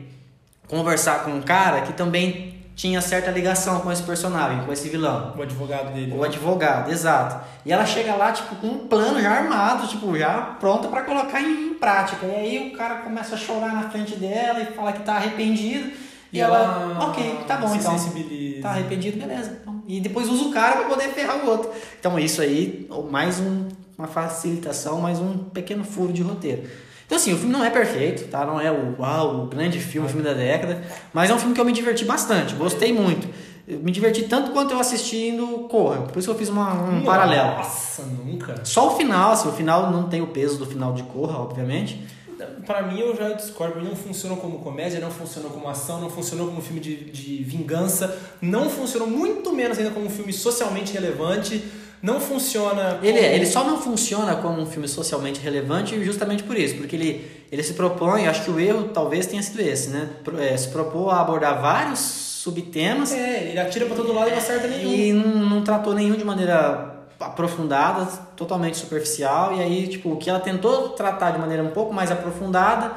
conversar com um cara que também tinha certa ligação com esse personagem, com esse vilão. O advogado dele. O advogado, exato. E ela chega lá, tipo, com um plano já armado, tipo, já pronta para colocar em prática. E aí o cara começa a chorar na frente dela e fala que tá arrependido. E, E ela, ela ok, tá bom se então. sensibiliza. Tá arrependido, beleza. Então, E depois usa o cara para poder ferrar o outro. Então isso aí, mais um, uma facilitação, mais um pequeno furo de roteiro. Então assim, o filme não é perfeito, tá? Não é o uau, o grande filme, o filme da década, mas é um filme que eu me diverti bastante, gostei muito. Eu me diverti tanto quanto eu assistindo Corra, por isso que eu fiz uma- um paralelo. Nossa, nunca. Só o final, assim, o final não tem o peso do final de Corra, obviamente. Pra mim, eu já discordo. Não funcionou como comédia, não funcionou como ação, não funcionou como filme de, de vingança, não funcionou muito menos ainda como um filme socialmente relevante, não funciona. Como... Ele, é, ele só não funciona como um filme socialmente relevante justamente por isso, porque ele, ele se propõe, acho que o erro talvez tenha sido esse, né? É, se propôs a abordar vários subtemas É, ele atira pra todo lado e não acerta nenhum. e não, não tratou nenhum de maneira aprofundada, totalmente superficial, e aí, tipo, o que ela tentou tratar de maneira um pouco mais aprofundada,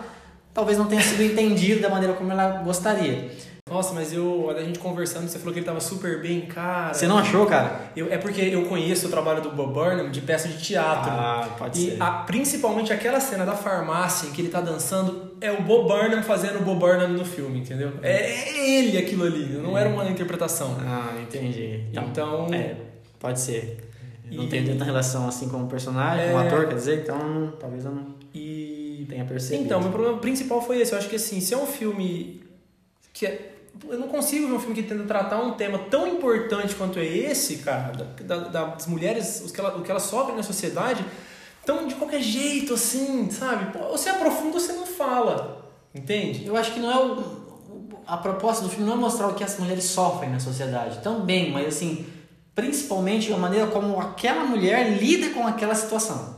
talvez não tenha sido entendido da maneira como ela gostaria. Nossa, mas eu, a gente conversando, você falou que ele tava super bem, cara. Você não achou, cara? Eu, é porque eu conheço o trabalho do Bob Burnham de peça de teatro. Ah, pode e ser. a- principalmente aquela cena da farmácia em que ele tá dançando, é o Bob Burnham fazendo o Bob Burnham no filme, entendeu? É, é ele aquilo ali, não era uma interpretação. Ah, entendi. Então, É, pode ser. Eu Não E- tenho tanta relação assim com o personagem, com o É. ator, quer dizer, então talvez eu não e tenha percebido. Então, meu problema principal foi esse. Eu acho que assim, se é um filme que é. Eu não consigo ver um filme que tenta tratar um tema tão importante quanto é esse, cara, da, da- das mulheres, os que ela, o que elas sofrem na sociedade, tão de qualquer jeito, assim, sabe? Ou você aprofunda ou você não fala. Entende? Eu acho que não é o, o- a proposta do filme não é mostrar o que as mulheres sofrem na sociedade, também, mas assim, principalmente a maneira como aquela mulher lida com aquela situação.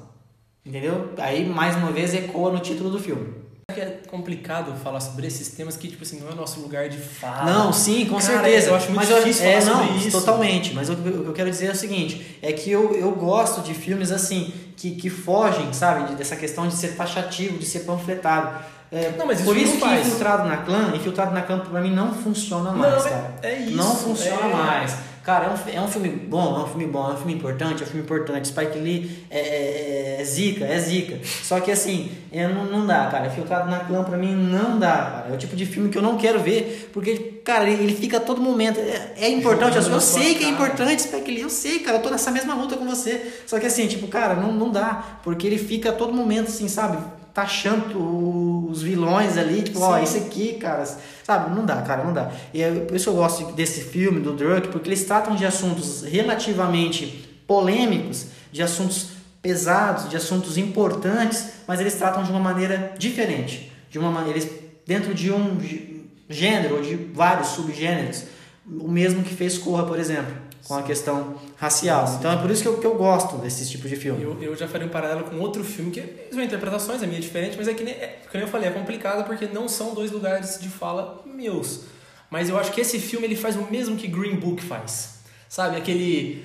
Entendeu? Aí mais uma vez ecoa no título do filme. É que é complicado falar sobre esses temas que, tipo assim, não é nosso lugar de fala. Não, sim, com Cara, certeza. eu acho muito mas difícil é, falar não, isso. Totalmente. Mas o que eu- eu quero dizer é o seguinte: é que eu, eu gosto de filmes assim, que, que fogem, sabe, de- dessa questão de ser taxativo, de ser panfletado. É, Não, mas isso por isso que faz. Infiltrado na Clã, Infiltrado na Clã pra mim não funciona mais, Não, é- cara. é isso, Não funciona é. mais. Cara, é um, é um filme bom, é um filme bom, é um filme importante, é um filme importante. Spike Lee é, é, é zica, é zica. Só que assim, é, não, não dá, cara. Infiltrado na Clã pra mim não dá, cara. É o tipo de filme que eu não quero ver, porque, cara, ele, ele fica a todo momento. É, é importante, eu, eu sei que é importante, Spike Lee, eu sei, cara. Eu tô nessa mesma luta com você. Só que assim, tipo, cara, não, não dá. Porque ele fica a todo momento, assim, sabe? Taxando os vilões ali, tipo, ó, Sim. esse aqui, cara, sabe? Não dá, cara, não dá. E é por isso eu gosto desse filme, do Drunk, porque eles tratam de assuntos relativamente polêmicos, de assuntos pesados, de assuntos importantes, mas eles tratam de uma maneira diferente, de uma maneira eles dentro de um gê- gênero ou de vários subgêneros, o mesmo que fez Corra, por exemplo, com a questão racial. Sim. Então é por isso que eu, que eu gosto desses tipos de filme. Eu, eu já faria um paralelo com outro filme que são interpretações, a minha é diferente, mas é que nem, é, nem eu falei, é complicado porque não são dois lugares de fala meus. Mas eu acho que esse filme ele faz o mesmo que Green Book faz. Sabe, aquele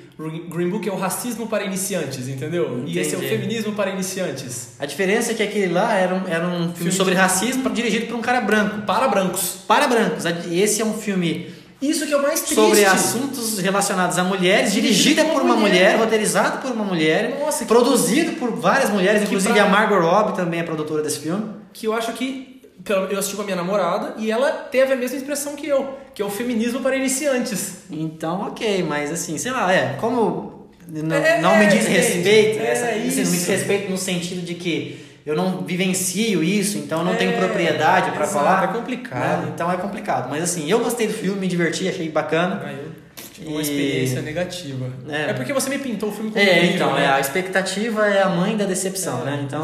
Green Book é o racismo para iniciantes, entendeu? E esse é o Entendi. feminismo para iniciantes. A diferença é que aquele lá era um, era um filme, Filme sobre de- racismo dirigido por um cara branco. Para brancos. Para brancos. Esse é um filme Isso que é o mais triste. sobre assuntos relacionados a mulheres, dirigida por uma mulher, roteirizado por uma mulher, Nossa, que- produzido por várias mulheres, Que inclusive pra- a Margot Robbie também é produtora desse filme. que eu acho que eu assisti com a minha namorada e ela teve a mesma expressão que eu, que é o feminismo para iniciantes. Então, ok, mas assim, sei lá, é, como não, É, não me diz respeito, É, essa, assim, não me diz isso. respeito no sentido de que eu não vivencio isso, então eu não É, tenho propriedade para falar. é complicado. né? Então é complicado. Mas assim, eu gostei do filme, me diverti, achei bacana. Aí eu tive uma E- experiência negativa. É. É. porque você me pintou o filme como É, então, né? é, a expectativa é a mãe da decepção, né? Então.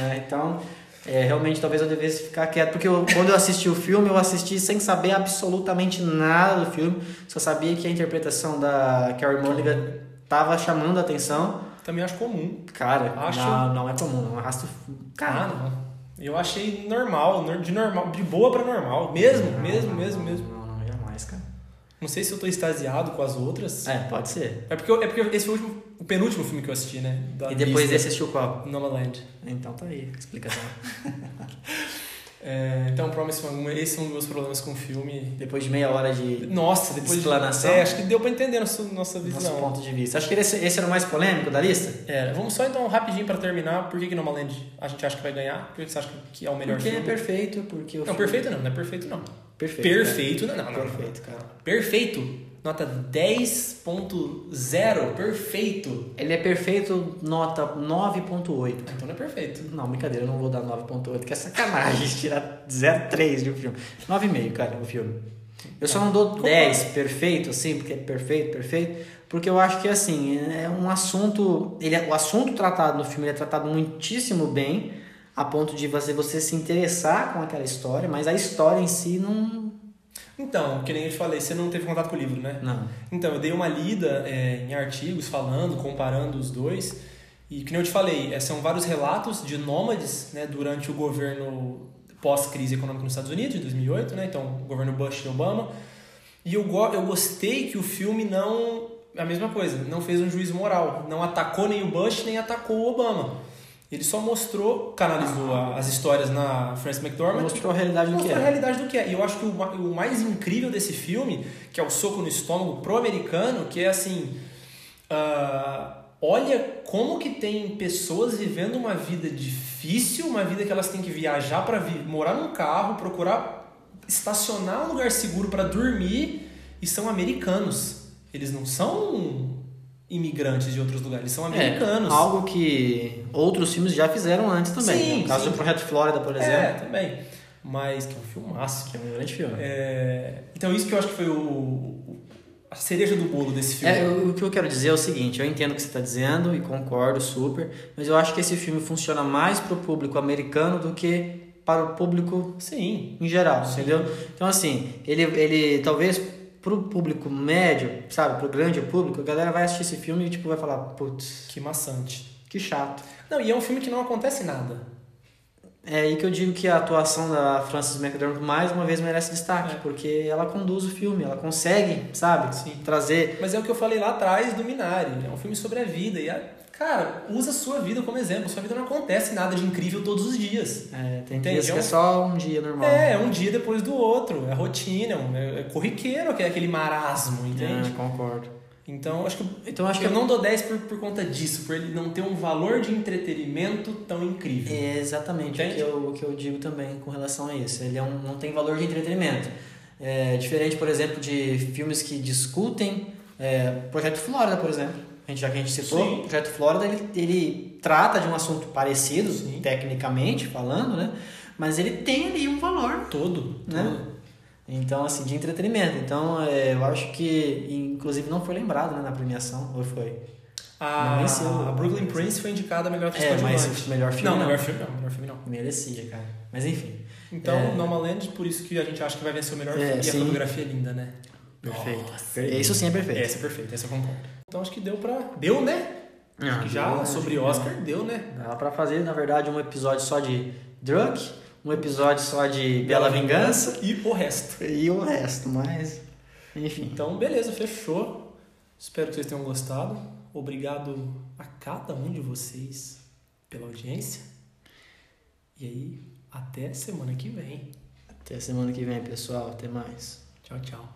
É, então, é, realmente talvez eu devesse ficar quieto, porque eu- quando eu assisti o filme, eu assisti sem saber absolutamente nada do filme, só sabia que a interpretação da Carrie Mulligan tava chamando a atenção. Também acho comum. Cara, Acho- não, não é comum, não arrasto. Cara, Ah, não. Eu achei normal, nor- de normal, de boa pra normal. Mesmo, não, mesmo, não, mesmo, não, mesmo. Não, não, jamais, cara. Não sei se eu tô extasiado com as outras. É, pode ser. É porque, eu- é porque esse foi o, último, o penúltimo filme que eu assisti, né? Da e depois desse assistiu qual? Nomaland. Então tá aí, explicação. (laughs) É, então, Promise esse é um dos meus problemas com o filme. Depois de meia hora de Nossa, depois explanação. De, é, acho que deu pra entender nossa, nossa visão. Nosso ponto de vista. Acho que esse, esse era o mais polêmico da lista. É, vamos só então rapidinho pra terminar. Por que, que Nomaland a gente acha que vai ganhar? Por que você acha que é o melhor porque filme? é perfeito, porque o Não, filme- perfeito não, não é perfeito não. Perfeito. Perfeito, não, não, não. Perfeito, cara. Perfeito. Nota 10.0, perfeito. Ele é perfeito, nota 9.8. Então não é perfeito. Não, brincadeira, eu não vou dar 9.8, que é sacanagem (laughs) tirar 0.3 de um filme. 9,5, cara, o filme. Eu só não dou 10 perfeito, assim, porque é perfeito, perfeito, porque eu acho que, assim, é um assunto... Ele é, o assunto tratado no filme é tratado muitíssimo bem, a ponto de você, você se interessar com aquela história, mas a história em si não... Então, que nem eu te falei, você não teve contato com o livro, né? Não. Então, eu dei uma lida é, em artigos falando, comparando os dois. E, que nem eu te falei, é, são vários relatos de nômades né, durante o governo pós-crise econômica nos Estados Unidos, de 2008, né? Então, o governo Bush e Obama. E eu, go eu gostei que o filme não... A mesma coisa, não fez um juízo moral. Não atacou nem o Bush, nem atacou o Obama. Ele só mostrou, canalizou as histórias na Frances McDormand. Mostrou a realidade do que Mostrou a é. realidade do que é. E eu acho que o, ma- o mais incrível desse filme, que é o soco no estômago pro americano, que é assim. ah, olha como que tem pessoas vivendo uma vida difícil, uma vida que elas têm que viajar para morar num carro, procurar estacionar um lugar seguro para dormir e são americanos. Eles não são imigrantes de outros lugares, eles são americanos. É, algo que outros filmes já fizeram antes também. Sim, no caso sim. do Projeto Flórida, por exemplo, É, também. Mas que é um filmaço. que é um grande filme. É, então isso que eu acho que foi o, a cereja do bolo desse filme. É, o, o que eu quero dizer é o seguinte, eu entendo o que você está dizendo e concordo super, mas eu acho que esse filme funciona mais para o público americano do que para o público Sim. em geral, Sim. entendeu? Então assim, ele, ele talvez para o público médio, sabe, para o grande público, a galera vai assistir esse filme e tipo vai falar, putz, Que maçante. que chato. Não, e é um filme que não acontece nada. É aí que eu digo que a atuação da Frances McDormand mais uma vez merece destaque, É. porque ela conduz o filme, ela consegue, sabe, Sim. trazer Mas é o que eu falei lá atrás do Minari. É um filme sobre a vida. E, a, cara, usa a sua vida como exemplo. Sua vida não acontece nada de incrível todos os dias. É, tem Entende? dias que É é só um dia normal. É, é um dia depois do outro. É rotina, é, é- é corriqueiro, que é aquele marasmo, entende? É, concordo. Então, acho que, Então acho que eu não dou 10 por, por conta disso, por ele não ter um valor de entretenimento tão incrível. é exatamente o que, eu, o que eu digo também com relação a isso. Ele é um, não tem valor de entretenimento. É diferente, por exemplo, de filmes que discutem é, Projeto Flórida, por exemplo. A gente, já que a gente citou, Sim. Projeto Flórida ele, ele trata de um assunto parecido, Sim. tecnicamente falando, né? Mas ele tem ali um valor Todo, Né? todo. Então, assim, de entretenimento. Então, é, eu acho que, inclusive, não foi lembrado né, na premiação, ou foi? A, Não a Brooklyn Prince foi indicada a melhor atriz É, mas o melhor filme Não, não. melhor filme não, melhor filme não. Merecia, cara. Mas enfim. Então, É. Nomaland, por isso que a gente acha que vai vencer o melhor É, filme. E a fotografia é linda, né? Perfeito. Nossa, Isso sim é perfeito. Essa é perfeita, essa eu concordo. Então acho que deu pra. Deu, né? Ah, Acho que já deu, sobre Oscar, deu, né? Dá pra fazer, na verdade, um episódio só de Drunk, um episódio só de Bela Vingança E o resto. e o resto, mas. Enfim. Então, beleza, fechou. Espero que vocês tenham gostado. Obrigado a cada um de vocês pela audiência. E aí, até semana que vem. Até semana que vem, pessoal. Até mais. Tchau, tchau.